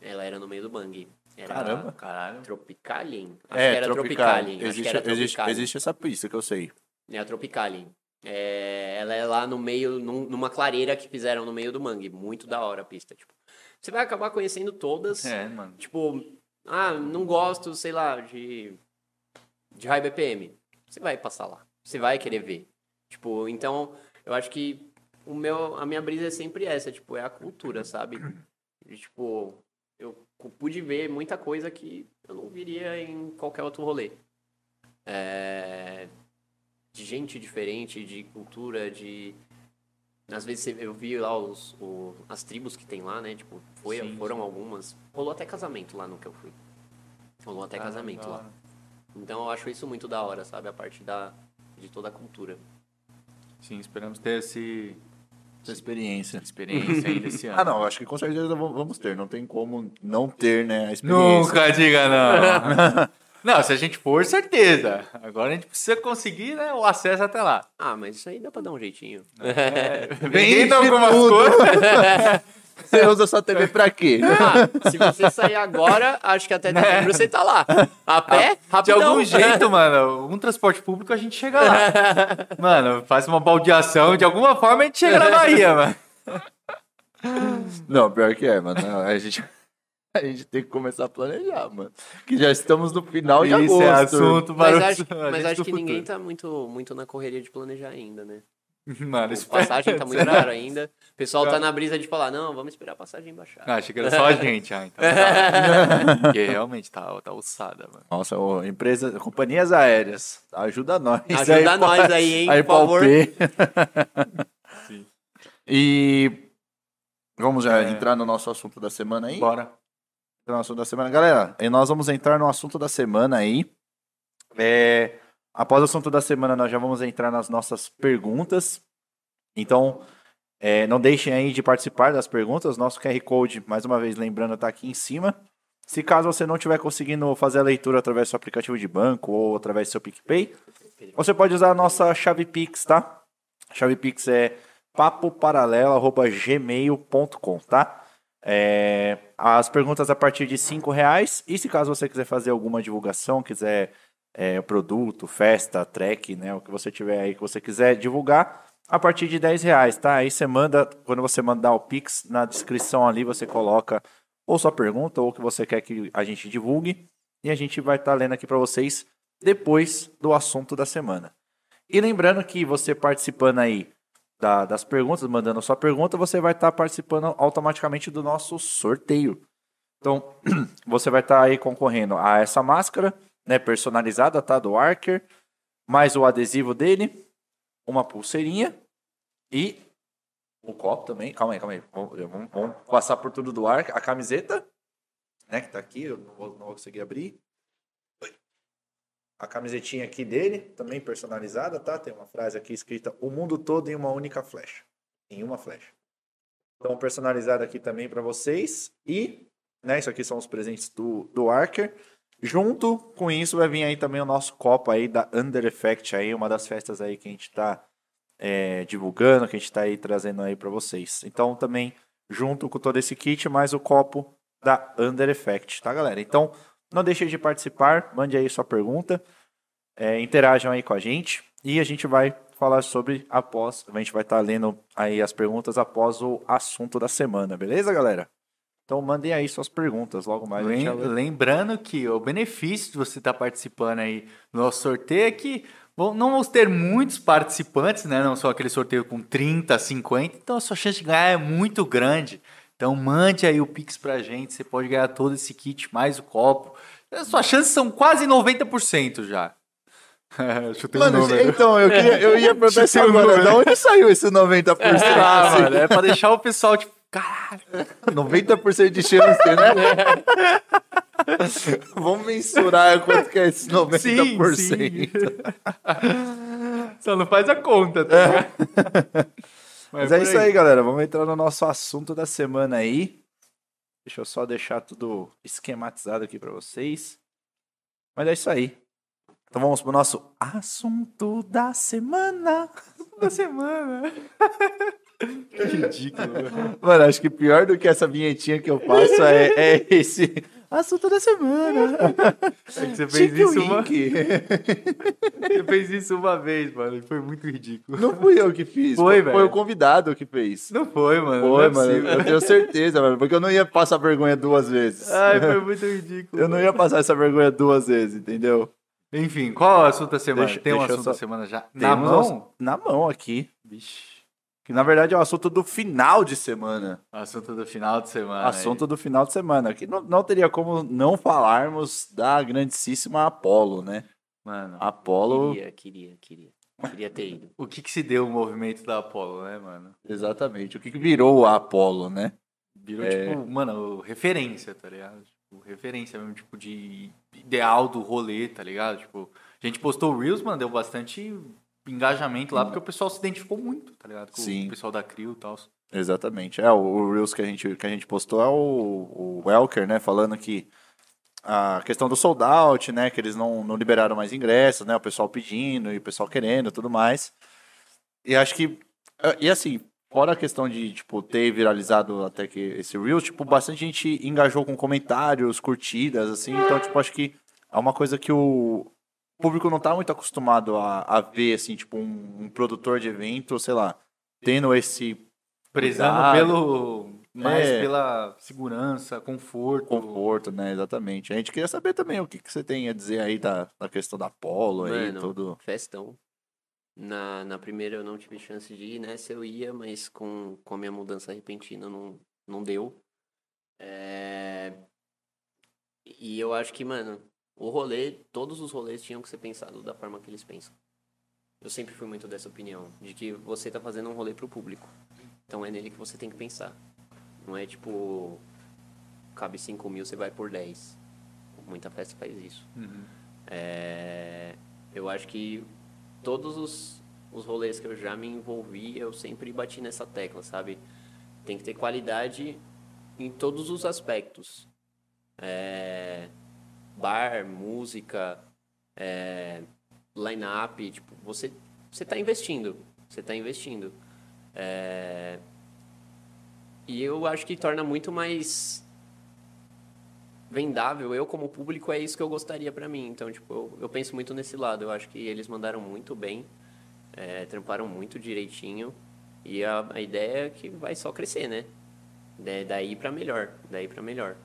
Ela era no meio do mangue. Era Caramba. Caralho. Tropicalien. Acho é, que era Tropical. Tropicalien. Existe, era existe, Tropicalien. existe essa pista que eu sei. É a Tropicalien. É, ela é lá no meio, num- numa clareira que fizeram no meio do mangue. Muito da hora a pista. Tipo, você vai acabar conhecendo todas. É, mano. Tipo, ah, não gosto, sei lá, de, de high BPM. Você vai passar lá. Você vai querer ver. Tipo, então, eu acho que o meu, a minha brisa é sempre essa, tipo, é a cultura, sabe? E, tipo, pude ver muita coisa que eu não viria em qualquer outro rolê. É, de gente diferente, de cultura, de... Às vezes eu vi lá os, o- as tribos que tem lá, né? Tipo, foi, Sim, foram algumas. Rolou até casamento lá no que eu fui. Rolou até casamento lá. Então eu acho isso muito da hora, sabe? A parte da, de toda a cultura. Sim, esperamos ter esse Essa experiência. experiência ainda esse ano. Ah, não, acho que com certeza vamos ter. Não tem como não ter, né, a experiência. Nunca diga não. não, se a gente for, certeza. Agora a gente precisa conseguir né, o acesso até lá. Ah, mas isso aí dá pra dar um jeitinho. Vendo de algumas coisas. Você usa sua TV pra quê? Ah, se você sair agora, acho que até dezembro você tá lá. A pé, De rapidão. algum jeito, mano, um transporte público a gente chega lá. Mano, faz uma baldeação, de alguma forma a gente chega na Bahia, mano. Não, pior que é, mano. A gente, a gente tem que começar a planejar, mano. Que já estamos no final de Isso agosto. é assunto para Mas acho, a mas acho que ninguém futuro. tá muito, muito na correria de planejar ainda, né? Mano, A espera. passagem tá muito caro ainda. O pessoal tá na brisa de falar, não, vamos esperar a passagem baixar. Ah, achei que era só a gente, ah, então tá. Porque realmente tá, tá ossada, mano. Nossa, ô, empresa, companhias aéreas, ajuda nós. Ajuda nós aí, hein, aí por favor. P. Sim. E vamos já É. entrar no nosso assunto da semana aí? Bora. no assunto da semana. Galera, e nós vamos entrar no assunto da semana aí. É, após o assunto da semana, nós já vamos entrar nas nossas perguntas. Então, é, não deixem aí de participar das perguntas. Nosso QR Code, mais uma vez, lembrando, está aqui em cima. Se caso você não estiver conseguindo fazer a leitura através do seu aplicativo de banco ou através do seu PicPay, você pode usar a nossa chave Pix, tá? A chave Pix é papoparalelo.gmail.com, tá? É, as perguntas a partir de cinco reais. E se caso você quiser fazer alguma divulgação, quiser é, produto, festa, track, né? O que você tiver aí que você quiser divulgar, a partir de 10 reais, tá? Aí você manda, quando você mandar o Pix, na descrição ali você coloca ou sua pergunta ou o que você quer que a gente divulgue. E a gente vai estar lendo aqui para vocês depois do assunto da semana. E lembrando que você participando aí da- das perguntas, mandando a sua pergunta, você vai estar participando automaticamente do nosso sorteio. Então, você vai estar aí concorrendo a essa máscara, né, personalizada, tá, do Archer, mais o adesivo dele, uma pulseirinha e o copo também. Calma aí, calma aí. Vamos, vamos- passar por tudo do Archer. A camiseta, né, que tá aqui, eu não vou, não vou conseguir abrir. A camisetinha aqui dele, também personalizada, tá? Tem uma frase aqui escrita: O mundo todo em uma única flecha. Em uma flecha. Então, personalizada aqui também para vocês. E, né, isso aqui são os presentes do, do Archer. Junto com isso vai vir aí também o nosso copo aí da Under Effect aí, uma das festas aí que a gente tá é, divulgando, que a gente tá aí trazendo aí para vocês. Então, também junto com todo esse kit, mais o copo da Under Effect, tá, galera? Então, não deixe de participar, mande aí sua pergunta, é, interajam aí com a gente e a gente vai falar sobre após, a gente vai estar lendo aí as perguntas após o assunto da semana, beleza, galera? Então mandem aí suas perguntas, logo mais. Lem-. Lembrando que o benefício de você estar participando aí do nosso sorteio é que bom, não vamos ter muitos participantes, né? Não só aquele sorteio com 30, 50, então a sua chance de ganhar é muito grande. Então mande aí o Pix pra gente, você pode ganhar todo esse kit, mais o copo. As suas chances são quase 90% já. Chutei um Mano, número. então, eu, queria, eu ia perguntar isso agora. número. Da onde saiu esse 90%? Ah, assim? mano, é pra deixar o pessoal tipo, caralho. 90% de chance, né? Vamos mensurar quanto que é esse 90%. Sim, sim. Só não faz a conta, tá? ligado? Mas por é isso aí, galera. Vamos entrar no nosso assunto da semana aí. Deixa eu só deixar tudo esquematizado aqui pra vocês. Mas é isso aí. Então vamos pro nosso assunto da semana. Da semana. que ridículo. Mano, acho que pior do que essa vinhetinha que eu faço é, é esse assunto da semana. É que você fez Chique isso uma... Você fez isso uma vez, mano. e Foi muito ridículo. Não fui eu que fiz. Foi, Foi velho. o convidado que fez. Não foi, mano. Foi, não é mano. possível. Eu tenho certeza, mano. Porque eu não ia passar vergonha duas vezes. Ai, foi muito ridículo. Eu não ia passar essa vergonha duas vezes, entendeu? Enfim, qual é o assunto da semana? Deixa- Tem um assunto só- da semana já? Na mão? as- Na mão aqui. Vixe. Que na verdade é o assunto do final de semana. Assunto do final de semana. assunto do final de semana. Que não, não teria como não falarmos da grandíssima Apollo, né? aí. Mano, Apollo. Queria, queria, queria. Queria ter ido. o que que se deu o movimento da Apollo, né, mano? Exatamente. O que que virou a Apollo, né? Virou, É. tipo, mano, referência, tá ligado? Tipo, referência mesmo, tipo, de ideal do rolê, tá ligado? Tipo, a gente postou o Reels, mano, deu bastante engajamento lá, porque o pessoal se identificou muito, tá ligado? Com Sim. o pessoal da Crio e tal. Exatamente. É, o, Reels que a gente, que a gente postou é o, o Welker, né? Falando que a questão do sold out, né? Que eles não, não liberaram mais ingressos, né? O pessoal pedindo e o pessoal querendo e tudo mais. E acho que. E assim, fora a questão de, tipo, ter viralizado até que esse Reels, tipo, bastante gente engajou com comentários, curtidas, assim. Então, tipo, acho que é uma coisa que o público não tá muito acostumado a, a ver, assim, tipo, um, um produtor de evento, sei lá, tendo esse Prezando Cuidado. pelo. Mais É. pela segurança, conforto. conforto, né? Exatamente. A gente queria saber também o que, que você tem a dizer aí da, da questão da Apollo aí, tudo. Festão. Na, na primeira eu não tive chance de ir, né? Se eu ia, mas com, com a minha mudança repentina não, não deu. É... E eu acho que, mano, o rolê, todos os rolês tinham que ser pensados da forma que eles pensam. Eu sempre fui muito dessa opinião, de que você tá fazendo um rolê pro público. Então é nele que você tem que pensar. Não é tipo, cabe 5 mil, você vai por 10. Muita festa faz isso. Uhum. É, eu acho que todos os, os rolês que eu já me envolvi, eu sempre bati nessa tecla, sabe? Tem que ter qualidade em todos os aspectos. É, bar, música, é, line-up, tipo, você, você tá investindo. Você tá investindo. É, e eu acho que torna muito mais vendável. Eu, como público, é isso que eu gostaria pra mim. Então, tipo, eu, eu penso muito nesse lado. Eu acho que eles mandaram muito bem, é, tramparam muito direitinho. E a, a ideia é que vai só crescer, né? Da- daí pra melhor. Daí pra melhor.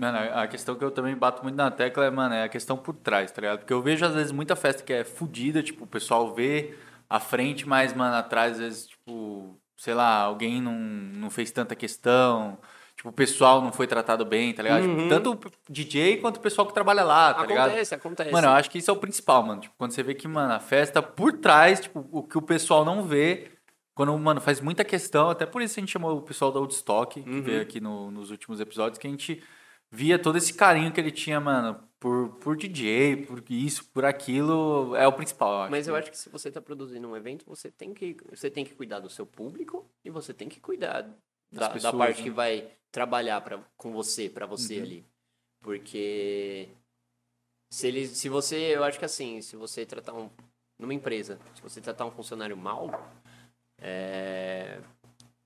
Mano, a questão que eu também bato muito na tecla é, mano, é a questão por trás, tá ligado? Porque eu vejo, às vezes, muita festa que é fodida, tipo, o pessoal vê a frente, mas, mano, atrás, às vezes, tipo, sei lá, alguém não, não fez tanta questão, tipo, o pessoal não foi tratado bem, tá ligado? Tipo, Uhum. tanto o DJ quanto o pessoal que trabalha lá, tá ligado? acontece, acontece. Mano, eu acho que isso é o principal, mano. Tipo, quando você vê que, mano, a festa por trás, tipo, o que o pessoal não vê, quando, mano, faz muita questão, até por isso a gente chamou o pessoal da Woodstock, que Uhum. veio aqui no- nos últimos episódios, que a gente via todo esse carinho que ele tinha, mano, por, por DJ, por isso, por aquilo, é o principal, eu acho. Mas eu acho que se você está produzindo um evento, você tem que você tem que cuidar do seu público e você tem que cuidar da, da pessoas, parte né? que vai trabalhar pra, com você, para você Uhum. ali. Porque se ele, se você, eu acho que assim, se você tratar um numa empresa, se você tratar um funcionário mal, é,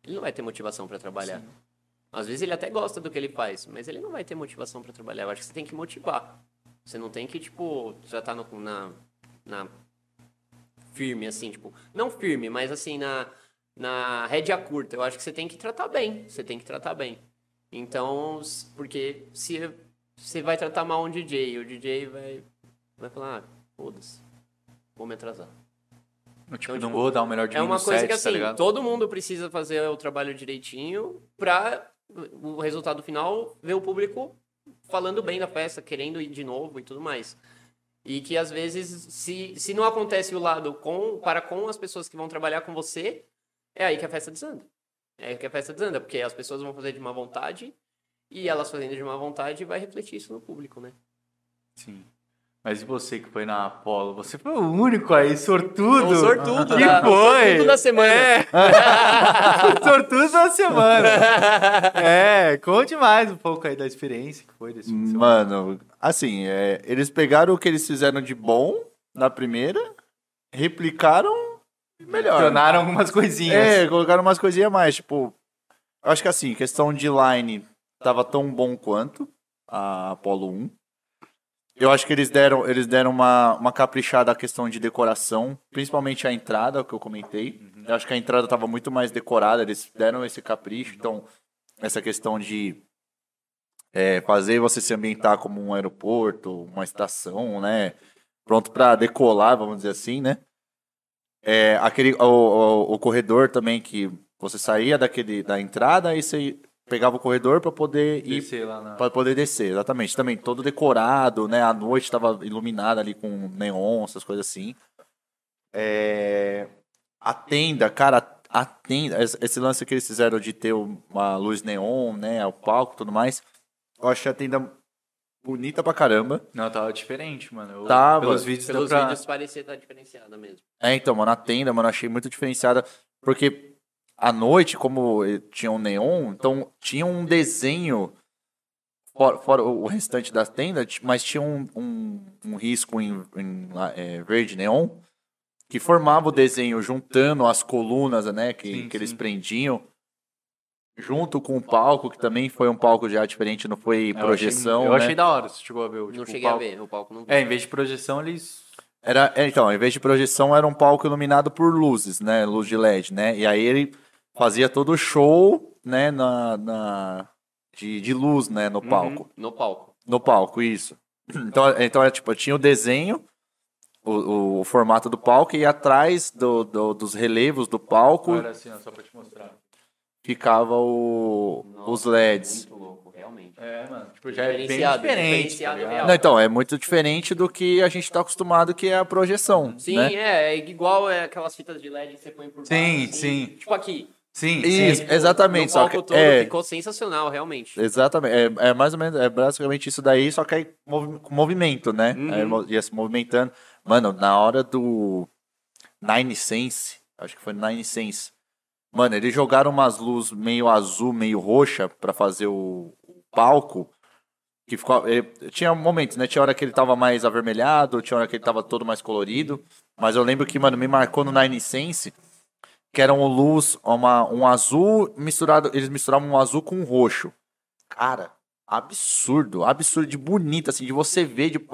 ele não vai ter motivação para trabalhar. Às vezes ele até gosta do que ele faz, mas ele não vai ter motivação para trabalhar. Eu acho que você tem que motivar. Você não tem que, tipo, tratar no, na, na firme, assim, tipo, não firme, mas assim, na, na rédea curta. Eu acho que você tem que tratar bem. Você tem que tratar bem. Então, porque se você vai tratar mal um DJ, o DJ vai, vai falar, ah, foda-se, vou me atrasar. Eu, tipo, então, não tipo, vou dar o melhor de É mim uma no coisa set, que tá assim, ligado? todo mundo precisa fazer o trabalho direitinho pra o resultado final ver o público falando bem da festa, querendo ir de novo e tudo mais. E que às vezes, se, se não acontece o lado com, para com as pessoas que vão trabalhar com você, é aí que a festa desanda. É aí que a festa desanda, porque as pessoas vão fazer de má vontade e elas fazendo de má vontade vai refletir isso no público, né? Sim. Mas e você que foi na Apollo? Você foi o único aí, sortudo. O sortudo, que da, o foi? sortudo da semana. É. sortudo da semana. É, conte mais um pouco aí da experiência que foi desse fim de semana. Mano, assim, é, eles pegaram o que eles fizeram de bom na primeira, replicaram melhor. Adicionaram algumas coisinhas. É, colocaram umas coisinhas a mais, tipo, eu acho que assim, questão de line tava tão bom quanto a Apollo 1. Eu acho que eles deram, eles deram uma, uma caprichada à questão de decoração, principalmente a entrada, o que eu comentei. Eu acho que a entrada tava muito mais decorada, eles deram esse capricho, então essa questão de é, fazer você se ambientar como um aeroporto, uma estação, né? Pronto para decolar, vamos dizer assim, né? É, aquele, o, o, o corredor também que você saía daquele da entrada e você pegava o corredor para poder ir Descer lá na... para poder descer, exatamente. Também todo decorado, né? A noite estava iluminada ali com neon, essas coisas assim. É, A tenda, cara, a tenda, esse lance que eles fizeram de ter uma luz neon, né? O palco tudo mais. Eu achei a tenda bonita pra caramba. Não, tava diferente, mano. Eu- Tava. Pelos vídeos Pelos pra... vídeos parecia estar diferenciada mesmo. É, então, mano, a tenda, mano, achei muito diferenciada. Porque à noite, como eh, tinha um neon, então tinha um desenho fora, fora o restante da tenda, mas tinha um, um, um risco em, em, eh, verde neon que formava o desenho juntando as colunas, né, que, Sim, que eles sim. prendiam. Junto com o palco, que também foi um palco já diferente, não foi Eu projeção. achei, eu né? achei da hora, você chegou a ver. o, Tipo, não o cheguei palco. a ver, o palco não vi. É, em vez de projeção, eles... Era, é, então, em vez de projeção, era um palco iluminado por luzes, né? Luz de LED, né? E aí ele fazia todo o show, né? Na, na, de, de luz, né? No palco. Uhum, no palco. No palco, isso. Então, então era tipo, tinha o desenho, o, o formato do palco, e atrás do, do- dos relevos do palco Era assim, ó, só pra te mostrar. ficava o, os LEDs. Muito louco, realmente. É, mano. Tipo, já é bem diferente, diferenciado tá. Não, então, é muito diferente do que a gente tá acostumado, que é a projeção. Sim, né? é, é igual é, aquelas fitas de LED que você põe por baixo. Sim, assim. sim. Tipo aqui. Sim, Isso, sim. exatamente. No Só palco todo é, ficou sensacional, realmente. Exatamente. É, é mais ou menos, é basicamente isso daí, só que aí movi- movimento, né? Uhum. Aí ia se movimentando. Mano, na hora do Nine Sense, acho que foi Nine Sense. Mano, eles jogaram umas luzes meio azul, meio roxa pra fazer o, o palco. Que ficou, eh, tinha momentos, né? Tinha hora que ele tava mais avermelhado, tinha hora que ele tava todo mais colorido. Mas eu lembro que, mano, me marcou no Nine Sense que era um luz, uma, um azul misturado. Eles misturavam um azul com um roxo. Cara, absurdo, absurdo de bonito, assim, de você ver. de-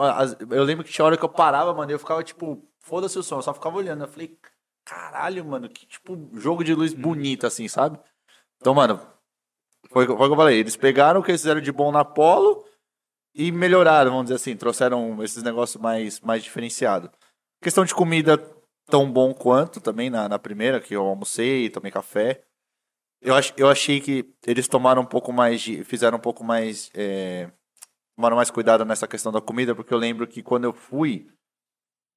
eu lembro que tinha hora que eu parava, mano, eu ficava tipo, foda-se o som, eu só ficava olhando. Eu falei, caralho, mano, que tipo jogo de luz bonito, assim, sabe? Então, mano, foi, foi o que eu falei. Eles pegaram o que eles fizeram de bom na Polo, e melhoraram, vamos dizer assim, trouxeram esses negócios mais, mais diferenciados. Questão de comida tão bom quanto também na, na primeira, que eu almocei, tomei café. Eu, ach, eu achei que eles tomaram um pouco mais de. fizeram um pouco mais. É, tomaram mais cuidado nessa questão da comida, porque eu lembro que quando eu fui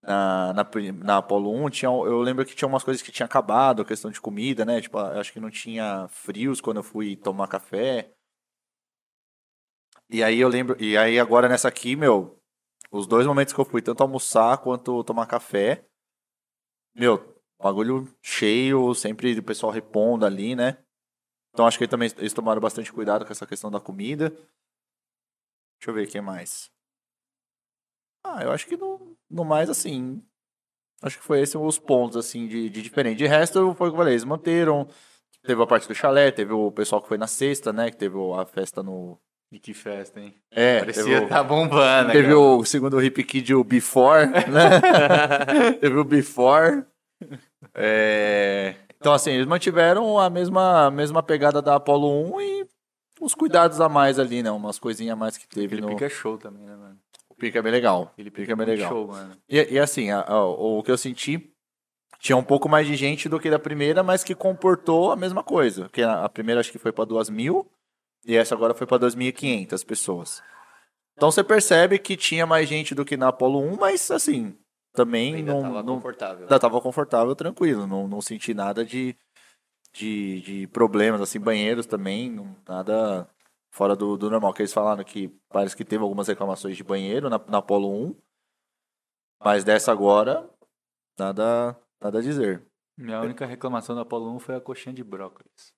na, na, na Apollo 1, tinha, eu lembro que tinha umas coisas que tinha acabado, a questão de comida, né? Tipo, acho que não tinha frios quando eu fui tomar café. E aí eu lembro, e aí agora nessa aqui, meu, os dois momentos que eu fui, tanto almoçar quanto tomar café, meu, bagulho cheio, sempre o pessoal repondo ali, né? Então acho que também eles tomaram bastante cuidado com essa questão da comida. Deixa eu ver quem mais. Ah, eu acho que no, no mais, assim. Acho que foi esses os pontos, assim, de, de diferente. De resto, foi o que eu falei, eles manteram. Teve a parte do chalé, teve o pessoal que foi na sexta, né? Que teve a festa no. E que festa, hein? É, Parecia o, tá bombando. teve cara. o, segundo Hip Kid, o Before, né? teve o Before. É, então, assim, eles mantiveram a mesma, a mesma pegada da Apollo 1 e os cuidados a mais ali, né? Umas coisinhas a mais que teve Aquele no... pica show também, né, mano? O pica é bem legal. Aquele pica é bem legal. show, mano. E, e assim, a- a- o que eu senti, tinha um pouco mais de gente do que da primeira, mas que comportou a mesma coisa. Porque a, a primeira acho que foi para duas mil e essa agora foi para 2.500 pessoas. Então você percebe que tinha mais gente do que na Apollo 1, mas assim, também Ainda não, tava não, confortável. ainda tava confortável, tranquilo. Não, não senti nada de, de, de problemas, assim, banheiros também, não- nada fora do, do normal. Que eles falaram que parece que teve algumas reclamações de banheiro na, na Apollo 1, mas dessa agora, nada, nada a dizer. Minha única reclamação da Apollo 1 foi a coxinha de brócolis.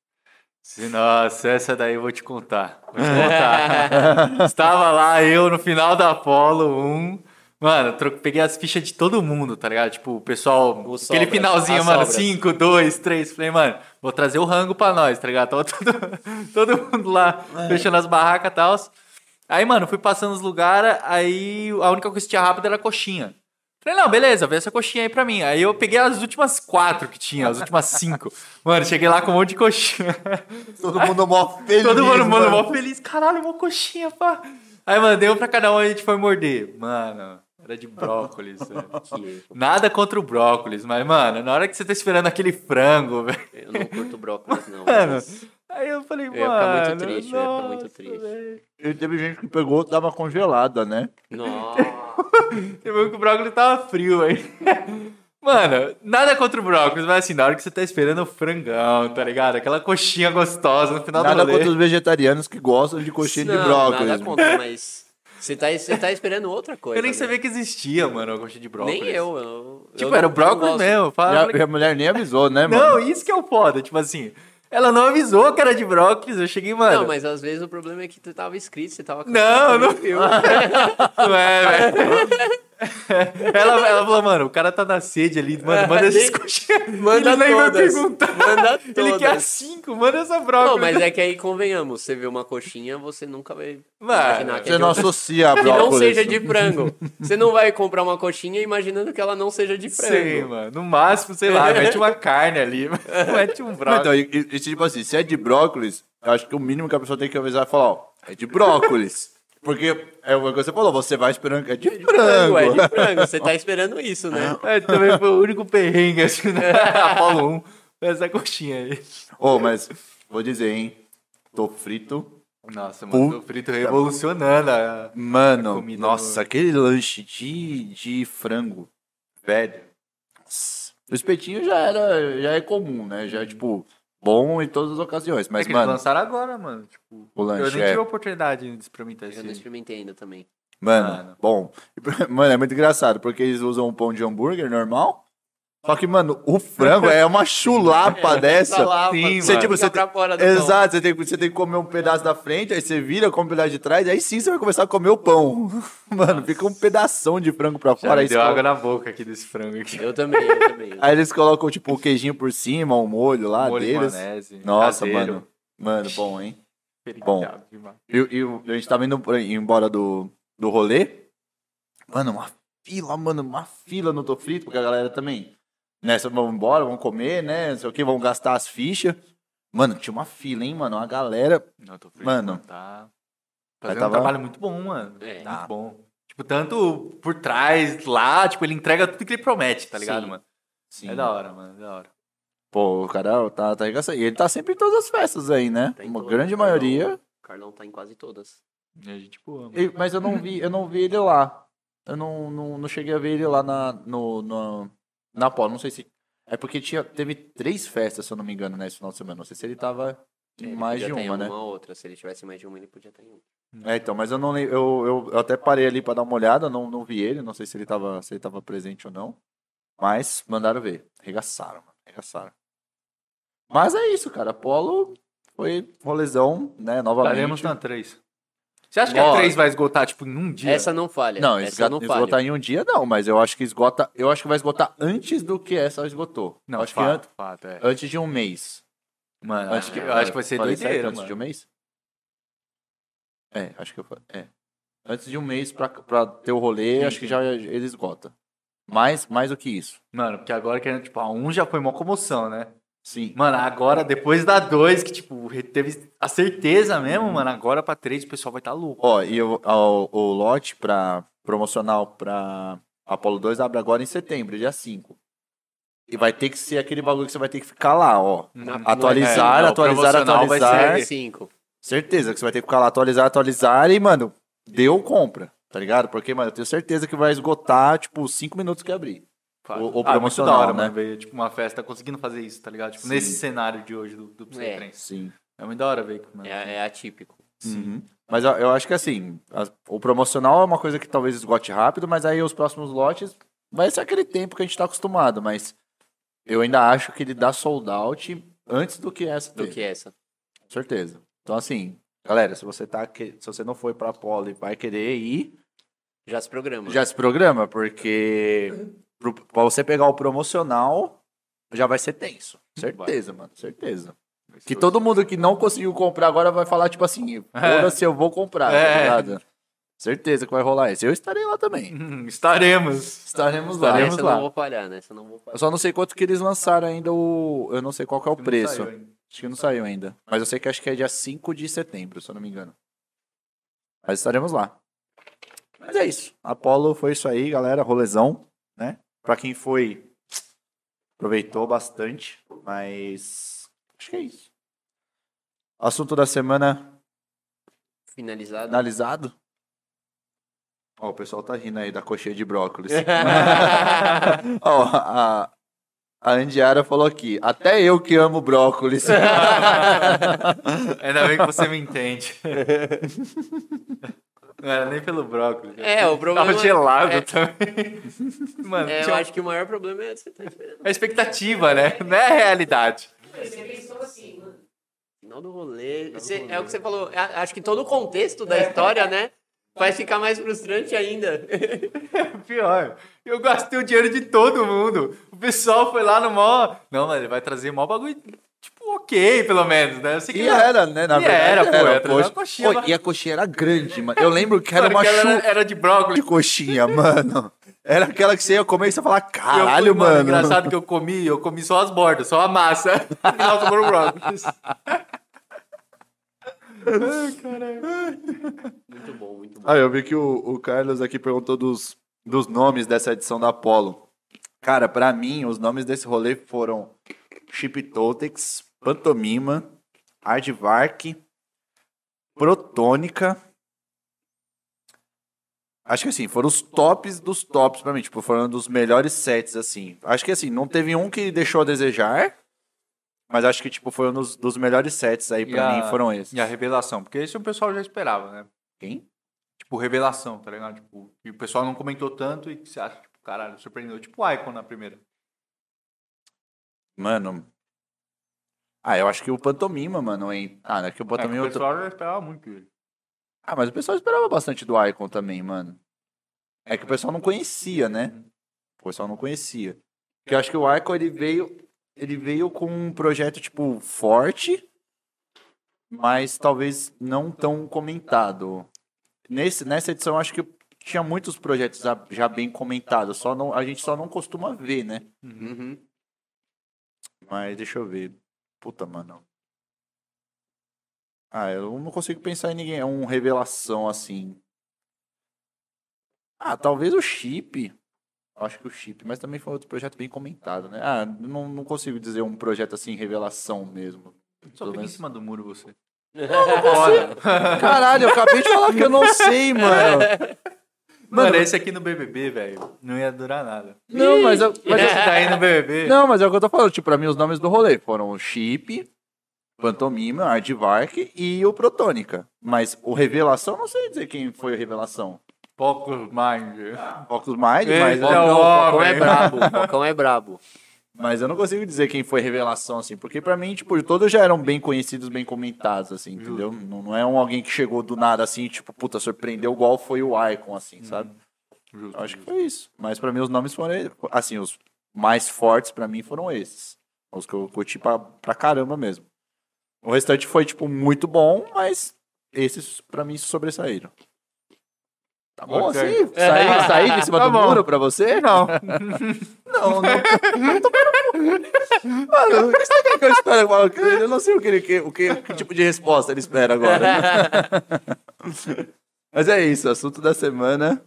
Nossa, essa daí eu vou te contar. Vou te contar. Estava lá eu no final da Apollo 1. Mano, peguei as fichas de todo mundo, tá ligado? Tipo, o pessoal. Os aquele sobras, finalzinho, mano, sobras. 5, 2, 3. Falei, mano, vou trazer o rango pra nós, tá ligado? Tava todo, todo mundo lá fechando as barracas e tal. Aí, mano, fui passando os lugares, aí a única coisa que tinha rápido era a coxinha. Falei, não, beleza, vê essa coxinha aí pra mim. Aí eu peguei as últimas quatro que tinha, as últimas cinco. Mano, cheguei lá com um monte de coxinha. Todo mundo mó feliz. Todo mundo, mano, mó feliz. Caralho, uma coxinha, pá. Aí, mano, deu pra cada um e a gente foi morder. Mano, era de brócolis, velho. Que Nada contra o brócolis, mas, mano, na hora que você tá esperando aquele frango, velho. eu não curto brócolis, não. Mano, mas- Aí eu falei, Eu mano. ia ficar muito triste, eu ia ficar muito triste. velho. E teve gente que pegou, dava congelada, né? Nossa. Você viu que o brócolis tava frio aí. Mano, nada contra o brócolis, mas assim, na hora que você tá esperando o frangão, tá ligado? Aquela coxinha gostosa no final Nada do rolê. contra os vegetarianos que gostam de coxinha de Não, brócolis. Nada contra, mas você tá, você tá esperando outra coisa. Eu nem né? sabia que existia, mano, a coxinha de brócolis. Nem eu. eu Tipo, eu era o brócolis mesmo. E Fala, a, e a mulher nem avisou, né, mano? Não, isso que é o foda, tipo assim. Ela não avisou que era de brócolis, eu cheguei, mano. Não, mas às vezes o problema é que tu tava escrito, você tava Não, não- viu. Não é, velho. ela, ela falou, mano, o cara tá na sede ali, mano, manda essas coxinhas. Manda Ele nem vai todas. perguntar. Manda Ele quer todas. cinco, manda essa brócolis. Não, mas é que aí convenhamos, você vê uma coxinha, você nunca vai Mano, imaginar que Você é não outra- associa a que brócolis. não seja de frango. Você não vai comprar uma coxinha imaginando que ela não seja de frango. Sei, mano. No máximo, sei lá, mete uma carne ali, mete um Não, brócolis. então, e- e tipo assim, se é de brócolis, eu acho que o mínimo que a pessoa tem que avisar é falar, ó, é de brócolis. Porque é o que você falou, você vai esperando que é de frango. É de frango, você tá esperando isso, né? É, também foi o único perrengue, assim, né? Apolo 1. Foi essa coxinha aí. Ô, mas vou dizer, hein, tô frito. Nossa, mano, Puta. o frito revolucionando a... Mano, A comida nossa, no- aquele lanche de, de frango, velho. O espetinho já era, já é comum, né? Já é, tipo, bom em todas as ocasiões. Mas, é que eles mano, lançaram agora, mano. Tipo, o eu lanche nem é... tive a oportunidade de experimentar Eu não experimentei ainda também. Mano, Mano. bom. Mano, é muito engraçado, porque eles usam um pão de hambúrguer normal. Só que, mano, o frango é uma chulapa dessa. Sim, mano, mano. Você, tipo, você tem- fora do pão. Exato, você tem, você tem que comer um pedaço da frente, aí você vira, come um pedaço de trás, aí sim você vai começar a comer o pão. Mano, fica um pedação de frango pra Já fora. me Aí, deu água na boca aqui desse frango aqui. Eu também, eu também. aí eles colocam, tipo, o queijinho por cima, o molho lá Molho de deles. maionese, Nossa, caseiro, mano. Mano, bom, hein? demais. E, e a gente tava indo embora do, do rolê. Mano, uma fila, mano, uma fila no Tô Frito, porque a galera também. Nessa, vamos embora, vamos comer, né? Não sei o que, vamos gastar as fichas. Mano, tinha uma fila, hein, mano? Uma galera. Não, tô frito, Mano. Tá, Fazendo tava- um trabalho muito bom, mano. É. Muito Tá. bom. Tipo, tanto por trás, lá, tipo, ele entrega tudo que ele promete, tá ligado, Sim. mano? Sim. É da hora, mano. É da hora. Pô, o cara tá, tá arregaçando. E ele tá sempre em todas as festas aí, né? Tá Uma todas, grande Carlão. maioria. O Carlão tá em quase todas. E a gente boa, mano. Mas eu não vi, eu não vi ele lá. Eu não, não, não cheguei a ver ele lá na, no, no, na Polo. Não sei se. É porque tinha, teve três festas, se eu não me engano, nesse final de semana. Não sei se ele tava em Ele mais de podia em uma, né? uma ou outra. Se ele tivesse mais de uma, ele podia estar em uma. É, então, mas eu não lembro. Eu, eu, eu até parei ali pra dar uma olhada, não, não vi ele, não sei se ele tava, se ele tava presente ou não. Mas mandaram ver. Arregaçaram, mano. Arregaçaram. Mas é isso, cara. Apolo foi rolezão, né? Novamente. Estaremos na 3. Você acha que Ó, a 3 vai esgotar, tipo, em um dia? Essa não falha. Não, essa esga- não falha. esgotar em um dia não, mas eu acho que esgota. Eu acho que vai esgotar antes do que essa esgotou. Não, acho fato, que fato, é. an- antes de um mês. Mano, Antes acho que, eu acho que vai ser falei certo? doideira, Antes mano. de um mês? É, acho que eu falei. É. Antes de um mês pra, pra ter o rolê, Sim, acho que já ele esgota. Mais, mais do que isso. Mano, porque agora que, tipo, a 1 já foi uma comoção, né? Sim. Mano, agora, depois da 2, que, tipo, teve a certeza mesmo, mano, agora pra 3 o pessoal vai estar tá louco. Ó, e o, o, o lote pra, promocional pra Apolo 2 abre agora em setembro, dia 5. E vai ter que ser aquele bagulho que você vai ter que ficar lá, ó. Na- Atualizar, é, o atualizar, promocional vai atualizar. ser- Cinco. Certeza que você vai ter que ficar lá, atualizar, atualizar e, mano, deu compra, tá ligado? Porque, mano, eu tenho certeza que vai esgotar, tipo, 5 minutos que abrir. Fato. o- o Ah, muito promocional, da hora, né? mano, ver, tipo, uma festa conseguindo fazer isso, tá ligado? Tipo, Sim. nesse cenário de hoje do, do É. Sim. É muito da hora ver. Mano. É, é atípico. Uhum. Mas eu, eu acho que assim, as- o promocional é uma coisa que talvez esgote rápido, mas aí os próximos lotes vai ser aquele tempo que a gente tá acostumado, mas eu ainda acho que ele dá sold out antes do que essa Do teve. que essa. Com certeza. Então assim, galera, se você tá que- se você não foi pra Polo e vai querer ir, Já se programa. já se programa, porque pro, pra você pegar o promocional já vai ser tenso. Certeza, mano, certeza. Que todo mundo que não conseguiu comprar agora vai falar, tipo assim, foda-se, eu vou comprar, tá É. ligado? Certeza que vai rolar isso. Eu estarei lá também. Hum, estaremos. Estaremos lá. Estaremos essa eu lá. não vou falhar, né? Eu não vou Eu falhar. só não sei quanto que eles lançaram ainda o. Eu não sei qual que é o preço. Acho que não saiu ainda. Mas eu sei que acho que é dia 5 de setembro, se eu não me engano. Mas estaremos lá. Mas é isso. Apolo foi isso aí, galera. Rolezão, né? Pra quem foi, aproveitou bastante. Mas. Acho que é isso. Assunto da semana Finalizado. analisado. Ó, o pessoal tá rindo aí da coxinha de brócolis. Ó, a, a Andiara falou aqui, até eu que amo brócolis. Ainda bem que você me entende. Não era nem pelo brócolis. É, o problema- Tava gelado é- também. Mano, É, eu acho que o maior problema é você tá esperando. a expectativa, né? Não é a realidade. Você pensou assim, mano. Final do rolê. Você- é o que você falou. a- Acho que todo o contexto da história, né? Vai ficar mais frustrante ainda. Pior. Eu gastei o dinheiro de todo mundo. O pessoal foi lá no mó. Não, mas ele vai trazer mó bagulho. Ok, pelo menos, né? Eu sei que E não- era, né? Na E verdade, era, pô, trazer uma coxa. coxinha, Pô, mas- E a coxinha era grande, mano. Eu lembro que era Mano, uma que chuva era, era de brócolis. de coxinha, mano. Era aquela que você ia comer e você ia falar, caralho, fui, mano. Engraçado que eu comi, eu comi só as bordas, só a massa. No final sobrou brócolis. Muito bom, muito bom. Ah, eu vi que o, o Carlos aqui perguntou dos, dos nomes dessa edição da Apollo. Cara, pra mim, os nomes desse rolê foram Chip Totex, Pantomima, Aardvark, Protônica. Acho que assim, foram os tops dos tops pra mim. Tipo, foram dos melhores sets, assim. Acho que assim, não teve um que deixou a desejar. Mas acho que, tipo, foi um dos, dos melhores sets aí pra E a- mim, foram esses. E a revelação, porque esse o pessoal já esperava, né? Quem? Tipo, revelação, tá ligado? Tipo, e o pessoal não comentou tanto e que você acha, tipo, caralho, surpreendeu. Tipo o Icon na primeira. Mano. Ah, eu acho que o Pantomima, mano, hein? Ah, não é que o É, Pantomima. o eu tô- pessoal já esperava muito ele. Ah, mas o pessoal esperava bastante do Icon também, mano. É que o pessoal não conhecia, né? O pessoal não conhecia. Porque eu acho que o Icon, ele veio. Ele veio com um projeto, tipo, forte, mas talvez não tão comentado. Nesse, nessa edição, eu acho que tinha muitos projetos já, já bem comentados. Só não, a gente só não costuma ver, né? Uhum. Mas deixa eu ver. Puta, mano. Ah, eu não consigo pensar em ninguém. É um revelação assim. Ah, talvez o chip. Acho que o chip, mas também foi outro projeto bem comentado, né? Ah, não, não consigo dizer um projeto assim, revelação mesmo. Só fica em cima do muro você. Caralho, eu acabei de falar que eu não sei, mano. Mano, esse aqui no BBB, velho, não ia durar nada. Não, mas eu, mas Esse daí no BBB. Não, mas é o que eu tô falando. Tipo, pra mim, os nomes do rolê foram o Chip, Pantomima, Aardvark e o Protônica. Mas o Revelação, eu não sei dizer quem foi o Revelação. Poucos Mind. Focus Mind, mas, eu, Não, o Focão é homem. brabo, o Focão é brabo. Mas eu não consigo dizer quem foi Revelação, assim. Porque pra mim, tipo, todos já eram bem conhecidos, bem comentados, assim, entendeu? Não, não é um alguém que chegou do nada, assim, tipo, puta, surpreendeu igual foi o Icon, assim, sabe? Justo, Eu acho que foi isso. Mas pra mim os nomes foram, assim, os mais fortes pra mim foram esses. Os que eu curti pra, pra caramba mesmo. O restante foi, tipo, muito bom, mas esses pra mim sobressaíram. Tá bom Ok. assim? Sair, sair de cima Tá do bom. muro pra você? Não. Não, não. não tô Mano, o que você quer que eu espere? Eu não sei o que, ele, o que, que tipo de resposta ele espera agora. Mas é isso, assunto da semana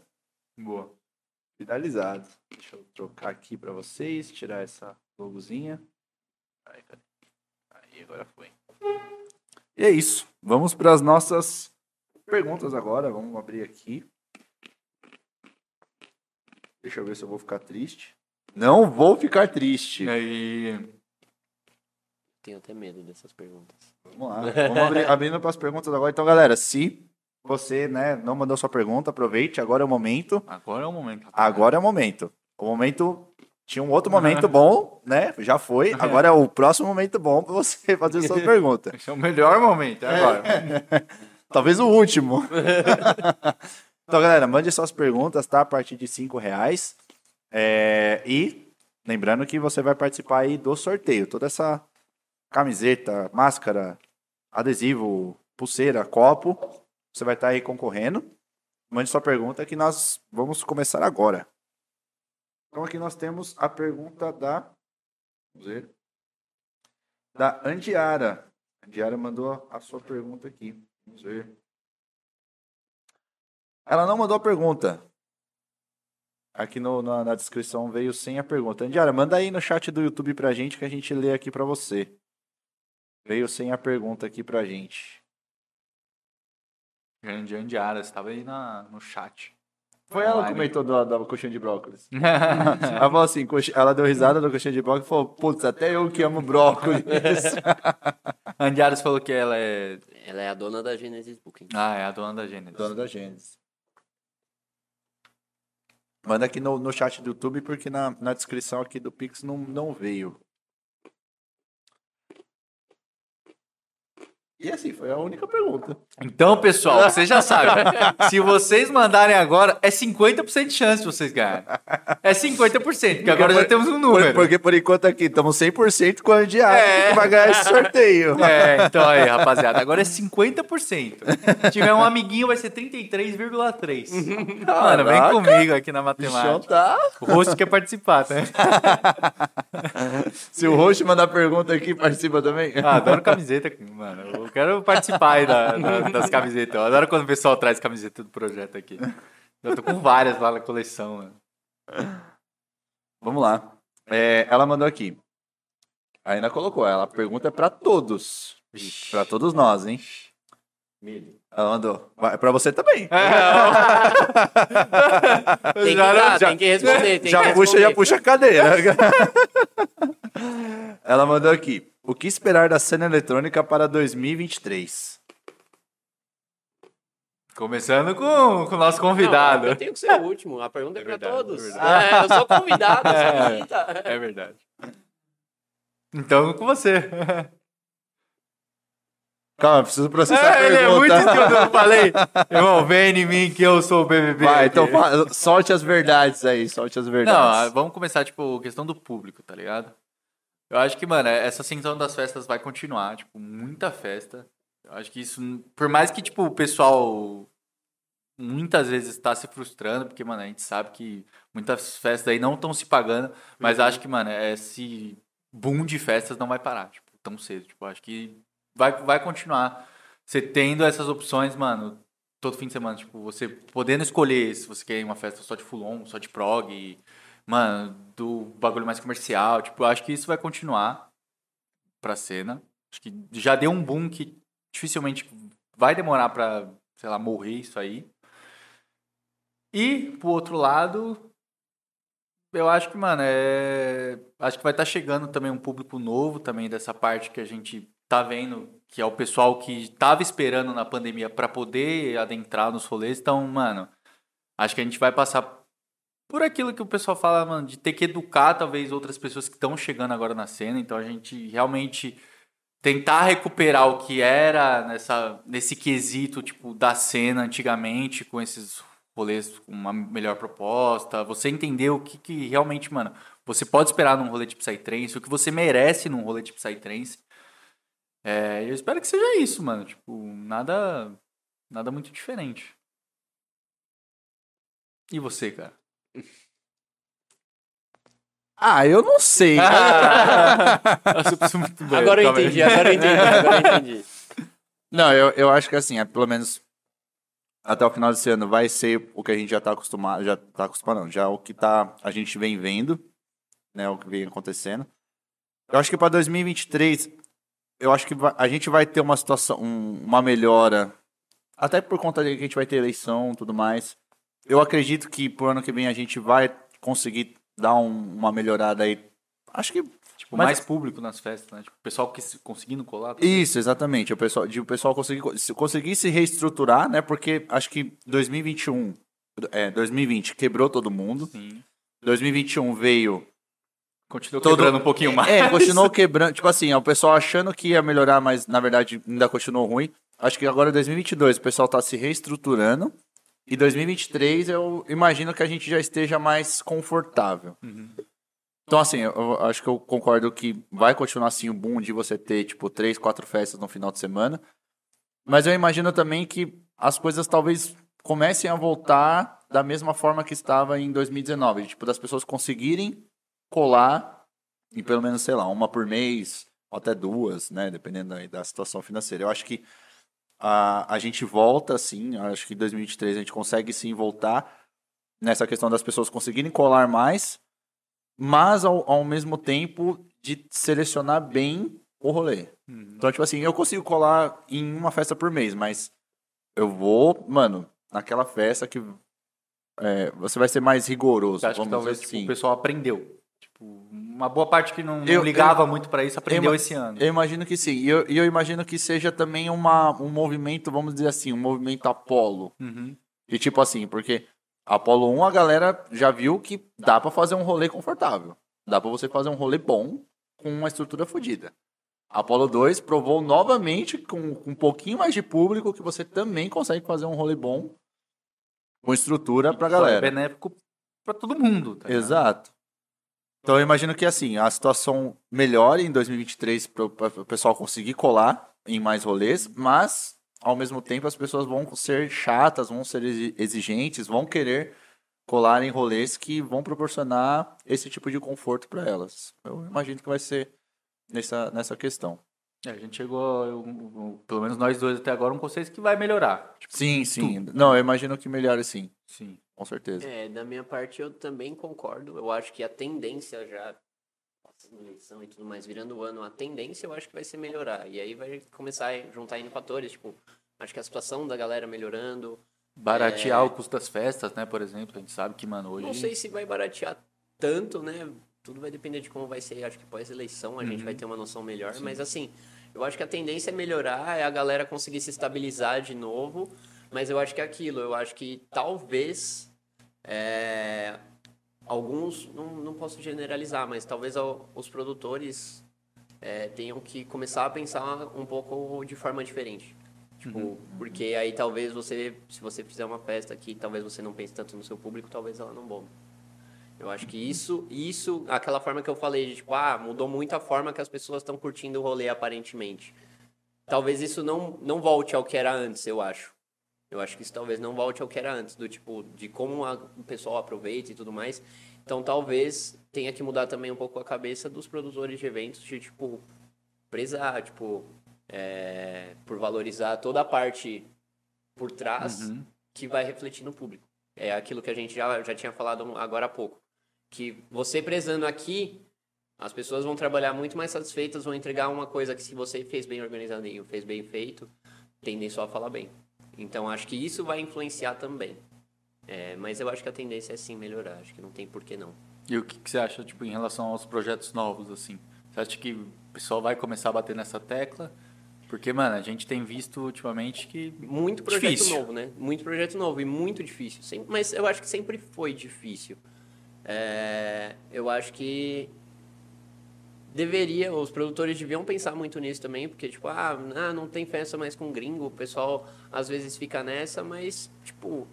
Boa. finalizado. Deixa eu trocar aqui pra vocês, tirar essa logozinha. Aí, cadê? Aí, agora foi. E é isso. Vamos para as nossas perguntas agora. Vamos abrir aqui. Deixa eu ver se eu vou ficar triste. Não vou ficar triste. E aí. Tenho até medo dessas perguntas. Vamos lá. Vamos abrir, abrindo para as perguntas agora. Então, galera, se você né, não mandou sua pergunta, aproveite. Agora é o momento. Agora é o momento. Agora é o momento. O momento. Tinha um outro momento bom, né? Já foi. Agora é o próximo momento bom para você fazer sua pergunta. Esse é o melhor momento, é agora. Talvez o último. Então, galera, mande suas perguntas, tá? A partir de cinco reais. É, E lembrando que você vai participar aí do sorteio. Toda essa camiseta, máscara, adesivo, pulseira, copo, você vai estar aí concorrendo. Mande sua pergunta que nós vamos começar agora. Então aqui nós temos a pergunta da. Vamos ver. Da Andiara. A Andiara mandou a sua pergunta aqui. Vamos ver. Ela não mandou a pergunta. Aqui no- na, na descrição veio sem a pergunta. Andiara, manda aí no chat do YouTube pra gente que a gente lê aqui pra você. Veio sem a pergunta aqui pra gente. Grande Andiara, você tava aí na, no chat. Foi ela que comentou da, da coxinha de brócolis. ela falou assim, ela deu risada da coxinha de brócolis e falou, putz, até eu que amo brócolis. Andiara falou que ela é. Ela é a dona da Genesis Booking. Ah, é a dona da Gênesis. Dona da Gênesis. Manda aqui no, no chat do YouTube, porque na, na descrição aqui do Pix não, não veio. E assim, foi a única pergunta. Então, pessoal, vocês já sabem. se vocês mandarem agora, é 50% de chance de vocês ganharem. É 50%, porque agora já temos um Por- número. porque por enquanto aqui estamos 100% com a Andiara É. que vai ganhar esse sorteio. É, então aí, rapaziada, agora é 50%. Se tiver um amiguinho, vai ser 33,3%. Mano, vem comigo aqui na matemática. tá. O rosto quer participar, né? Se o host mandar pergunta aqui, participa também. Ah, adoro camiseta, mano. Eu quero participar aí da- da- das camisetas. Eu adoro quando o pessoal traz camiseta do projeto aqui. Eu tô com várias lá na coleção, mano. Vamos lá. É, ela mandou aqui. Ainda colocou. Ela pergunta é pra todos. Pra todos nós, hein? Medo. Ela mandou. Vai, pra você também. Tem que Já- dar, já- tem que responder. Tem já que puxa, já responder. puxa a cadeira. Ela mandou aqui. O que esperar da cena eletrônica para 2023? Começando com, com o nosso convidado. Não, eu tenho que ser o último. A pergunta é, É pra verdade, todos. é verdade. É, eu sou convidado, eu sou É. É verdade. Então, com você. Calma, preciso processar a É, ele é muito pergunta. que eu falei. Irmão, vem em mim que eu sou o BBB. Vai, então solte as verdades aí, solte as Não, verdades. ah, vamos começar, tipo, questão do público, tá ligado? Eu acho que, mano, essa ascensão das festas vai continuar, tipo, muita festa. Eu acho que isso, por mais que, tipo, o pessoal muitas vezes está se frustrando, porque, mano, a gente sabe que muitas festas aí não estão se pagando, mas acho que, mano, esse boom de festas não vai parar, tipo, tão cedo. Tipo, acho que vai, vai continuar você tendo essas opções, mano, todo fim de semana, tipo, você podendo escolher se você quer uma festa só de full só de prog, mano, do bagulho mais comercial, tipo, acho que isso vai continuar pra cena. Acho que já deu um boom que dificilmente vai demorar pra, sei lá, morrer isso aí. E, pro outro lado, eu acho que, mano, é. Acho que vai estar tá chegando também um público novo também dessa parte que a gente tá vendo, que é o pessoal que estava esperando na pandemia para poder adentrar nos rolês. Então, mano, acho que a gente vai passar por aquilo que o pessoal fala, mano, de ter que educar talvez outras pessoas que estão chegando agora na cena. Então, a gente realmente tentar recuperar o que era nessa nesse quesito tipo da cena antigamente com esses rolês com uma melhor proposta, você entender o que, que realmente, mano, você pode esperar num rolê de Psytrance, o que você merece num rolê de Psytrance. É, eu espero que seja isso, mano. Tipo, nada, nada muito diferente. E você, cara? Ah, eu não sei. agora eu entendi, agora eu entendi, agora eu entendi. Não, eu, eu acho que assim, é, pelo menos até o final desse ano vai ser o que a gente já está acostumado, já tá acostumado, não, já o que tá, a gente vem vendo, né, o que vem acontecendo. Eu acho que para 2023 eu acho que a gente vai ter uma situação, um, uma melhora, até por conta de que a gente vai ter eleição e tudo mais. Eu acredito que pro ano que vem a gente vai conseguir dar um, uma melhorada aí. Acho que. Tipo, mas, mais público nas festas, né? Tipo, o pessoal que conseguindo colar. Também. Isso, exatamente. O pessoal, de o pessoal conseguir, conseguir se reestruturar, né? Porque acho que 2021, é, 2020 quebrou todo mundo. Sim. 2021 veio Continuou Todo... quebrando um pouquinho mais. É, continuou quebrando. Tipo assim, o pessoal achando que ia melhorar, mas na verdade ainda continuou ruim. Acho que agora 2022 o pessoal tá se reestruturando. E 2023 eu imagino que a gente já esteja mais confortável. Uhum. Então, assim, eu acho que eu concordo que vai continuar assim o boom de você ter, tipo, três, quatro festas no final de semana. Mas eu imagino também que as coisas talvez comecem a voltar da mesma forma que estava em 2019. Tipo, das pessoas conseguirem colar em pelo menos, sei lá, uma por mês, ou até duas, né? Dependendo da situação financeira. Eu acho que a, a gente volta, sim, acho que em 2023 a gente consegue sim voltar nessa questão das pessoas conseguirem colar mais, mas ao, ao mesmo tempo de selecionar bem o rolê. Uhum. Então, tipo assim, eu consigo colar em uma festa por mês, mas eu vou, mano, naquela festa que é, você vai ser mais rigoroso. Acho que talvez tipo, assim. tipo, o pessoal aprendeu. Tipo, uma boa parte que não, não eu, ligava eu, muito para isso aprendeu eu, esse ano. Eu imagino que sim. E eu, eu, imagino que seja também uma, um movimento, vamos dizer assim, um movimento Apolo. Uhum. E tipo assim, porque Apolo 1 a galera já viu que dá para fazer um rolê confortável. Dá para você fazer um rolê bom com uma estrutura fodida. Apolo 2 provou novamente, com, com um pouquinho mais de público, que você também consegue fazer um rolê bom com estrutura pra galera. É benéfico para todo mundo. Tá Exato. Então eu imagino que assim, a situação melhore em 2023 para o pessoal conseguir colar em mais rolês, mas ao mesmo tempo as pessoas vão ser chatas, vão ser exigentes, vão querer colar em rolês que vão proporcionar esse tipo de conforto para elas. Eu imagino que vai ser nessa, nessa questão. É, a gente chegou, eu, eu, pelo menos nós dois até agora, um conceito que vai melhorar. Tipo, sim, sim. Tudo. Não, eu imagino que melhore sim. Sim. Com certeza. É, da minha parte eu também concordo. Eu acho que a tendência já, passando eleição e tudo mais, virando o ano, a tendência eu acho que vai ser melhorar. E aí vai começar a juntar N fatores, tipo, acho que a situação da galera melhorando. Baratear é... o custo das festas, né, por exemplo. A gente sabe que, mano, hoje. Não sei se vai baratear tanto, né? Tudo vai depender de como vai ser. Acho que pós-eleição a uhum. gente vai ter uma noção melhor. Sim. Mas assim, eu acho que a tendência é melhorar, é a galera conseguir se estabilizar de novo. Mas eu acho que é aquilo. Eu acho que talvez é, alguns, não, não posso generalizar, mas talvez os produtores é, tenham que começar a pensar um pouco de forma diferente. Tipo, uhum. porque aí talvez você, se você fizer uma festa que talvez você não pense tanto no seu público, talvez ela não bombe. Eu acho que isso, isso, aquela forma que eu falei, de tipo, ah, mudou muito a forma que as pessoas estão curtindo o rolê aparentemente. Talvez isso não, não volte ao que era antes, eu acho. Eu acho que isso talvez não volte ao que era antes, do tipo, de como a, o pessoal aproveita e tudo mais. Então talvez tenha que mudar também um pouco a cabeça dos produtores de eventos, de tipo, prezar, tipo, é, por valorizar toda a parte por trás Uhum. que vai refletir no público. É aquilo que a gente já, já tinha falado agora há pouco. Que você prezando aqui, as pessoas vão trabalhar muito mais satisfeitas, vão entregar uma coisa que se você fez bem organizadinho, fez bem feito, tendem só a falar bem. Então acho que isso vai influenciar também. É, mas eu acho que a tendência é sim melhorar, acho que não tem por que não. E o que, que você acha, tipo, em relação aos projetos novos, assim? Você acha que o pessoal vai começar a bater nessa tecla? Porque, mano, a gente tem visto ultimamente que... Muito projeto Difícil. novo, né? Muito projeto novo e muito difícil. Mas eu acho que sempre foi difícil. É, eu acho que deveria, os produtores deviam pensar muito nisso também, porque, tipo, ah, ah, não tem festa mais com gringo, o pessoal às vezes fica nessa, mas, tipo,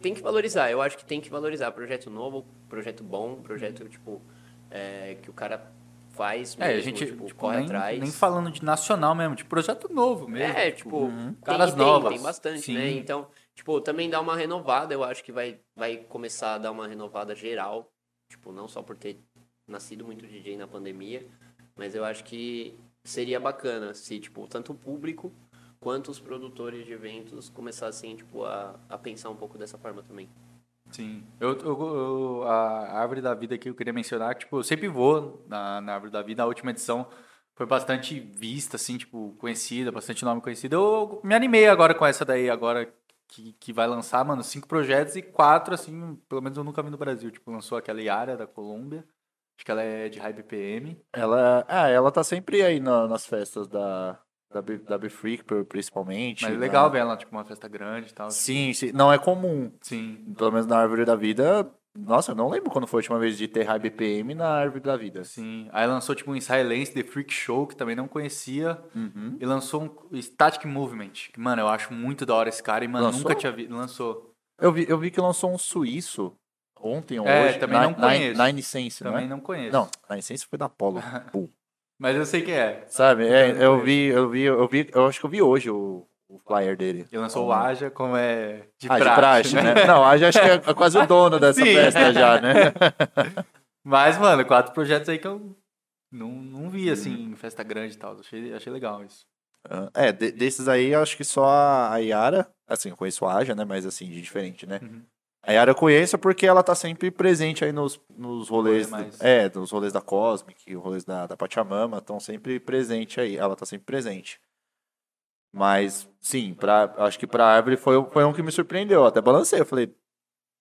tem que valorizar. Eu acho que tem que valorizar. Projeto novo, projeto bom, projeto, tipo, é, que o cara faz mesmo, É, a gente, tipo, tipo, corre nem, atrás. nem falando de nacional mesmo, de projeto novo mesmo. É, tipo, tem, caras tem, novas. tem bastante, Sim. né? Então, tipo, também dá uma renovada, eu acho que vai, vai começar a dar uma renovada geral. Tipo, não só por ter nascido muito DJ na pandemia, mas eu acho que seria bacana se, tipo, tanto o público quanto os produtores de eventos começassem, tipo, a, a pensar um pouco dessa forma também. Sim. Eu, eu- eu- a árvore da vida que eu queria mencionar, tipo, eu sempre vou na, na árvore da vida. A última edição foi bastante vista, assim, tipo, conhecida, bastante nome conhecido. Eu me animei agora com essa daí, agora que, que vai lançar, mano, cinco projetos e quatro, assim, pelo menos eu nunca vi no Brasil. Tipo, lançou aquela Yara da Colômbia. Acho que ela é de High BPM. Ela, ah, ela tá sempre aí na- nas festas da, da, Be- da Be Freak, principalmente. Mas é na- legal ver ela, tipo, uma festa grande e tal. Sim, sim. Não é comum. Sim. Pelo menos na Árvore da Vida. Nossa, eu não lembro quando foi a última vez de ter High BPM na Árvore da Vida. Sim. Aí lançou, tipo, um Silence, The Freak Show, que também não conhecia. Uhum. E lançou um Static Movement. Que, mano, eu acho muito da hora esse cara. E, mano, Lançou? nunca tinha visto. Lançou. Eu, vi, eu vi que lançou um suíço ontem ou É, hoje. também não conheço. Sense, não Também é? não conheço. Não, Nine Sense foi da. Pô. Mas eu sei que é. Sabe? É, Não eu vi, eu vi, eu vi, eu acho que eu vi hoje o, o flyer dele. E lançou o Aja, como é de ah, praxe, de praxe, né? Não, a acho que é quase o dono dessa Sim. festa já, né? Mas, mano, quatro projetos aí que eu não, não vi, assim, Uhum. em festa grande e tal. Achei, achei legal isso. Ah, É, de- desses aí, eu acho que só a Yara, assim, eu conheço a Aja, né? Mas assim, de diferente, né? Uhum. A Yara eu conheço porque ela tá sempre presente aí nos, nos rolês. rolê mais- É, nos rolês da Cosmic, os rolês da, da Pachamama, estão sempre presente aí. Ela tá sempre presente. Mas, sim, pra, acho que pra Árvore foi, foi um que me surpreendeu. Eu até balancei, eu falei,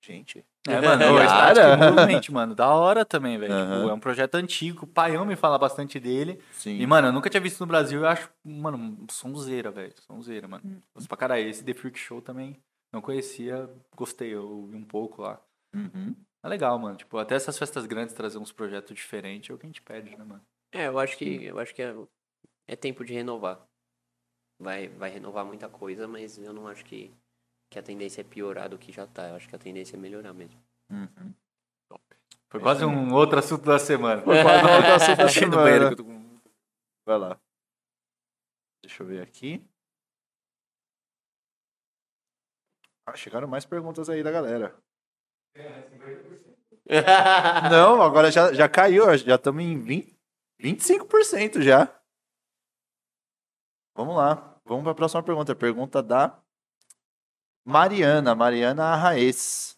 gente. É, mano, Yara? Static Movement, mano, da hora também, velho. Aham. Tipo, é um projeto antigo. O Paião me fala bastante dele. Sim. E, mano, eu nunca tinha visto no Brasil. Eu acho, mano, um sonzeira, velho. Sonzeira, mano. Gosto pra caralho. Esse The Freak Show também não conhecia. Gostei, eu ouvi um pouco lá. Uhum. É legal, mano. Tipo, até essas festas grandes trazer uns projetos diferentes é o que a gente pede, né, mano? É, eu acho que, eu acho que é, é tempo de renovar. Vai, vai renovar muita coisa, mas eu não acho que, que a tendência é piorar do que já tá. Eu acho que a tendência é melhorar mesmo. Uhum. Foi quase um outro assunto da semana. Foi quase um outro assunto da semana. Vai lá. Deixa eu ver aqui. Ah, chegaram mais perguntas aí da galera. Não, agora já, já caiu, já estamos em 20, 25% já. Vamos lá, vamos para a próxima pergunta. Pergunta da Mariana, Mariana Arraes.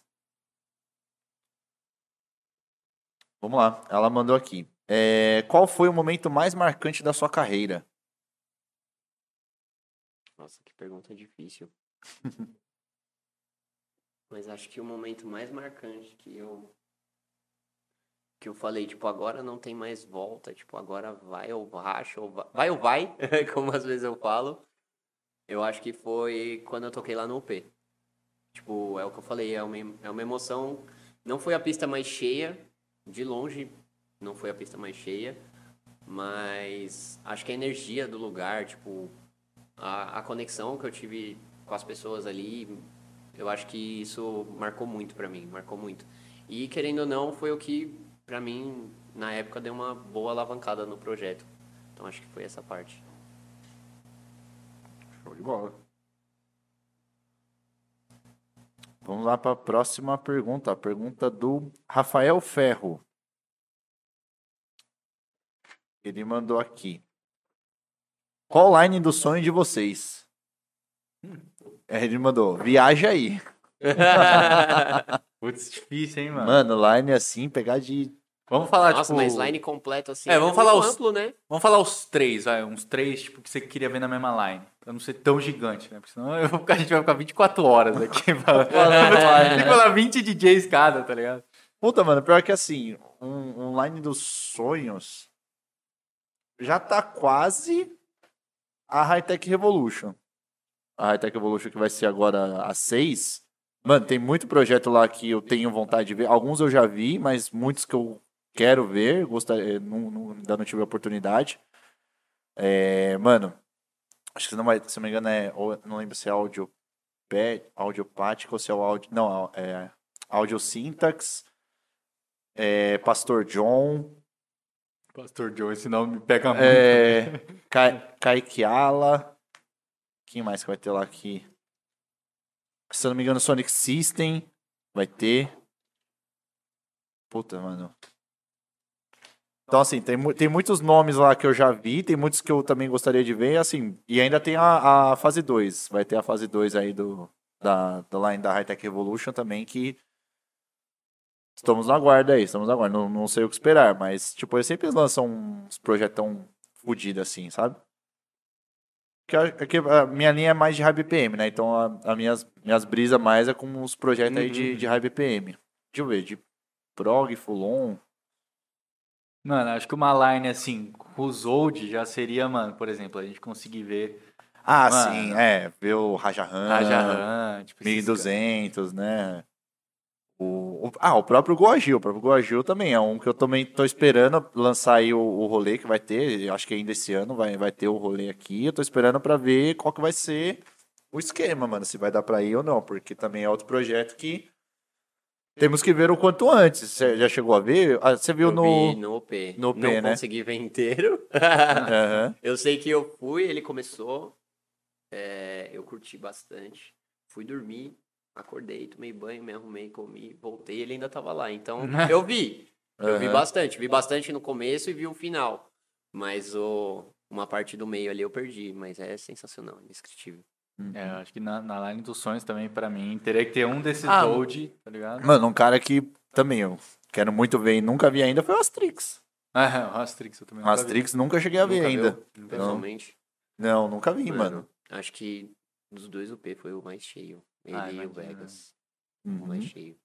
Vamos lá, ela mandou aqui. É, qual foi o momento mais marcante da sua carreira? Nossa, que pergunta difícil. Mas acho que o momento mais marcante que eu que eu falei, tipo, agora não tem mais volta, tipo, agora vai ou racha, ou vai, vai ou vai, como às vezes eu falo. Eu acho que foi quando eu toquei lá no UP. Tipo, é o que eu falei, é uma, é uma emoção. Não foi a pista mais cheia, de longe, não foi a pista mais cheia, mas acho que a energia do lugar, tipo, a, a conexão que eu tive com as pessoas ali, eu acho que isso marcou muito pra mim, marcou muito. E querendo ou não, foi o que pra mim na época deu uma boa alavancada no projeto. Então acho que foi essa parte. Show de bola. Vamos lá para a próxima pergunta. A pergunta do Rafael Ferro. Ele mandou aqui. Qual o line do sonho de vocês? É, Ele mandou, viaja aí. Putz, difícil, hein, mano? Mano, line assim, pegar de. Vamos falar, Nossa, tipo... mas line completo assim. É, vamos muito falar os- amplo, né? Vamos falar os três, vai. Uns três, tipo, que você queria ver na mesma line. Pra não ser tão gigante, né? Porque senão eu vou ficar- a gente vai ficar 24 horas aqui. Tem que falar 20 DJs cada, tá ligado? Puta, mano, pior que assim, um, um line dos sonhos já tá quase a Hightech Revolution. A Hightech Revolution que vai ser agora a 6. Mano, tem muito projeto lá que eu tenho vontade de ver. Alguns eu já vi, mas muitos que eu quero ver, gostaria, não, não, ainda não tive a oportunidade. É, mano, acho que não vai, se não me engano, é, não lembro se é audio, audiopática ou se é o áudio. Não, é Audio Syntax, é, Pastor John, Pastor Joe, esse nome me pega muito. é, Kai- Kaikiala. Quem mais que vai ter lá aqui? Se eu não me engano, Sonic System vai ter. Puta, mano. Então, assim, tem, tem muitos nomes lá que eu já vi, tem muitos que eu também gostaria de ver, assim, e ainda tem a, a fase 2. Vai ter a fase 2 aí do, da, da line da Hightech Revolution também, que estamos na guarda aí, estamos na guarda. Não, não sei o que esperar, mas, tipo, eles sempre lançam uns projetão fudido assim, sabe? Que, a- que a minha linha é mais de high BPM, né? Então, a, a minhas, minhas brisas mais é com os projetos aí de, Uhum. de high BPM. Deixa eu ver, de prog, full on. Mano, acho que uma line assim, com os old já seria, mano, por exemplo, a gente conseguir ver Ah, Mano. sim, é. Ver o Rajahan, Raja Han, tipo, esses 1200, né? O, o- ah, o próprio Goagil. O próprio Goagil também é um que eu também tô esperando lançar aí o, o rolê que vai ter. Acho que ainda esse ano vai, vai ter o rolê aqui. Eu tô esperando pra ver qual que vai ser o esquema, mano. Se vai dar pra ir ou não. Porque também é outro projeto que temos que ver o quanto antes. Você já chegou a ver? Ah, Você viu Eu no. vi no OP. no OP, Não né? consegui ver inteiro. Aham. eu sei que eu fui, ele começou. é, eu curti bastante. Fui dormir, acordei, tomei banho, me arrumei, comi, voltei, ele ainda tava lá. Então, eu vi. Eu vi Aham. bastante. Vi bastante no começo e vi o final. Mas o, uma parte do meio ali eu perdi. Mas é sensacional, indescritível. É, eu acho que na, na line dos sonhos também, pra mim, teria que ter um desses Ah, old, tá ligado? Mano, um cara que também eu quero muito ver e nunca vi ainda foi o Astrix. Ah, o Astrix, eu também O Astrix nunca cheguei a ver Nunca ainda. viu, Não. Pessoalmente. Não, nunca vi, mano. Acho que dos dois o P foi o mais cheio. Ele Ah, e o. Vegas. Uhum. mais cheio.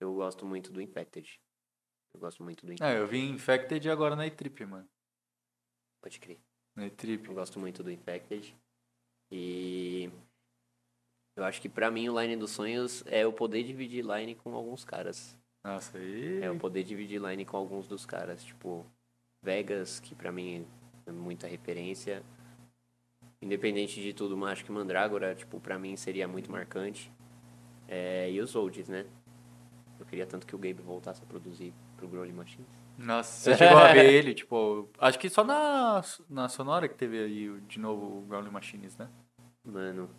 Eu gosto muito do Infected. Eu gosto muito do Infected. eu vi Infected agora na E-Trip, mano. Pode crer. Na E-Trip. Eu gosto muito do Infected. E eu acho que pra mim o line dos sonhos é eu poder dividir line com alguns caras. Nossa, aí... É eu poder dividir line com alguns dos caras. Tipo, Vegas, que pra mim é muita referência. Independente de tudo, mas acho que Mandrágora, tipo, pra mim seria muito marcante. É, e os Olds, né? Eu queria tanto que o Gabe voltasse a produzir pro Growly Machines. Nossa, você chegou a ver ele, tipo... Acho que só na, na Sonora que teve aí de novo o Growling Machines, né? Mano,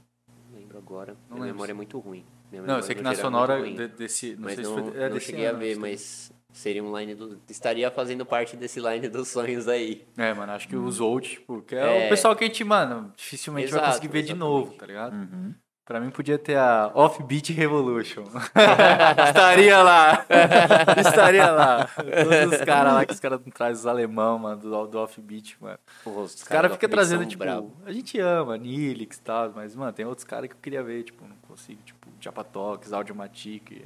não lembro agora. Não Minha lembro memória é muito ruim. Minha Não, eu sei que na é Sonora desse... Não mas sei não, se foi... É não cheguei a ano, ver, se mas seria um line do. Estaria fazendo parte desse line dos sonhos aí. É, mano, acho que os old, tipo, que é, É. o pessoal que a gente, mano, dificilmente vai Exato, conseguir ver de exatamente. novo, tá ligado? Uhum. Pra mim podia ter a Offbeat Revolution. Estaria lá. Estaria lá. Todos os caras lá que os caras trazem os alemão, mano, do, do Offbeat, mano. Porra, Os caras ficam trazendo, tipo, Bravo. a gente ama, Nilix e tal, mas, mano, tem outros caras que eu queria ver, tipo, não consigo, tipo, Japatox, Audiomatic.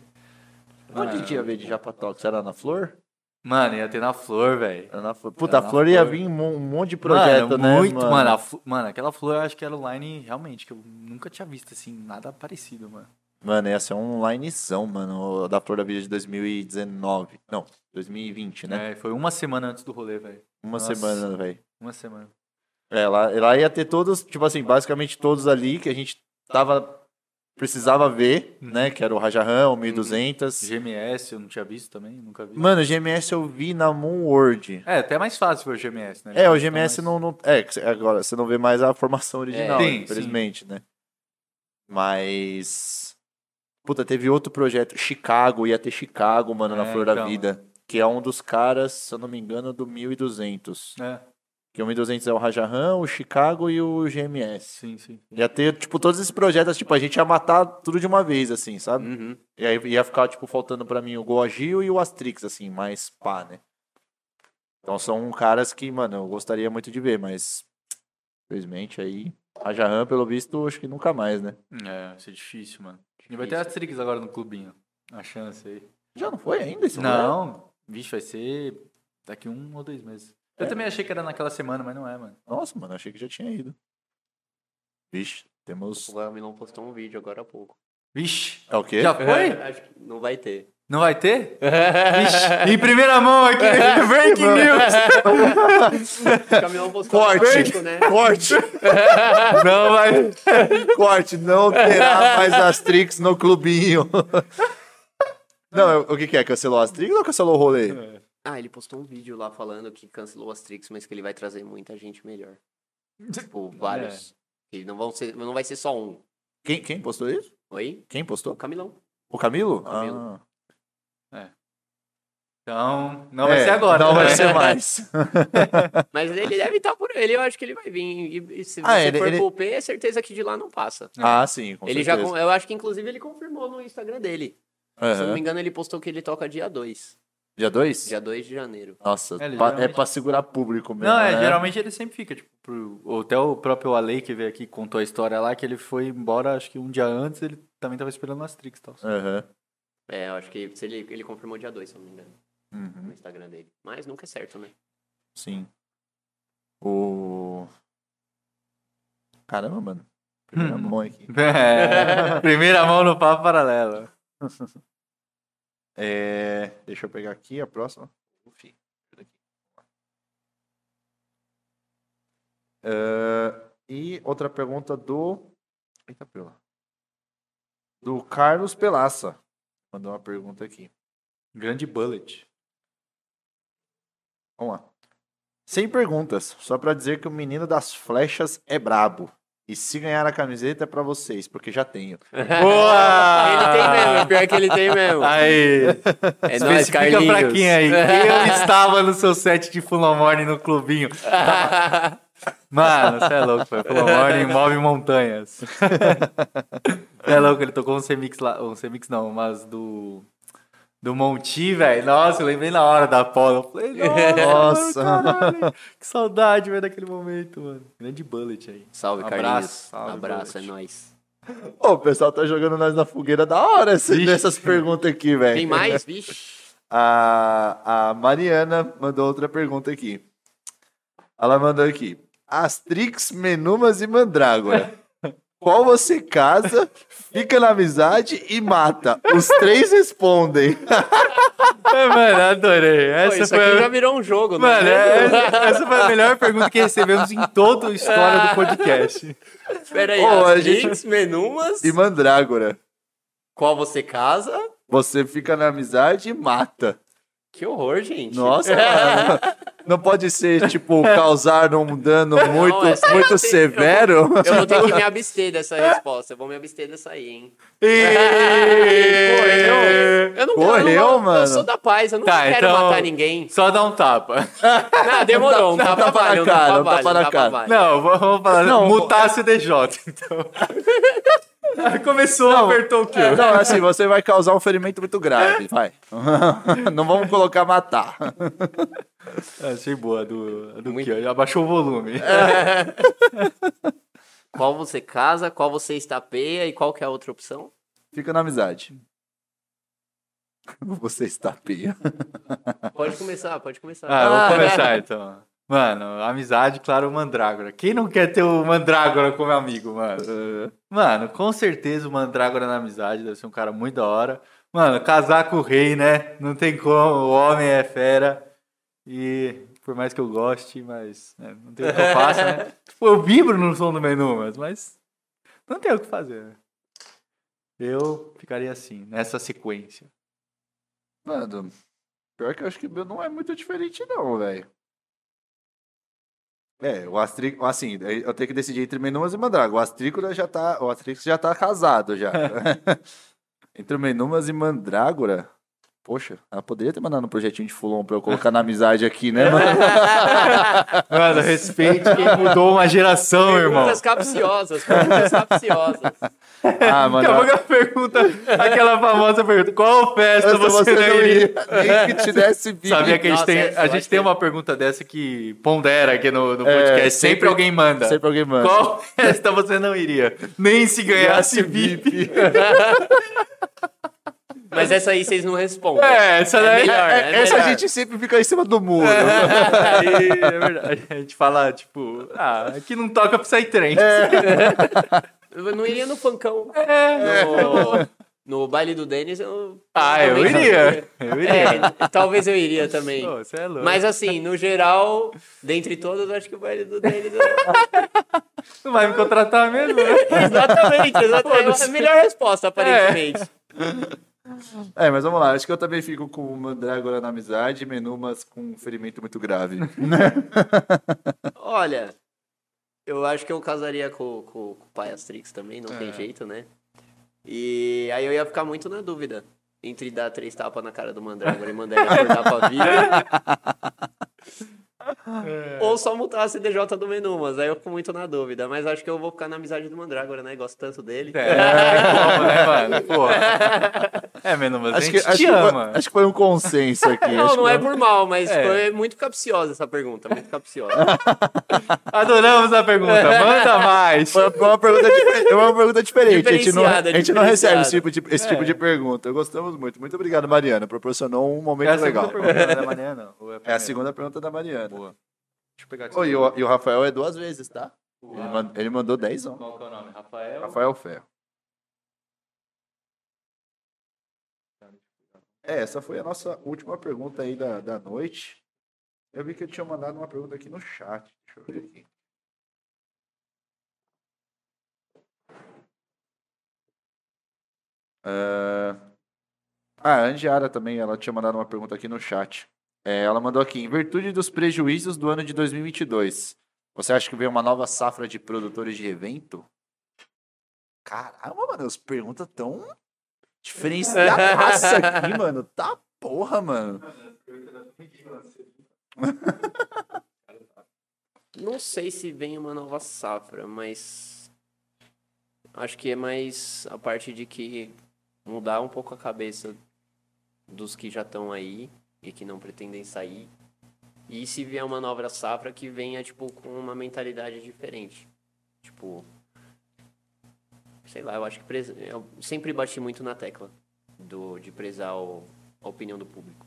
Onde a gente ia ver de Japatox? Era na Flor? Mano, ia ter na Flor, velho. Era na Flor. Puta, a na Flor ia Flor. vir um monte de projeto, mano, né? muito, mano. a Flo- mano, aquela Flor eu acho que era o line, realmente, que eu nunca tinha visto, assim, nada parecido, mano. Mano, ia ser um linezão, mano, da Flor da Vida de 2019. Não, 2020, né? É, foi uma semana antes do rolê, velho. Uma nossa. semana, velho. Uma semana. É, lá, lá ia ter todos, tipo assim, basicamente todos ali que a gente tava. Precisava ver, né? Que era o Rajahan, o 1200. GMS eu não tinha visto também, nunca vi. Mano, o GMS eu vi na Moonword. É, até mais fácil ver o GMS, né? É, o Tá GMS mais- não, não. É, agora você não vê mais a formação original, É. Sim, infelizmente, né? Mas. Puta, teve outro projeto. Chicago, ia ter Chicago, mano, na É, Flor da então, Vida. Que é um dos caras, se eu não me engano, do 1200. É. Que o 1200 é o Rajahan, o Chicago e o GMS. Sim, sim. Ia ter, tipo, todos esses projetos, tipo, a gente ia matar tudo de uma vez, assim, sabe? Uhum. E aí ia ficar, tipo, faltando pra mim o Goagil e o Astrix, assim, mais pá, né? Então são caras que, mano, eu gostaria muito de ver, mas infelizmente aí. Rajahan, pelo visto, acho que nunca mais, né? É, vai ser difícil, mano. E vai ter Asterix agora no clubinho. A chance aí. Já não foi ainda esse? Não, vixe, vai ser daqui um ou dois meses. Eu É? também achei que era naquela semana, mas não é, mano. Nossa, mano, achei que já tinha ido. Vixe, temos. O Gamilon postou um vídeo agora há pouco. Vixe, É o quê? já foi? Acho que não vai ter. Não vai ter? Vixe, em primeira mão aqui, breaking news. O Gamilon postou Corte. um vídeo, né? Corte! Não vai. Corte! Não terá mais Astrix no clubinho. Não, o que, que é? Cancelou Astrix ou cancelou o rolê? Ah, ele postou um vídeo lá falando que cancelou as tricks, mas que ele vai trazer muita gente melhor. Tipo, vários. Ele não, vão ser, não vai ser só um. Quem, quem postou isso? Oi? Quem O postou? Camilão. O Camilo? Camilo. Ah. Então, não vai É, ser agora. Não vai né? ser mais. Mas ele deve estar por ele, eu acho que ele vai vir. E, e se Ah, você ele- for ele- pro P, é certeza que de lá não passa. ah, sim, com ele já, certeza. con- eu acho que inclusive ele confirmou no Instagram dele. Se eu não me engano, ele postou que ele toca dia 2. Dia 2? Dia 2 de janeiro. Nossa, É, é geralmente- pra segurar público mesmo. Não, é, né? geralmente ele sempre fica, tipo, pro, até o próprio Ale que veio aqui e contou a história lá, que ele foi embora, acho que um dia antes, ele também tava esperando as tricks e tal. Aham. É, eu acho que se ele, ele confirmou dia 2, se eu não me engano, no Uhum, Instagram dele. Mas nunca é certo, né? sim. O. Caramba, mano. Primeira Hum. mão aqui. É, primeira mão no papo paralelo. É, deixa eu pegar aqui a próxima. Enfim, aqui. É, e outra pergunta do. Eita, pela. Do Carlos Pelaça. Mandou uma pergunta aqui. Grande bullet. Vamos lá. Sem perguntas, só pra dizer que o menino das flechas é brabo. E se ganhar a camiseta é pra vocês, porque já tenho. Boa! Ele tem mesmo, pior que ele tem mesmo. Aí, É nóis, Carlinhos. pra quem aí. Eu estava no seu set de Morning no clubinho. Mano, você é louco, foi. Morning move montanhas. Você é louco, ele tocou um semix lá. Um semix não, mas do. Do Monti, velho. Nossa, eu lembrei na hora da Apollo. Eu falei, nossa, mano. Que saudade, velho, daquele momento, mano. Grande bullet aí. Salve, Um Carlinhos. abraço, salve, abraço, é Bullet. nóis. Ô, o pessoal tá jogando nós na fogueira da hora esse- nessas perguntas aqui, velho. Tem mais? Vixe. A, a Mariana mandou outra pergunta aqui. Ela mandou aqui. Astrix, Menumas e Mandrágora. Qual você casa, fica na amizade e mata? Os três respondem. É, mano, adorei. Pô, Essa isso foi aqui a- já virou um jogo, né? Mano, é- essa, essa foi a melhor pergunta que recebemos em toda a história do podcast. Pera aí, a Asterix, Menumas, E Mandrágora. qual você casa? Você fica na amizade e mata. Que horror, gente. Nossa, mano. Não pode ser, tipo, causar um dano muito, essa aí eu muito tenho- severo. Eu vou ter que me abster dessa resposta. Eu vou me abster dessa aí, hein? Correu. Eu não Correu, eu não- mano. Eu sou da paz, eu não Tá, quero então- matar ninguém. Só dá um tapa. Ah, demorou. Um tapa tapa na vale, um cara, tapa um tapa na um tapa cara. vale. Não, vamos falar. Não, Mutasse o DJ, então. Começou, apertou o kill. Não, assim, você vai causar um ferimento muito grave, vai. Não vamos colocar matar. Achei boa a do, do Muito- kill. Abaixou o volume. Qual você casa, qual você estapeia e qual que é a outra opção? Fica na amizade. Você está pia. Pode começar, pode começar. Ah, vou começar então. Mano, amizade, claro, o Mandrágora. Quem não quer ter o Mandrágora como amigo, mano? Mano, com certeza o Mandrágora na amizade deve ser um cara muito da hora. Mano, casar com o rei, né? Não tem como, o homem é fera. E por mais que eu goste, mas né, não tem o que eu faça, né? Tipo, eu vibro no som do menu, mas, mas não tem o que fazer, né? Eu ficaria assim, nessa sequência. Mano, pior que eu acho que o meu não é muito diferente, não, velho. É, o Astrix, assim, eu tenho que decidir entre Menumas e Mandrágora. O Astrícola já tá, o Astrix já tá casado já. entre o Menumas e Mandrágora, Poxa, ela poderia ter mandado um projetinho de Fulon pra eu colocar na amizade aqui, né, mano? Mano, respeite quem mudou uma geração, irmão. Perguntas capciosas, perguntas capciosas. Ah, mano. Daqui a pouco a pergunta, aquela famosa pergunta, qual festa essa você, não iria? Nem que te desse vídeo. Sabia que a gente Nossa, tem, a gente tem uma pergunta dessa que pondera aqui no, no É, podcast. sempre, sempre- alguém manda. Sempre alguém manda. Qual festa você não iria? Nem se ganhasse VIP. Mas essa aí vocês não respondem. É, essa daí. melhor, É, é essa a gente sempre fica em cima do muro. Aí, é verdade. A gente fala, tipo, ah, aqui não toca Psytrance. Eu não iria no funkão. É. No, no baile do Denis, eu. Ah, eu iria. Eu iria. É, talvez eu iria também. Pô, você é louco. Mas assim, no geral, dentre todos, eu acho que o baile do Denis. Não vai me contratar mesmo, né? exatamente, exatamente. É a melhor resposta, aparentemente. É, mas vamos lá. Acho que eu também fico com o Mandrágora na amizade e Menumas com um ferimento muito grave. Olha, eu acho que eu casaria com, com, com o pai Astrix também, não É. tem jeito, né? E aí eu ia ficar muito na dúvida entre dar três tapas na cara do Mandrágora e mandar ele acordar pra vida. Ou só multar a CDJ do Menumas, aí eu fico muito na dúvida. Mas acho que eu vou ficar na amizade do Mandrágora, né? Gosto tanto dele. É, como, né, mano? Pô. É, menino, mas a Acho gente que, acho, te que ama. foi, acho que foi um consenso aqui. Não, Acho não que é por mal, mas É. foi muito capciosa essa pergunta, muito capciosa. Adoramos a pergunta. Manda mais. Foi uma pergunta, diferente, é uma pergunta diferente. A gente não, a gente não recebe esse tipo, de, esse tipo É. de pergunta. Gostamos muito. Muito obrigado, Mariana. Proporcionou um momento É a legal. segunda pergunta da Mariana? Ou É a segunda pergunta da Mariana. Boa. Deixa eu pegar aqui. Oi, e, o, e o Rafael é duas vezes, tá? Ele, ele mandou 10 ó. Qual que é o nome? Rafael? Rafael Ferro. É, essa foi a nossa última pergunta aí da, da noite. Eu vi que eu tinha mandado uma pergunta aqui no chat. Deixa eu ver aqui. Ah, a Andiara também, ela tinha mandado uma pergunta aqui no chat. É, ela mandou aqui, em virtude dos prejuízos do ano de 2022, você acha que veio uma nova safra de produtores de evento? Caramba, mano, as perguntas tão diferenciadas aqui, mano. Tá porra, mano. Não sei se vem uma nova safra, mas acho que é mais a parte de que mudar um pouco a cabeça dos que já estão aí e que não pretendem sair. E se vier uma nova safra que venha tipo com uma mentalidade diferente. Tipo, sei lá, eu acho que eu sempre bati muito na tecla do de prezar o- a opinião do público.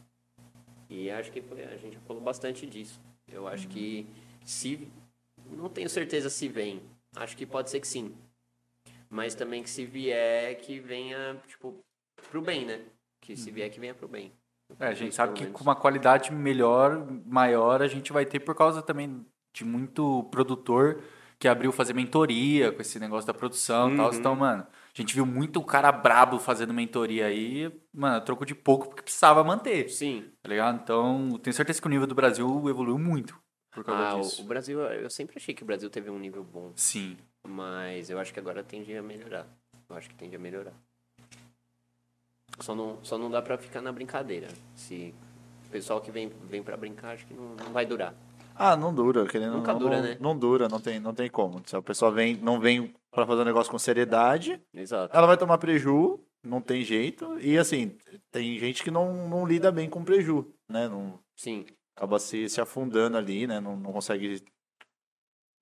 E acho que a gente já falou bastante disso. Eu acho que se não tenho certeza se vem. Acho que pode ser que sim. Mas também que se vier que venha, tipo, pro bem, né? Que se vier que venha pro bem. É, a gente sabe que com uma qualidade melhor, maior, a gente vai ter por causa também de muito produtor que abriu fazer mentoria com esse negócio da produção e tal. Uhum. Então, mano, a gente viu muito cara brabo fazendo mentoria aí, mano, troco de pouco porque precisava manter, Sim. tá ligado? Então, tenho certeza que o nível do Brasil evoluiu muito por causa Ah, o, disso. o Brasil, eu sempre achei que o Brasil teve um nível bom. Sim. Mas eu acho que agora tende a melhorar. Eu acho que tende a melhorar. Só não, só não dá pra ficar na brincadeira. Se o pessoal que vem, vem pra brincar, acho que não, não vai durar. Ah, não dura, querendo Nunca não, dura, não, né? Não dura, não tem, não tem como. Se a pessoa vem, não vem pra fazer um negócio com seriedade, Exato. ela vai tomar preju, não tem jeito. E assim, tem gente que não, não lida bem com preju, né? Não, Sim. acaba se, se afundando ali, né? Não, não consegue.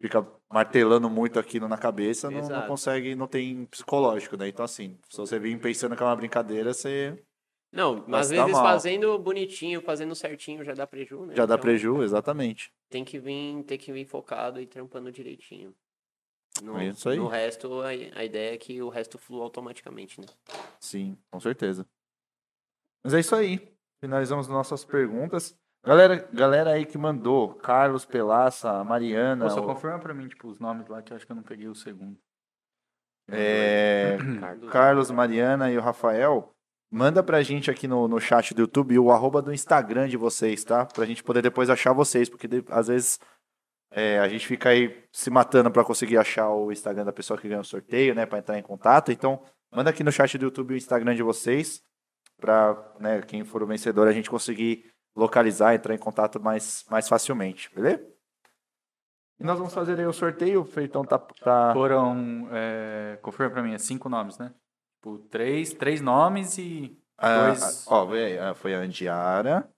Fica martelando muito aquilo na cabeça, não, não consegue, não tem psicológico, né? Então, assim, se você vir pensando que é uma brincadeira, você Não, Vai às vezes mal. fazendo bonitinho, fazendo certinho já dá preju, né? já dá Então, preju, exatamente. Tem que vir, tem que vir focado e trampando direitinho. No, É isso aí. no resto, a, a ideia é que o resto flua automaticamente, né? Sim, com certeza. Mas é isso aí. Finalizamos nossas perguntas. Galera, galera aí que mandou, Carlos Pelaça, Mariana, Pô, só o- confirma pra mim, tipo, os nomes lá, que eu acho que eu não peguei o segundo. é, Carlos, Carlos, Mariana e o Rafael, manda pra gente aqui no, no chat do YouTube o arroba do Instagram de vocês, tá? Pra gente poder depois achar vocês, porque de- às vezes é, a gente fica aí se matando pra conseguir achar o Instagram da pessoa que ganhou o sorteio, né? Pra entrar em contato. Então, manda aqui no chat do YouTube o Instagram de vocês. para né, quem for o vencedor a gente conseguir localizar, entrar em contato mais, mais facilmente, beleza? E nós vamos fazer aí o sorteio, o Feitão tá... tá... Foram, é, confirma pra mim, é cinco nomes, né? Tipo, três, três nomes e Ah, dois... ah, ó, vê aí, ah, foi a Andiara,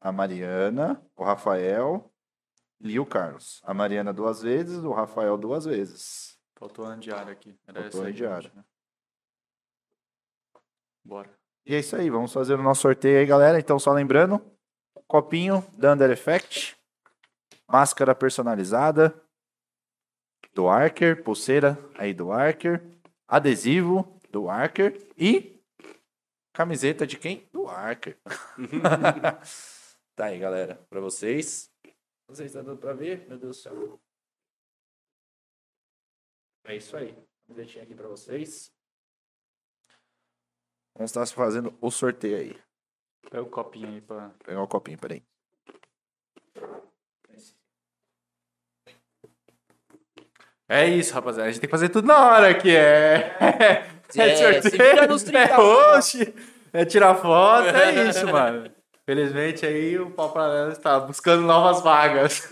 a Mariana, o Rafael e o Carlos. A Mariana duas vezes, o Rafael duas vezes. Faltou a Andiara aqui. Era Faltou essa a Andiara. né? Bora. E é isso aí, vamos fazer o nosso sorteio aí, galera. Então, só lembrando, copinho da Under Effect, máscara personalizada do Arker, pulseira aí do Arker, adesivo do Arker e camiseta de quem? Do Arker. tá aí, galera, pra vocês. Não sei se tá dando pra ver, meu Deus do céu. É isso aí. Camisetinha aqui pra vocês. Vamos estar fazendo o sorteio aí. Pega o copinho aí pra... pegar o copinho, peraí. É isso, rapaziada. A gente tem que fazer tudo na hora aqui. É, É, nos 30 É, oxe, é tirar foto, é isso, mano. Felizmente aí o Pau Paralelo está buscando novas vagas.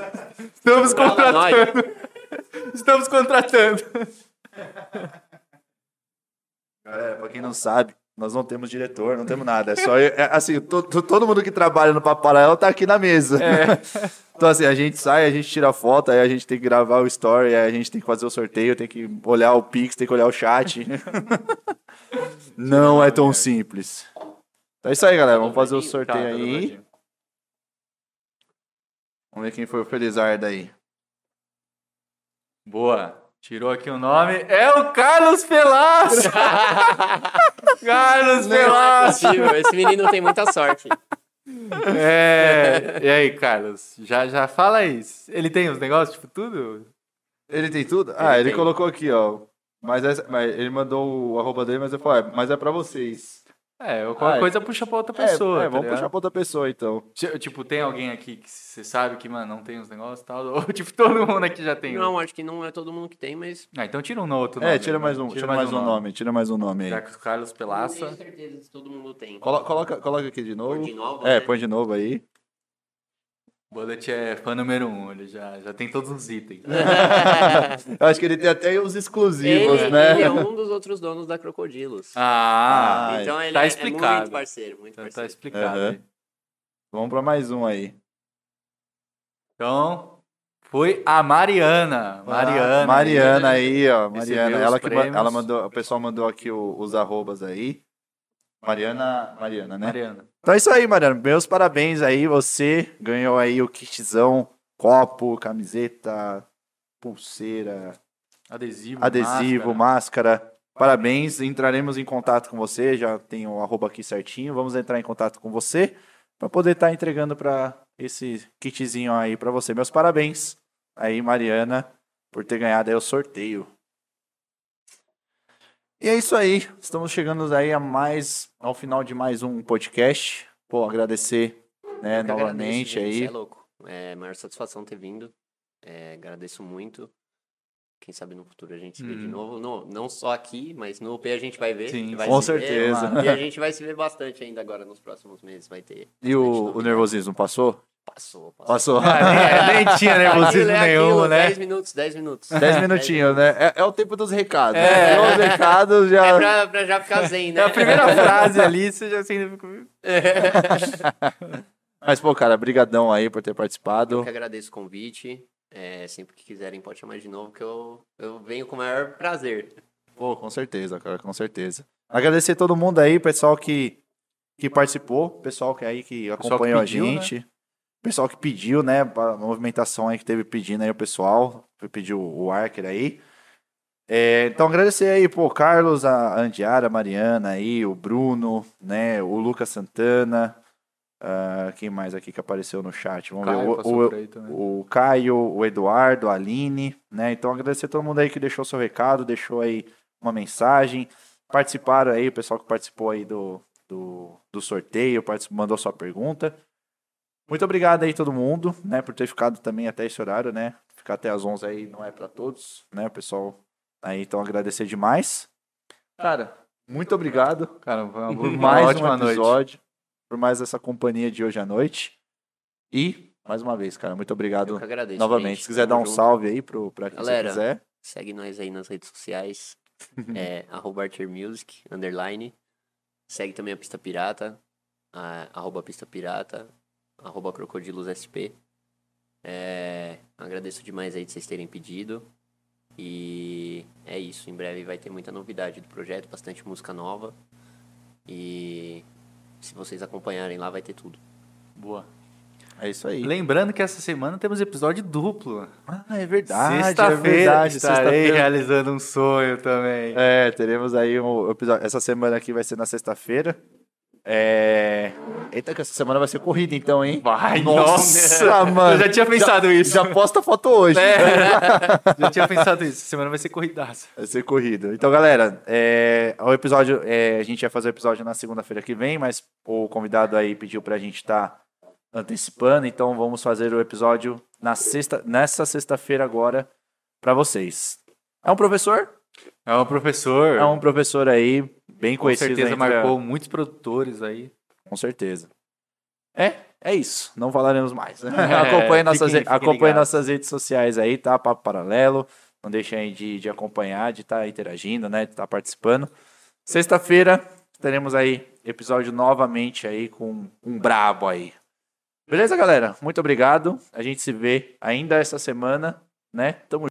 Estamos contratando. Estamos contratando. Galera, pra quem não sabe, nós não temos diretor, não temos nada. É só, é, assim, to- to- todo mundo que trabalha no Papo Paralelo tá aqui na mesa. Então, assim, a gente sai, a gente tira foto, aí a gente tem que gravar o story, aí a gente tem que fazer o sorteio, tem que olhar o Pix, tem que olhar o chat. não é tão simples. Então é isso aí, galera. Vamos fazer o sorteio Tá, tá aí. Vamos ver quem foi o Felizardo aí. Boa. Tirou aqui o nome. É o Carlos Pelácio. Carlos Não é Pelácio. possível, esse menino tem muita sorte. É. E aí, Carlos? Já, já fala aí. Ele tem os negócios, tipo, tudo? Ele tem tudo? Ah, ele tem. colocou aqui, ó. Mas, essa- mas ele mandou o arroba dele, mas eu falei, mas é pra vocês. É, qualquer Ah, coisa puxa pra outra É, pessoa. é, tá vamos ligado? puxar pra outra pessoa, então. Ti- Tipo, tem alguém aqui que você sabe que, mano, não tem os negócios e tal? Ou, tipo, todo mundo aqui já tem? um? Não, acho que não é todo mundo que tem, mas Ah, então tira um no outro nome. É, tira mais um, tira mais um nome, tira mais um nome aí. que Carlos não Pelaça. tenho certeza se todo mundo tem. Colo- Coloca, coloca aqui de novo. Cor de novo, É, né? põe de novo aí. Bullet é fã número um, ele já, já tem todos os itens. Eu acho que ele tem até os exclusivos, ele, né? ele é um dos outros donos da Crocodilos. Ah, Ah, então ele tá é, é explicado. muito parceiro, muito então tá parceiro. explicado. Aham. aí. Vamos pra mais um aí. Então, foi a Mariana. Mariana. Ah, Mariana aí, ó. Mariana. Ela que prêmios. ela mandou, o pessoal mandou aqui o- os arrobas aí. Mariana, Mariana, né? Mariana. Então é isso aí, Mariana. Meus parabéns aí. Você ganhou aí o kitzão, copo, camiseta, pulseira, Adesivo. adesivo, máscara. máscara. Parabéns, entraremos em contato com você, já tem o arroba aqui certinho. Vamos entrar em contato com você para poder estar entregando para esse kitzinho aí para você. Meus parabéns aí, Mariana, por ter ganhado aí o sorteio. E é isso aí, estamos chegando aí a mais ao final de mais um podcast. Pô, agradecer, né, novamente agradeço, aí. É louco. É maior satisfação ter vindo. É, agradeço muito. Quem sabe no futuro a gente se vê de Hum. novo. No, não só aqui, mas no UP a gente vai ver. Sim, vai com se ver, certeza. e a gente vai se ver bastante ainda agora nos próximos meses. Vai ter. E o, o nervosismo passou? Passou, passou. Passou. Ah, nem, nem tinha nervosismo Aquilo é nenhum, aquilo, né? 10 minutos, 10 minutos. 10 minutinhos, né? É, é o tempo dos recados. É. né? Os recados já. É pra, pra já ficar zen, né? É a primeira frase ali, você já assim. Mas, pô, cara, brigadão aí por ter Eu participado. que agradeço o convite. É, sempre que quiserem, pode chamar de novo, que eu, eu venho com o maior prazer. Pô, com certeza, cara, com certeza. Agradecer todo mundo aí, pessoal que, que participou, pessoal que aí que Pessoal que acompanhou pediu, a gente. Pessoal que pediu, né? A movimentação aí que teve pedindo aí o pessoal. Foi pedir o, o Arker aí. É, então, agradecer aí, pô, Carlos, a Andiara, a Mariana aí, o Bruno, né? O Lucas Santana. ah, quem mais aqui que apareceu no chat? Vamos ver. Caio O- passou o- também. o Caio, o Eduardo, a Aline, né? Então agradecer a todo mundo aí que deixou seu recado, deixou aí uma mensagem, participaram aí, o pessoal que participou aí do, do, do sorteio, mandou sua pergunta. Muito obrigado aí todo mundo, né, por ter ficado também até esse horário, né? Ficar até às 11 aí não é para todos, né, pessoal? Aí então agradecer demais. Cara, muito obrigado Cara, foi por uma mais um ótima noite. episódio, por mais essa companhia de hoje à noite. E, mais uma vez, cara, muito Eu obrigado que agradeço. novamente. gente. Se quiser dar um junto. salve aí pro, pra quem Galera, você quiser. Segue nós aí nas redes sociais. é arroba Archer Music, underline. Segue também a Pista Pirata. A, arroba Pista Pirata. Arroba Crocodilos SP. É, agradeço demais aí de vocês terem pedido. E é isso. Em breve vai ter muita novidade do projeto, bastante música nova. E se vocês acompanharem lá, vai ter tudo. Boa. É isso aí. Lembrando que essa semana temos episódio duplo. Ah, é verdade. é Sexta-feira verdade. estarei Sexta-feira. realizando um sonho também. É, teremos aí um episódio. Essa semana aqui vai ser na sexta-feira. É. Eita, que essa semana vai ser corrida então, hein? Vai, Nossa, nossa. mano. Eu já tinha pensado isso. Já posta foto hoje. É, já tinha pensado isso. Essa semana vai ser corridaça. Vai ser corrido. Então, galera, é, o episódio. é, a gente vai fazer o episódio na segunda-feira que vem, mas o convidado aí pediu pra gente estar antecipando, então vamos fazer o episódio na sexta, nessa sexta-feira agora pra vocês. É um professor? É um professor. É um professor aí, bem com conhecido. certeza entre a- marcou muitos produtores aí. Com certeza. É, é isso. Não falaremos mais. É, acompanhe nossas, fiquem- fiquem acompanhe nossas redes sociais aí, tá? Papo Paralelo. Não deixem aí de, de acompanhar, de estar interagindo, né? De estar participando. Sexta-feira teremos aí episódio novamente aí com um brabo aí. Beleza, galera? Muito obrigado. A gente se vê ainda essa semana, né? Tamo